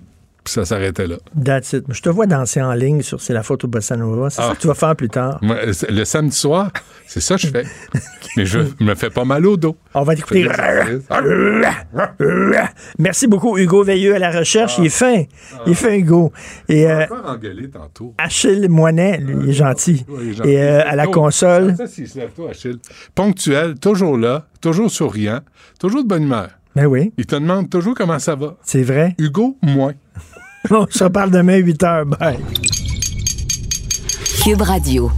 puis ça s'arrêtait là. That's it. Je te vois danser en ligne sur C'est la faute au Bossa Nova. C'est Ah. ça que tu vas faire plus tard. Moi, le samedi soir, c'est ça que je fais. Mais je me fais pas mal au dos. On va t'écouter. Merci beaucoup, Hugo Veilleux à la recherche. Il est fin. Il est fin, Hugo. Et euh, encore engueulé tantôt. Achille Moinet, lui, il est gentil. Oui, il est gentil. Et euh, à la Oh, console, Ça, s'il se lève tôt, Achille. Ponctuel, toujours là, toujours souriant, toujours de bonne humeur. ben oui, Il te demande toujours comment ça va. c'est vrai. Hugo, moins. On se reparle demain, 8 h. Bye. Cube Radio.